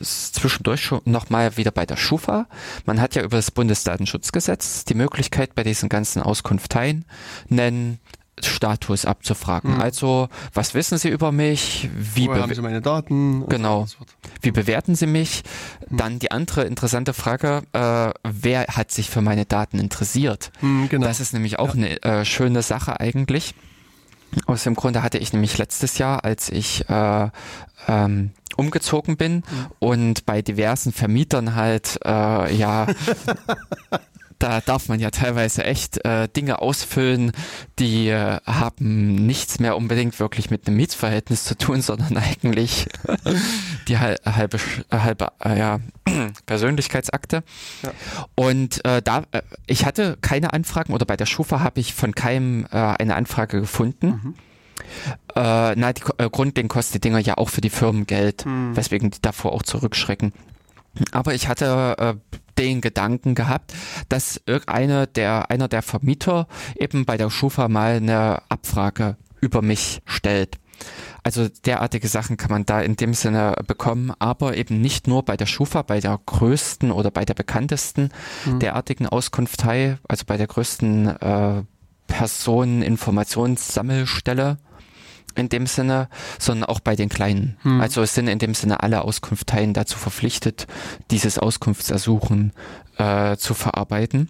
zwischendurch schon nochmal wieder bei der Schufa. Man hat ja über das Bundesdatenschutzgesetz die Möglichkeit, bei diesen ganzen Auskunfteien nennen, Status abzufragen. Mhm. Also, was wissen Sie über mich? Wie Woher haben Sie meine Daten? Genau. Wie bewerten Sie mich? Mhm. Dann die andere interessante Frage, äh, wer hat sich für meine Daten interessiert? Mhm, genau. Das ist nämlich auch ja. eine äh, schöne Sache eigentlich. Aus dem Grunde hatte ich nämlich letztes Jahr, als ich äh, ähm, umgezogen bin mhm. und bei diversen Vermietern halt äh, ja da darf man ja teilweise echt äh, Dinge ausfüllen, die äh, haben nichts mehr unbedingt wirklich mit einem Mietsverhältnis zu tun, sondern eigentlich die halbe, halbe äh, ja, Persönlichkeitsakte. Ja. Und äh, da, äh, ich hatte keine Anfragen oder bei der Schufa habe ich von keinem äh, eine Anfrage gefunden. Mhm. Äh, na, die, äh, grundlegend kosten die Dinger ja auch für die Firmen Geld, mhm. weswegen die davor auch zurückschrecken. Aber ich hatte äh, den Gedanken gehabt, dass irgendeiner der, einer der Vermieter eben bei der Schufa mal eine Abfrage über mich stellt. Also derartige Sachen kann man da in dem Sinne bekommen, aber eben nicht nur bei der Schufa, bei der größten oder bei der bekanntesten mhm. derartigen Auskunftei, also bei der größten äh, Personeninformationssammelstelle in dem Sinne, sondern auch bei den Kleinen. Hm. Also es sind in dem Sinne alle Auskunftsteilen dazu verpflichtet, dieses Auskunftsersuchen äh, zu verarbeiten.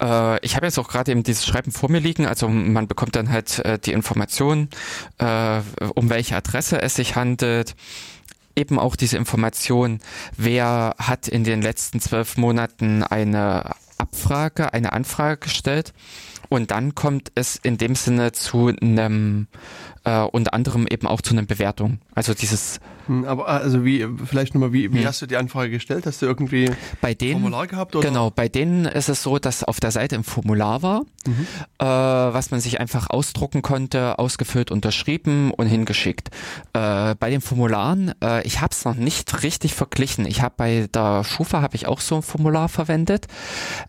Äh, ich habe jetzt auch gerade eben dieses Schreiben vor mir liegen, also man bekommt dann halt äh, die Information, äh, um welche Adresse es sich handelt, eben auch diese Information, wer hat in den letzten zwölf Monaten eine Abfrage, eine Anfrage gestellt und dann kommt es in dem Sinne zu einem, äh, unter anderem eben auch zu einer Bewertung. Also dieses. Hm, aber also wie, vielleicht nochmal, wie, wie hm. hast du die Anfrage gestellt? Hast du irgendwie bei denen, Formular gehabt? Oder? Genau, bei denen ist es so, dass auf der Seite ein Formular war, mhm. äh, was man sich einfach ausdrucken konnte, ausgefüllt, unterschrieben und hingeschickt. Äh, bei den Formularen, äh, ich habe es noch nicht richtig verglichen. Ich habe bei der Schufa habe ich auch so ein Formular verwendet.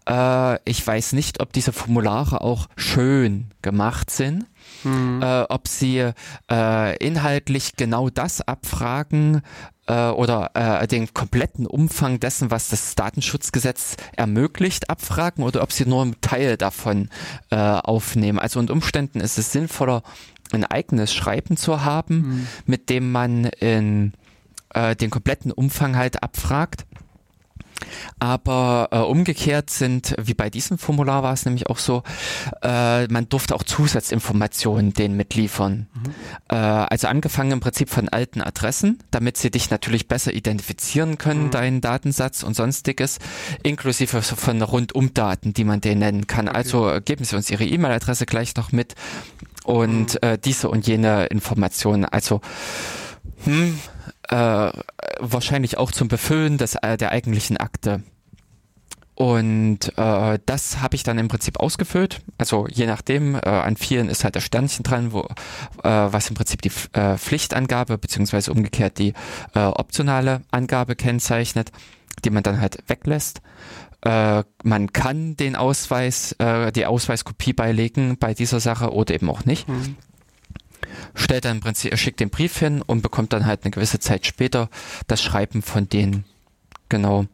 Äh, ich weiß nicht, ob diese Formulare auch schön gemacht sind. Mhm. Äh, ob sie äh, inhaltlich genau das abfragen äh, oder äh, den kompletten Umfang dessen, was das Datenschutzgesetz ermöglicht, abfragen oder ob sie nur einen Teil davon äh, aufnehmen. Also unter Umständen ist es sinnvoller, ein eigenes Schreiben zu haben, mhm. mit dem man in, äh, den kompletten Umfang halt abfragt aber äh, umgekehrt sind, wie bei diesem Formular war es nämlich auch so, äh, man durfte auch Zusatzinformationen denen mitliefern. Mhm. Äh, also angefangen im Prinzip von alten Adressen, damit sie dich natürlich besser identifizieren können, mhm. deinen Datensatz und sonstiges, inklusive von Rundumdaten, die man denen nennen kann. Okay. Also geben Sie uns Ihre E-Mail-Adresse gleich noch mit und mhm. äh, diese und jene Informationen. Also hm, äh, wahrscheinlich auch zum Befüllen des, äh, der eigentlichen Akte. Und äh, das habe ich dann im Prinzip ausgefüllt. Also je nachdem, äh, an vielen ist halt das Sternchen dran, wo, äh, was im Prinzip die äh, Pflichtangabe beziehungsweise umgekehrt die äh, optionale Angabe kennzeichnet, die man dann halt weglässt. äh, man kann den Ausweis, äh, die Ausweiskopie beilegen bei dieser Sache oder eben auch nicht. Mhm. Stellt dann im Prinzip, schickt den Brief hin und bekommt dann halt eine gewisse Zeit später das Schreiben von denen. Genau.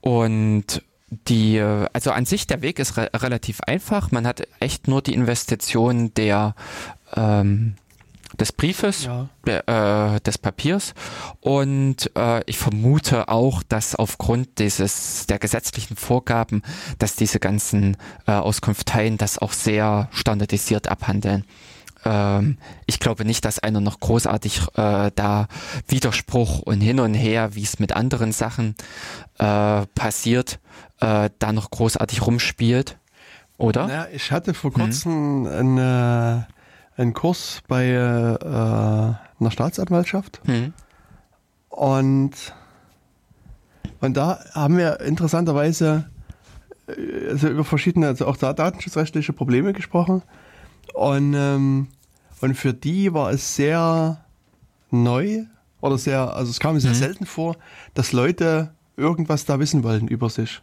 Und die, also an sich der Weg ist re relativ einfach. Man hat echt nur die Investition der ähm, des Briefes, ja. äh, des Papiers. Und äh, ich vermute auch, dass aufgrund dieses der gesetzlichen Vorgaben, dass diese ganzen äh, Auskunfteien das auch sehr standardisiert abhandeln. Ähm, ich glaube nicht, dass einer noch großartig äh, da Widerspruch und hin und her, wie es mit anderen Sachen äh, passiert, äh, da noch großartig rumspielt. Oder? Ja, ich hatte vor kurzem mhm. eine einen Kurs bei äh, einer Staatsanwaltschaft. Mhm. Und, und da haben wir interessanterweise äh, also über verschiedene, also auch da datenschutzrechtliche Probleme gesprochen. Und, ähm, und für die war es sehr neu oder sehr, also es kam sehr mhm. selten vor, dass Leute irgendwas da wissen wollten über sich.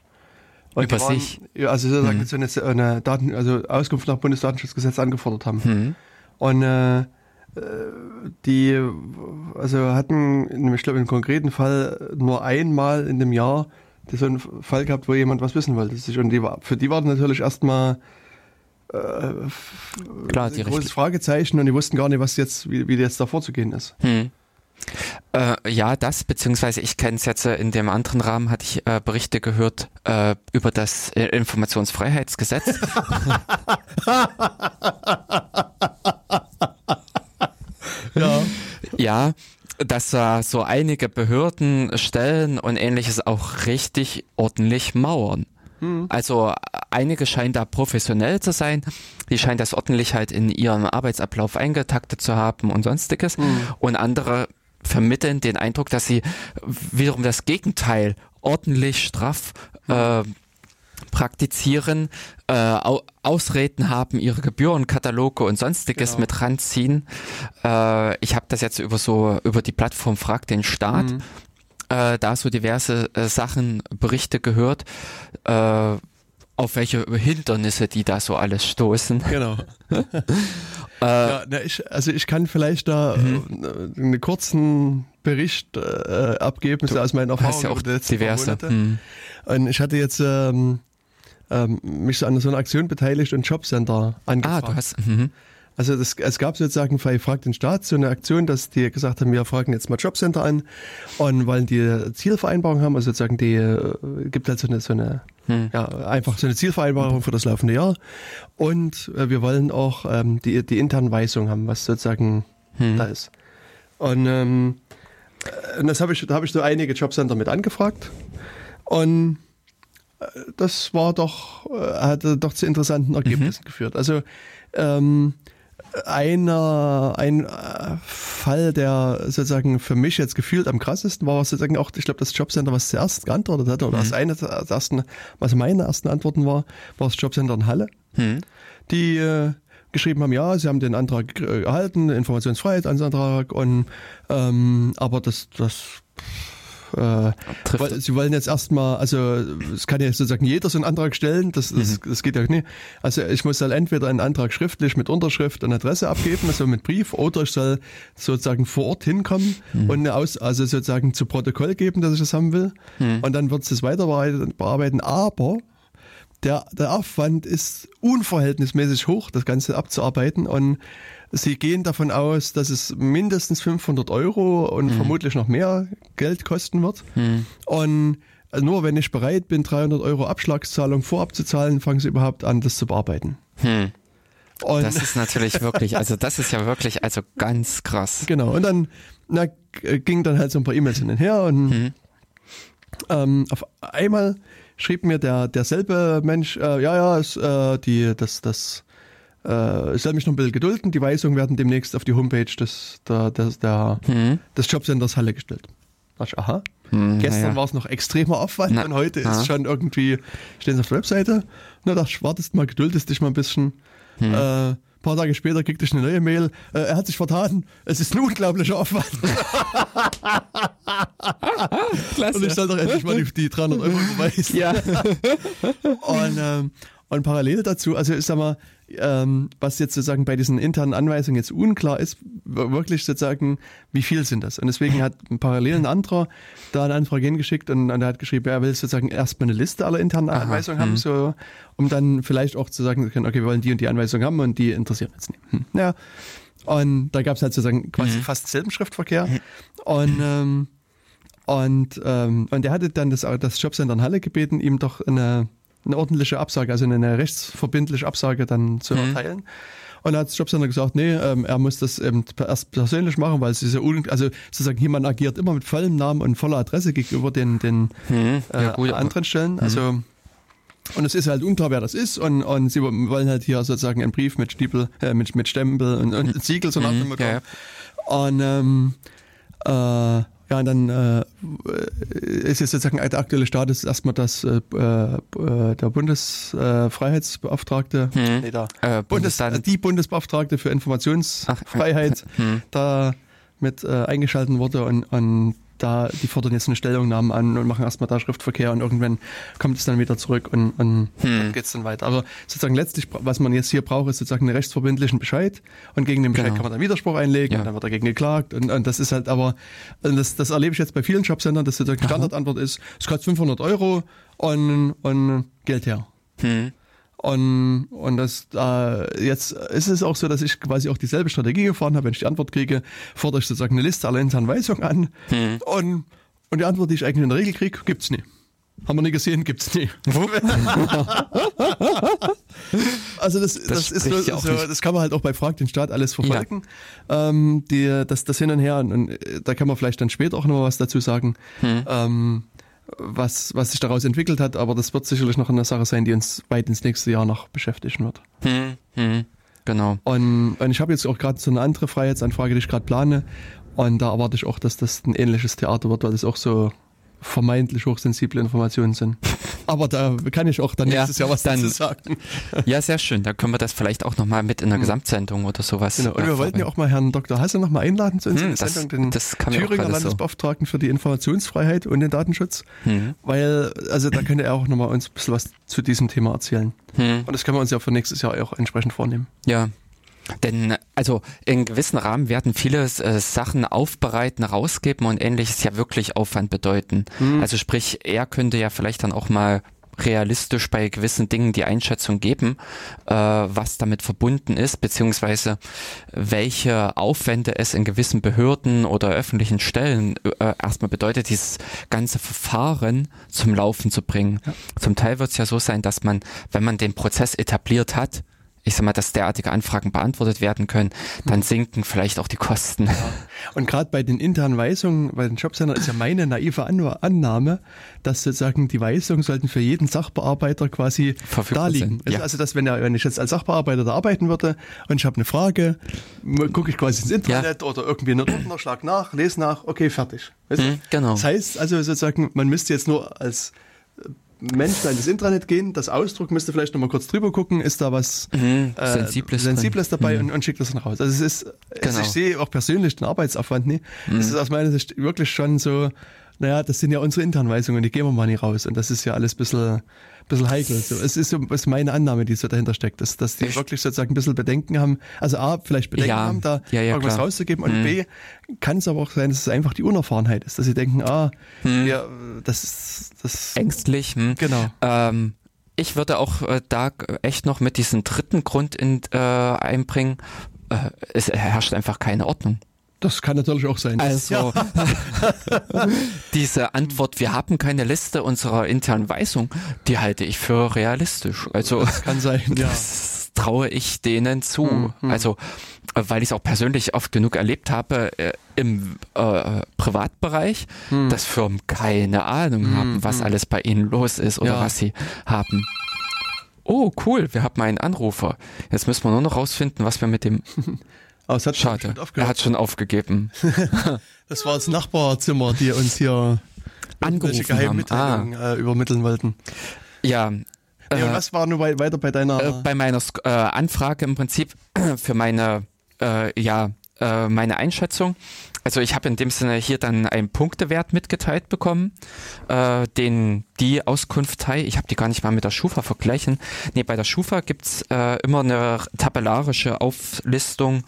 Und über waren, sich? Also sozusagen mhm. so eine, eine Daten, also Auskunft nach Bundesdatenschutzgesetz angefordert haben. Mhm. Und äh, die also hatten, ich glaube, im konkreten Fall nur einmal in dem Jahr so einen Fall gehabt, wo jemand was wissen wollte. Und die war, für die war natürlich erstmal äh, Klar, ein großes Fragezeichen und die wussten gar nicht, was jetzt, wie, wie jetzt da vorzugehen ist. Hm. Äh, ja, das, beziehungsweise ich kenne es jetzt äh, in dem anderen Rahmen, hatte ich äh, Berichte gehört äh, über das äh, Informationsfreiheitsgesetz. ja. Ja, dass da so einige Behörden, Stellen und ähnliches auch richtig ordentlich mauern. Hm. Also einige scheinen da professionell zu sein, die scheinen das ordentlich halt in ihrem Arbeitsablauf eingetaktet zu haben und sonstiges. Mhm. Und andere vermitteln den Eindruck, dass sie wiederum das Gegenteil ordentlich straff äh, praktizieren, äh, Ausreden haben, ihre Gebührenkataloge und sonstiges genau. mit ranziehen. Äh, ich habe das jetzt über so über die Plattform Frag den Staat, mhm. Äh, da so diverse äh, Sachen, Berichte gehört. Äh, auf welche Hindernisse die da so alles stoßen. Genau. Äh, ja, na, ich, also ich kann vielleicht da mhm. Äh, einen kurzen Bericht äh, abgeben, du aus meinen Erfahrungen. Hast ja auch diverse. Mhm. Und ich hatte jetzt ähm, ähm, mich so an so einer Aktion beteiligt und Jobcenter angefragt. Ah, du hast. Mhm. Also das, es gab sozusagen bei Frag den Staat so eine Aktion, dass die gesagt haben, wir fragen jetzt mal Jobcenter an und wollen die Zielvereinbarung haben, also sozusagen die äh, gibt halt so eine, so eine hm. ja, einfach so eine Zielvereinbarung für das laufende Jahr und äh, wir wollen auch ähm, die, die internen Weisungen haben, was sozusagen hm. da ist. Und, ähm, äh, und das habe ich, da habe ich so einige Jobcenter mit angefragt und äh, das war doch, hatte doch zu interessanten Ergebnissen mhm. geführt. Also ähm, einer, ein äh, Fall, der sozusagen für mich jetzt gefühlt am krassesten war, sozusagen auch, ich glaube, das Jobcenter, was zuerst geantwortet hatte, oder mhm. das eine der ersten, was meine ersten Antworten war, war das Jobcenter in Halle, mhm. die äh, geschrieben haben, ja, sie haben den Antrag äh, erhalten, Informationsfreiheitsantrag und ähm, aber das, das äh, weil, sie wollen jetzt erstmal, also es kann ja sozusagen jeder so einen Antrag stellen, das, das, mhm. das geht ja nicht. Also ich muss dann entweder einen Antrag schriftlich mit Unterschrift und Adresse abgeben, also mit Brief, oder ich soll sozusagen vor Ort hinkommen mhm. und eine Aus, also sozusagen zu Protokoll geben, dass ich das haben will. Mhm. Und dann wird es das weiter bearbeiten. Aber der, der Aufwand ist unverhältnismäßig hoch, das Ganze abzuarbeiten. Und Sie gehen davon aus, dass es mindestens 500 Euro und hm. vermutlich noch mehr Geld kosten wird. Hm. Und nur wenn ich bereit bin, 300 Euro Abschlagszahlung vorab zu zahlen, fangen Sie überhaupt an, das zu bearbeiten. Hm. Und das ist natürlich wirklich, also das ist ja wirklich, also ganz krass. Genau. Und dann na, ging dann halt so ein paar E-Mails hin und her und hm. ähm, auf einmal schrieb mir der derselbe Mensch, äh, ja, ja, es, äh, die, das, das äh, ich soll mich noch ein bisschen gedulden. Die Weisungen werden demnächst auf die Homepage des, der, des, der, hm. des Jobcenters Halle gestellt. Da ich, aha. Hm, Gestern ja. war es noch extremer Aufwand Na, und heute ist es schon irgendwie, stehen sie auf der Webseite. Und da wartest mal, geduldest dich mal ein bisschen. Hm. Äh, paar Tage später kriegte ich eine neue Mail. Äh, er hat sich vertan. Es ist ein unglaublicher Aufwand. Klasse. Und ich soll doch endlich mal die, die 300 Euro überweisen. ja. Und, ähm, und parallel dazu, also ich sag mal, ähm, was jetzt sozusagen bei diesen internen Anweisungen jetzt unklar ist, wirklich sozusagen, wie viel sind das? Und deswegen hat parallel ein anderer da eine Anfrage hingeschickt und, und er hat geschrieben, er will sozusagen erstmal eine Liste aller internen Anweisungen haben, so, um dann vielleicht auch zu sagen können, okay, wir wollen die und die Anweisung haben und die interessieren uns nicht. Hm. Ja. Und da gab es halt sozusagen quasi fast selben Schriftverkehr. Und ähm, und, ähm, und er hatte dann das, das Jobcenter in Halle gebeten, ihm doch eine, eine ordentliche Absage, also eine rechtsverbindliche Absage dann zu erteilen. Und da hat Jobcenter gesagt, nee, ähm, er muss das eben erst persönlich machen, weil es ist ja un also sozusagen jemand agiert immer mit vollem Namen und voller Adresse gegenüber den, den Hm, äh, ja, gut, anderen Stellen. Also und es ist halt unklar, wer das ist und, und sie wollen halt hier sozusagen einen Brief mit Stiepel, äh, mit, mit Stempel und, und Siegel so nach dem Motto. ja, ja. Und ähm, äh, ja, und dann äh, ist jetzt sozusagen der aktuelle Status erstmal, dass äh, äh, der Bundesfreiheitsbeauftragte, Hm. nee, der Äh, Bundes, die Bundesbeauftragte für Informationsfreiheit Hm. da mit äh, eingeschalten wurde und, und da, die fordern jetzt eine Stellungnahme an und machen erstmal da Schriftverkehr und irgendwann kommt es dann wieder zurück und, und Hm. dann geht's dann weiter. Aber sozusagen letztlich, was man jetzt hier braucht, ist sozusagen einen rechtsverbindlichen Bescheid und gegen den Bescheid Genau. kann man dann Widerspruch einlegen Ja. und dann wird dagegen geklagt und, und das ist halt aber, das, das erlebe ich jetzt bei vielen Jobcentern, dass sozusagen die Standardantwort ist, es kostet 500 Euro und, und Geld her. Hm. Und, und das, äh, jetzt ist es auch so, dass ich quasi auch dieselbe Strategie gefahren habe. Wenn ich die Antwort kriege, fordere ich sozusagen eine Liste aller internen Weisungen an. Hm. Und, und die Antwort, die ich eigentlich in der Regel kriege, gibt's nie. Haben wir nie gesehen, gibt's nie. also das, das, ist spricht so, ja so, das kann man halt auch bei Frag den Staat alles verfolgen. Ähm, die, das, das hin und her, und, und äh, da kann man vielleicht dann später auch noch was dazu sagen. Hm. Ähm, was, was sich daraus entwickelt hat, aber das wird sicherlich noch eine Sache sein, die uns weit ins nächste Jahr noch beschäftigen wird. Hm. Hm. Genau. Und, und ich habe jetzt auch gerade so eine andere Freiheitsanfrage, die ich gerade plane. Und da erwarte ich auch, dass das ein ähnliches Theater wird, weil das auch so vermeintlich hochsensible Informationen sind. Aber da kann ich auch dann Ja, nächstes Jahr was dann- dazu sagen. Ja, sehr schön. Da können wir das vielleicht auch nochmal mit in einer Gesamtsendung oder sowas. Genau. Und wir wollten ja auch mal Herrn Dr. Hasse noch mal einladen zu unserer Hm, das- Sendung, den das Thüringer gerade so. Landesbeauftragten für die Informationsfreiheit und den Datenschutz. Hm. Weil, also da könnte er auch noch mal uns ein bisschen was zu diesem Thema erzählen. Hm. Und das können wir uns ja für nächstes Jahr auch entsprechend vornehmen. Ja. Denn, also, in gewissen Rahmen werden viele äh, Sachen aufbereiten, rausgeben und ähnliches ja wirklich Aufwand bedeuten. Also sprich, er könnte ja vielleicht dann auch mal realistisch bei gewissen Dingen die Einschätzung geben, äh, was damit verbunden ist, beziehungsweise welche Aufwände es in gewissen Behörden oder öffentlichen Stellen äh, erstmal bedeutet, dieses ganze Verfahren zum Laufen zu bringen. Zum Teil wird es ja so sein, dass man, wenn man den Prozess etabliert hat, ich sag mal, dass derartige Anfragen beantwortet werden können, dann sinken vielleicht auch die Kosten. Und gerade bei den internen Weisungen, bei den Jobcentern ist ja meine naive An Annahme, dass sozusagen die Weisungen sollten für jeden Sachbearbeiter quasi Verfügbar da liegen. sein, ja. Also dass wenn, er, wenn ich jetzt als Sachbearbeiter da arbeiten würde und ich habe eine Frage, gucke ich quasi ins Internet oder irgendwie einen Ordner, schlag nach, lese nach, okay, fertig. Weißt du? Mhm, genau. Das heißt also sozusagen, man müsste jetzt nur als Mensch da in das Intranet gehen, das Ausdruck müsste vielleicht nochmal kurz drüber gucken, ist da was Mhm, äh, Sensibles Sensibles dabei und, und schickt das dann raus. Also es ist, Genau. ich sehe auch persönlich den Arbeitsaufwand nie. Es ist aus meiner Sicht wirklich schon so, naja, das sind ja unsere internen Weisungen, die gehen wir mal nicht raus und das ist ja alles ein bisschen, bisschen heikel. So, es ist so ist meine Annahme, die so dahinter steckt, dass, dass die Ich- wirklich sozusagen ein bisschen Bedenken haben, also A, vielleicht Bedenken Ja, haben, da ja, ja, irgendwas klar. rauszugeben und B, kann es aber auch sein, dass es einfach die Unerfahrenheit ist, dass sie denken, ah, ja, das ist, das, Ängstlich. Hm. genau. Ähm, ich würde auch äh, da echt noch mit diesem dritten Grund in, äh, einbringen. Äh, es herrscht einfach keine Ordnung. Das kann natürlich auch sein. Also diese Antwort, wir haben keine Liste unserer internen Weisung, die halte ich für realistisch. Also kann sein, ja. das traue ich denen zu. Hm, hm. Also weil ich es auch persönlich oft genug erlebt habe äh, im äh, Privatbereich, Hm. dass Firmen keine Ahnung haben, was alles bei ihnen los ist oder Ja. was sie haben. Oh, cool, wir haben einen Anrufer. Jetzt müssen wir nur noch rausfinden, was wir mit dem. Aber es hat Schade, er hat schon aufgegeben. Das war das Nachbarzimmer, die uns hier Angerufen haben. Ah. Äh, übermitteln wollten. Ja, Ja, und was war nur weiter bei deiner? Äh, bei meiner äh, Anfrage im Prinzip für meine, äh, ja, äh, meine Einschätzung. Also ich habe in dem Sinne hier dann einen Punktewert mitgeteilt bekommen, äh, den die Auskunftei, ich habe die gar nicht mal mit der Schufa vergleichen. Nee, bei der Schufa gibt's äh, immer eine tabellarische Auflistung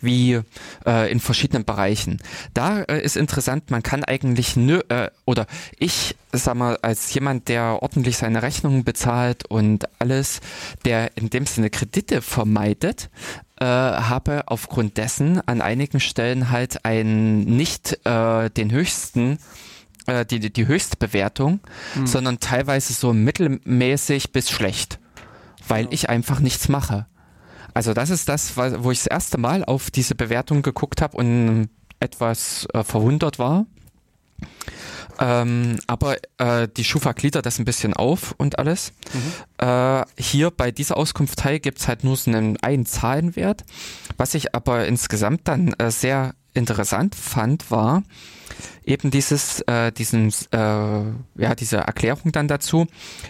wie äh, in verschiedenen Bereichen. Da äh, ist interessant, man kann eigentlich nö, äh, oder ich sag mal, als jemand, der ordentlich seine Rechnungen bezahlt und alles, der in dem Sinne Kredite vermeidet, äh, habe aufgrund dessen an einigen Stellen halt einen nicht äh, den höchsten äh, die, die Höchstbewertung, hm. sondern teilweise so mittelmäßig bis schlecht, weil ja. ich einfach nichts mache. Also das ist das, wo ich das erste Mal auf diese Bewertung geguckt habe und etwas äh, verwundert war. Ähm, aber äh, die Schufa gliedert das ein bisschen auf und alles. Mhm. Äh, hier bei dieser Auskunftei gibt's halt nur so einen, einen Zahlenwert. Was ich aber insgesamt dann äh, sehr interessant fand, war eben dieses, äh, diesen, äh, ja, diese Erklärung dann dazu.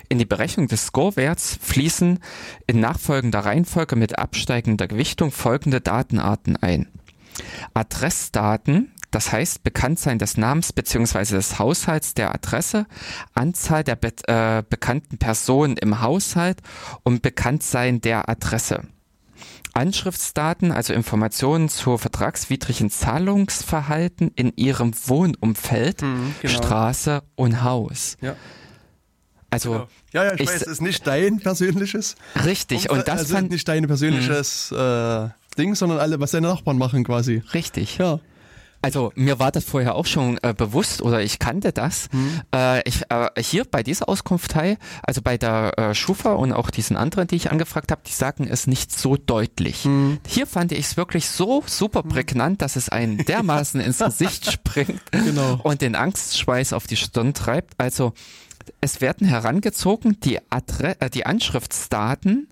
In die Berechnung des Scorewerts fließen in nachfolgender Reihenfolge mit absteigender Gewichtung folgende Datenarten ein. Adressdaten, das heißt Bekanntsein des Namens beziehungsweise des Haushalts der Adresse, Anzahl der be äh, bekannten Personen im Haushalt und Bekanntsein der Adresse. Anschriftsdaten, also Informationen zu vertragswidrigen Zahlungsverhalten in ihrem Wohnumfeld, mhm, genau. Straße und Haus. Ja. Also genau. ja, ja, ich, ich weiß, es ist nicht dein persönliches. Richtig. Und das also fand, nicht dein persönliches äh, Ding, sondern alle, was deine Nachbarn machen quasi. Richtig. Ja. Also mir war das vorher auch schon äh, bewusst oder ich kannte das. Mhm. Äh, ich, äh, hier bei dieser Auskunftei, also bei der äh, Schufa und auch diesen anderen, die ich angefragt habe, die sagen es nicht so deutlich. Mhm. Hier fand ich es wirklich so super hm. prägnant, dass es einen dermaßen ins Gesicht springt genau. und den Angstschweiß auf die Stirn treibt. Also es werden herangezogen die, Adre äh, die Anschriftsdaten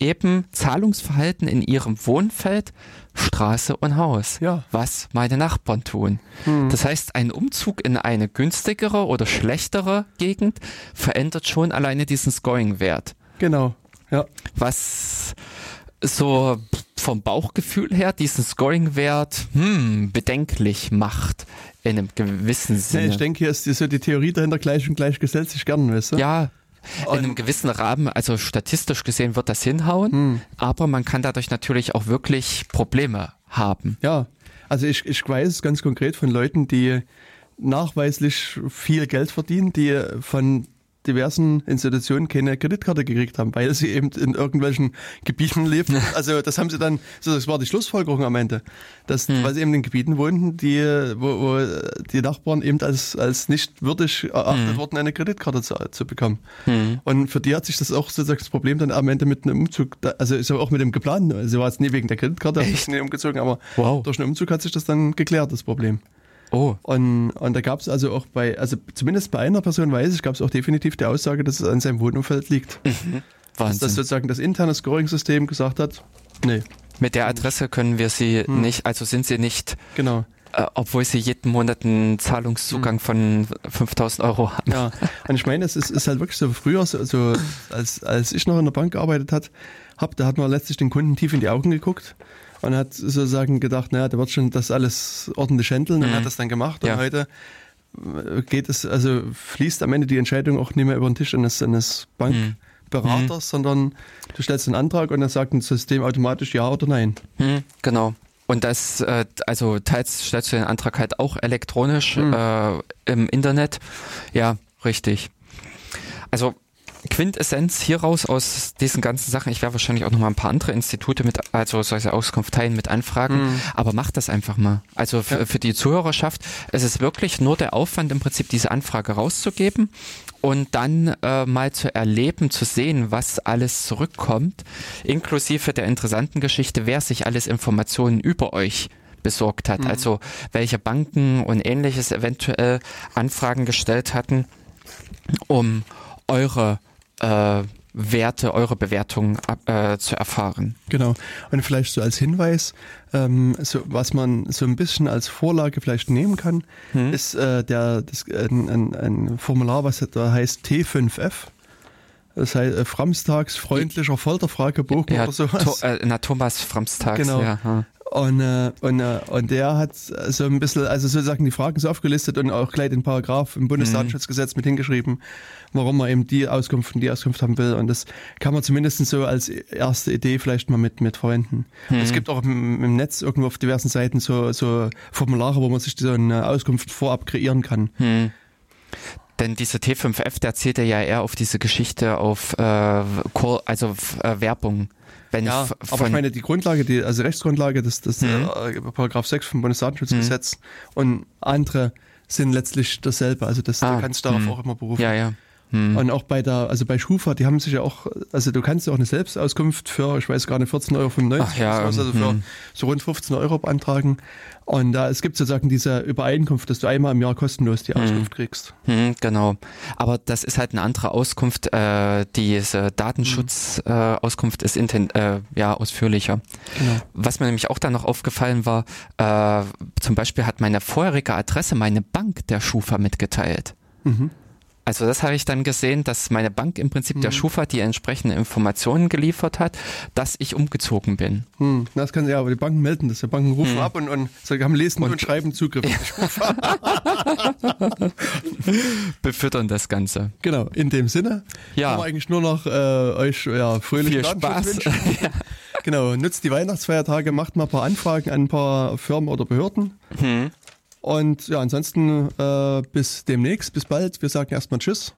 eben Zahlungsverhalten in ihrem Wohnfeld, Straße und Haus. Ja. Was meine Nachbarn tun. Hm. Das heißt, ein Umzug in eine günstigere oder schlechtere Gegend verändert schon alleine diesen Scoring-Wert. Genau. Ja. Was so vom Bauchgefühl her diesen Scoring-Wert hm, bedenklich macht in einem gewissen Sinne. Ja, ich denke, hier ist so die Theorie dahinter gleich und gleich gesetzt sich gern, weißt du? Ja, in einem gewissen Rahmen, also statistisch gesehen wird das hinhauen, hm. aber man kann dadurch natürlich auch wirklich Probleme haben. Ja, also ich, ich weiß ganz konkret von Leuten, die nachweislich viel Geld verdienen, die von diversen Institutionen keine Kreditkarte gekriegt haben, weil sie eben in irgendwelchen Gebieten lebten. Also das haben sie dann, das war die Schlussfolgerung am Ende, dass hm. weil sie eben in Gebieten wohnten, die, wo, wo die Nachbarn eben als, als nicht würdig erachtet hm. wurden, eine Kreditkarte zu, zu bekommen. Hm. Und für die hat sich das auch sozusagen das Problem dann am Ende mit einem Umzug, also ist auch mit dem geplanten, also sie war jetzt nie wegen der Kreditkarte, nie umgezogen, aber wow. durch einen Umzug hat sich das dann geklärt, das Problem. Oh. Und, und da gab es also auch bei, also zumindest bei einer Person weiß ich, gab es auch definitiv die Aussage, dass es an seinem Wohnumfeld liegt. Mhm. Wahnsinn. Dass das sozusagen das interne Scoring-System gesagt hat, nee. Mit der Adresse können wir sie hm. nicht, also sind sie nicht. Genau. Äh, obwohl sie jeden Monat einen Zahlungszugang hm. von 5000 Euro haben. Ja, und ich meine, es ist, ist halt wirklich so früher, so, so als, als ich noch in der Bank gearbeitet hat, hab, da hat man letztlich den Kunden tief in die Augen geguckt und hat sozusagen gedacht, naja, der wird schon das alles ordentlich handeln und mhm. hat das dann gemacht. Und ja. heute äh, geht es, also fließt am Ende die Entscheidung auch nicht mehr über den Tisch eines, eines Bankberaters, mhm. sondern du stellst einen Antrag und dann sagt ein System automatisch ja oder nein. Mhm, genau. Und das, äh, also teils stellst du den Antrag halt auch elektronisch mhm. äh, im Internet. Ja, richtig. Also Quintessenz hieraus aus diesen ganzen Sachen, ich werde wahrscheinlich auch noch mal ein paar andere Institute mit, also solche Auskunfteien mit anfragen, mhm. aber macht das einfach mal. Also für, ja. für die Zuhörerschaft, es ist wirklich nur der Aufwand im Prinzip diese Anfrage rauszugeben und dann äh, mal zu erleben, zu sehen, was alles zurückkommt, inklusive der interessanten Geschichte, wer sich alles Informationen über euch besorgt hat, mhm. also welche Banken und ähnliches eventuell Anfragen gestellt hatten, um eure äh, Werte, eure Bewertungen äh, zu erfahren. Genau. Und vielleicht so als Hinweis, ähm, so, was man so ein bisschen als Vorlage vielleicht nehmen kann, hm. ist äh, der, das, ein, ein, ein, Formular, was da heißt T5F. Das heißt, äh, Framstags freundlicher Folterfragebogen ja, oder sowas. To, äh, na, Thomas Framstags, Genau. ja. hm. Und, äh, und, äh, und der hat so ein bisschen, also sozusagen die Fragen so aufgelistet und auch gleich den Paragraph im Bundesdatenschutzgesetz mit hingeschrieben, warum man eben die Auskunft und die Auskunft haben will. Und das kann man zumindest so als erste Idee vielleicht mal mit, mit verwenden. Und Es gibt auch im, im Netz irgendwo auf diversen Seiten so, so Formulare, wo man sich so eine Auskunft vorab kreieren kann. Denn dieser T5F, der zählt ja eher auf diese Geschichte auf äh, also äh, Werbung. Wenn Ja, aber ich meine, die Grundlage, die, also Rechtsgrundlage, das, das Mhm. äh, Paragraph 6 vom Bundesdatenschutzgesetz und andere sind letztlich dasselbe. Also das, Ah, du kannst darauf mhm. auch immer berufen. ja, ja. Hm. Und auch bei der, also bei Schufa, die haben sich ja auch, also du kannst ja auch eine Selbstauskunft für, ich weiß gar nicht, 14,95 Euro, Ach ja, also für hm. so rund 15 Euro beantragen. Und da, es gibt sozusagen diese Übereinkunft, dass du einmal im Jahr kostenlos die Auskunft kriegst. Hm, genau. Aber das ist halt eine andere Auskunft. Äh, diese Datenschutzauskunft äh, Auskunft ist inten äh, ja ausführlicher. Genau. Was mir nämlich auch dann noch aufgefallen war, äh, zum Beispiel hat meine vorherige Adresse meine Bank der Schufa mitgeteilt. Mhm. Also das habe ich dann gesehen, dass meine Bank im Prinzip der Mhm. Schufa die entsprechenden Informationen geliefert hat, dass ich umgezogen bin. Hm, das kann ja, aber die Banken melden das. Die Banken rufen Hm. ab und, und sagen, haben lesen und, Und- schreiben Zugriff. Befüttern das Ganze. Genau, in dem Sinne Ja. kann man eigentlich nur noch äh, euch ja, fröhlichen Viel Spaß. wünschen. Genau, nutzt die Weihnachtsfeiertage, macht mal ein paar Anfragen an ein paar Firmen oder Behörden. Hm. Und ja, ansonsten äh, bis demnächst, bis bald. Wir sagen erstmal Tschüss.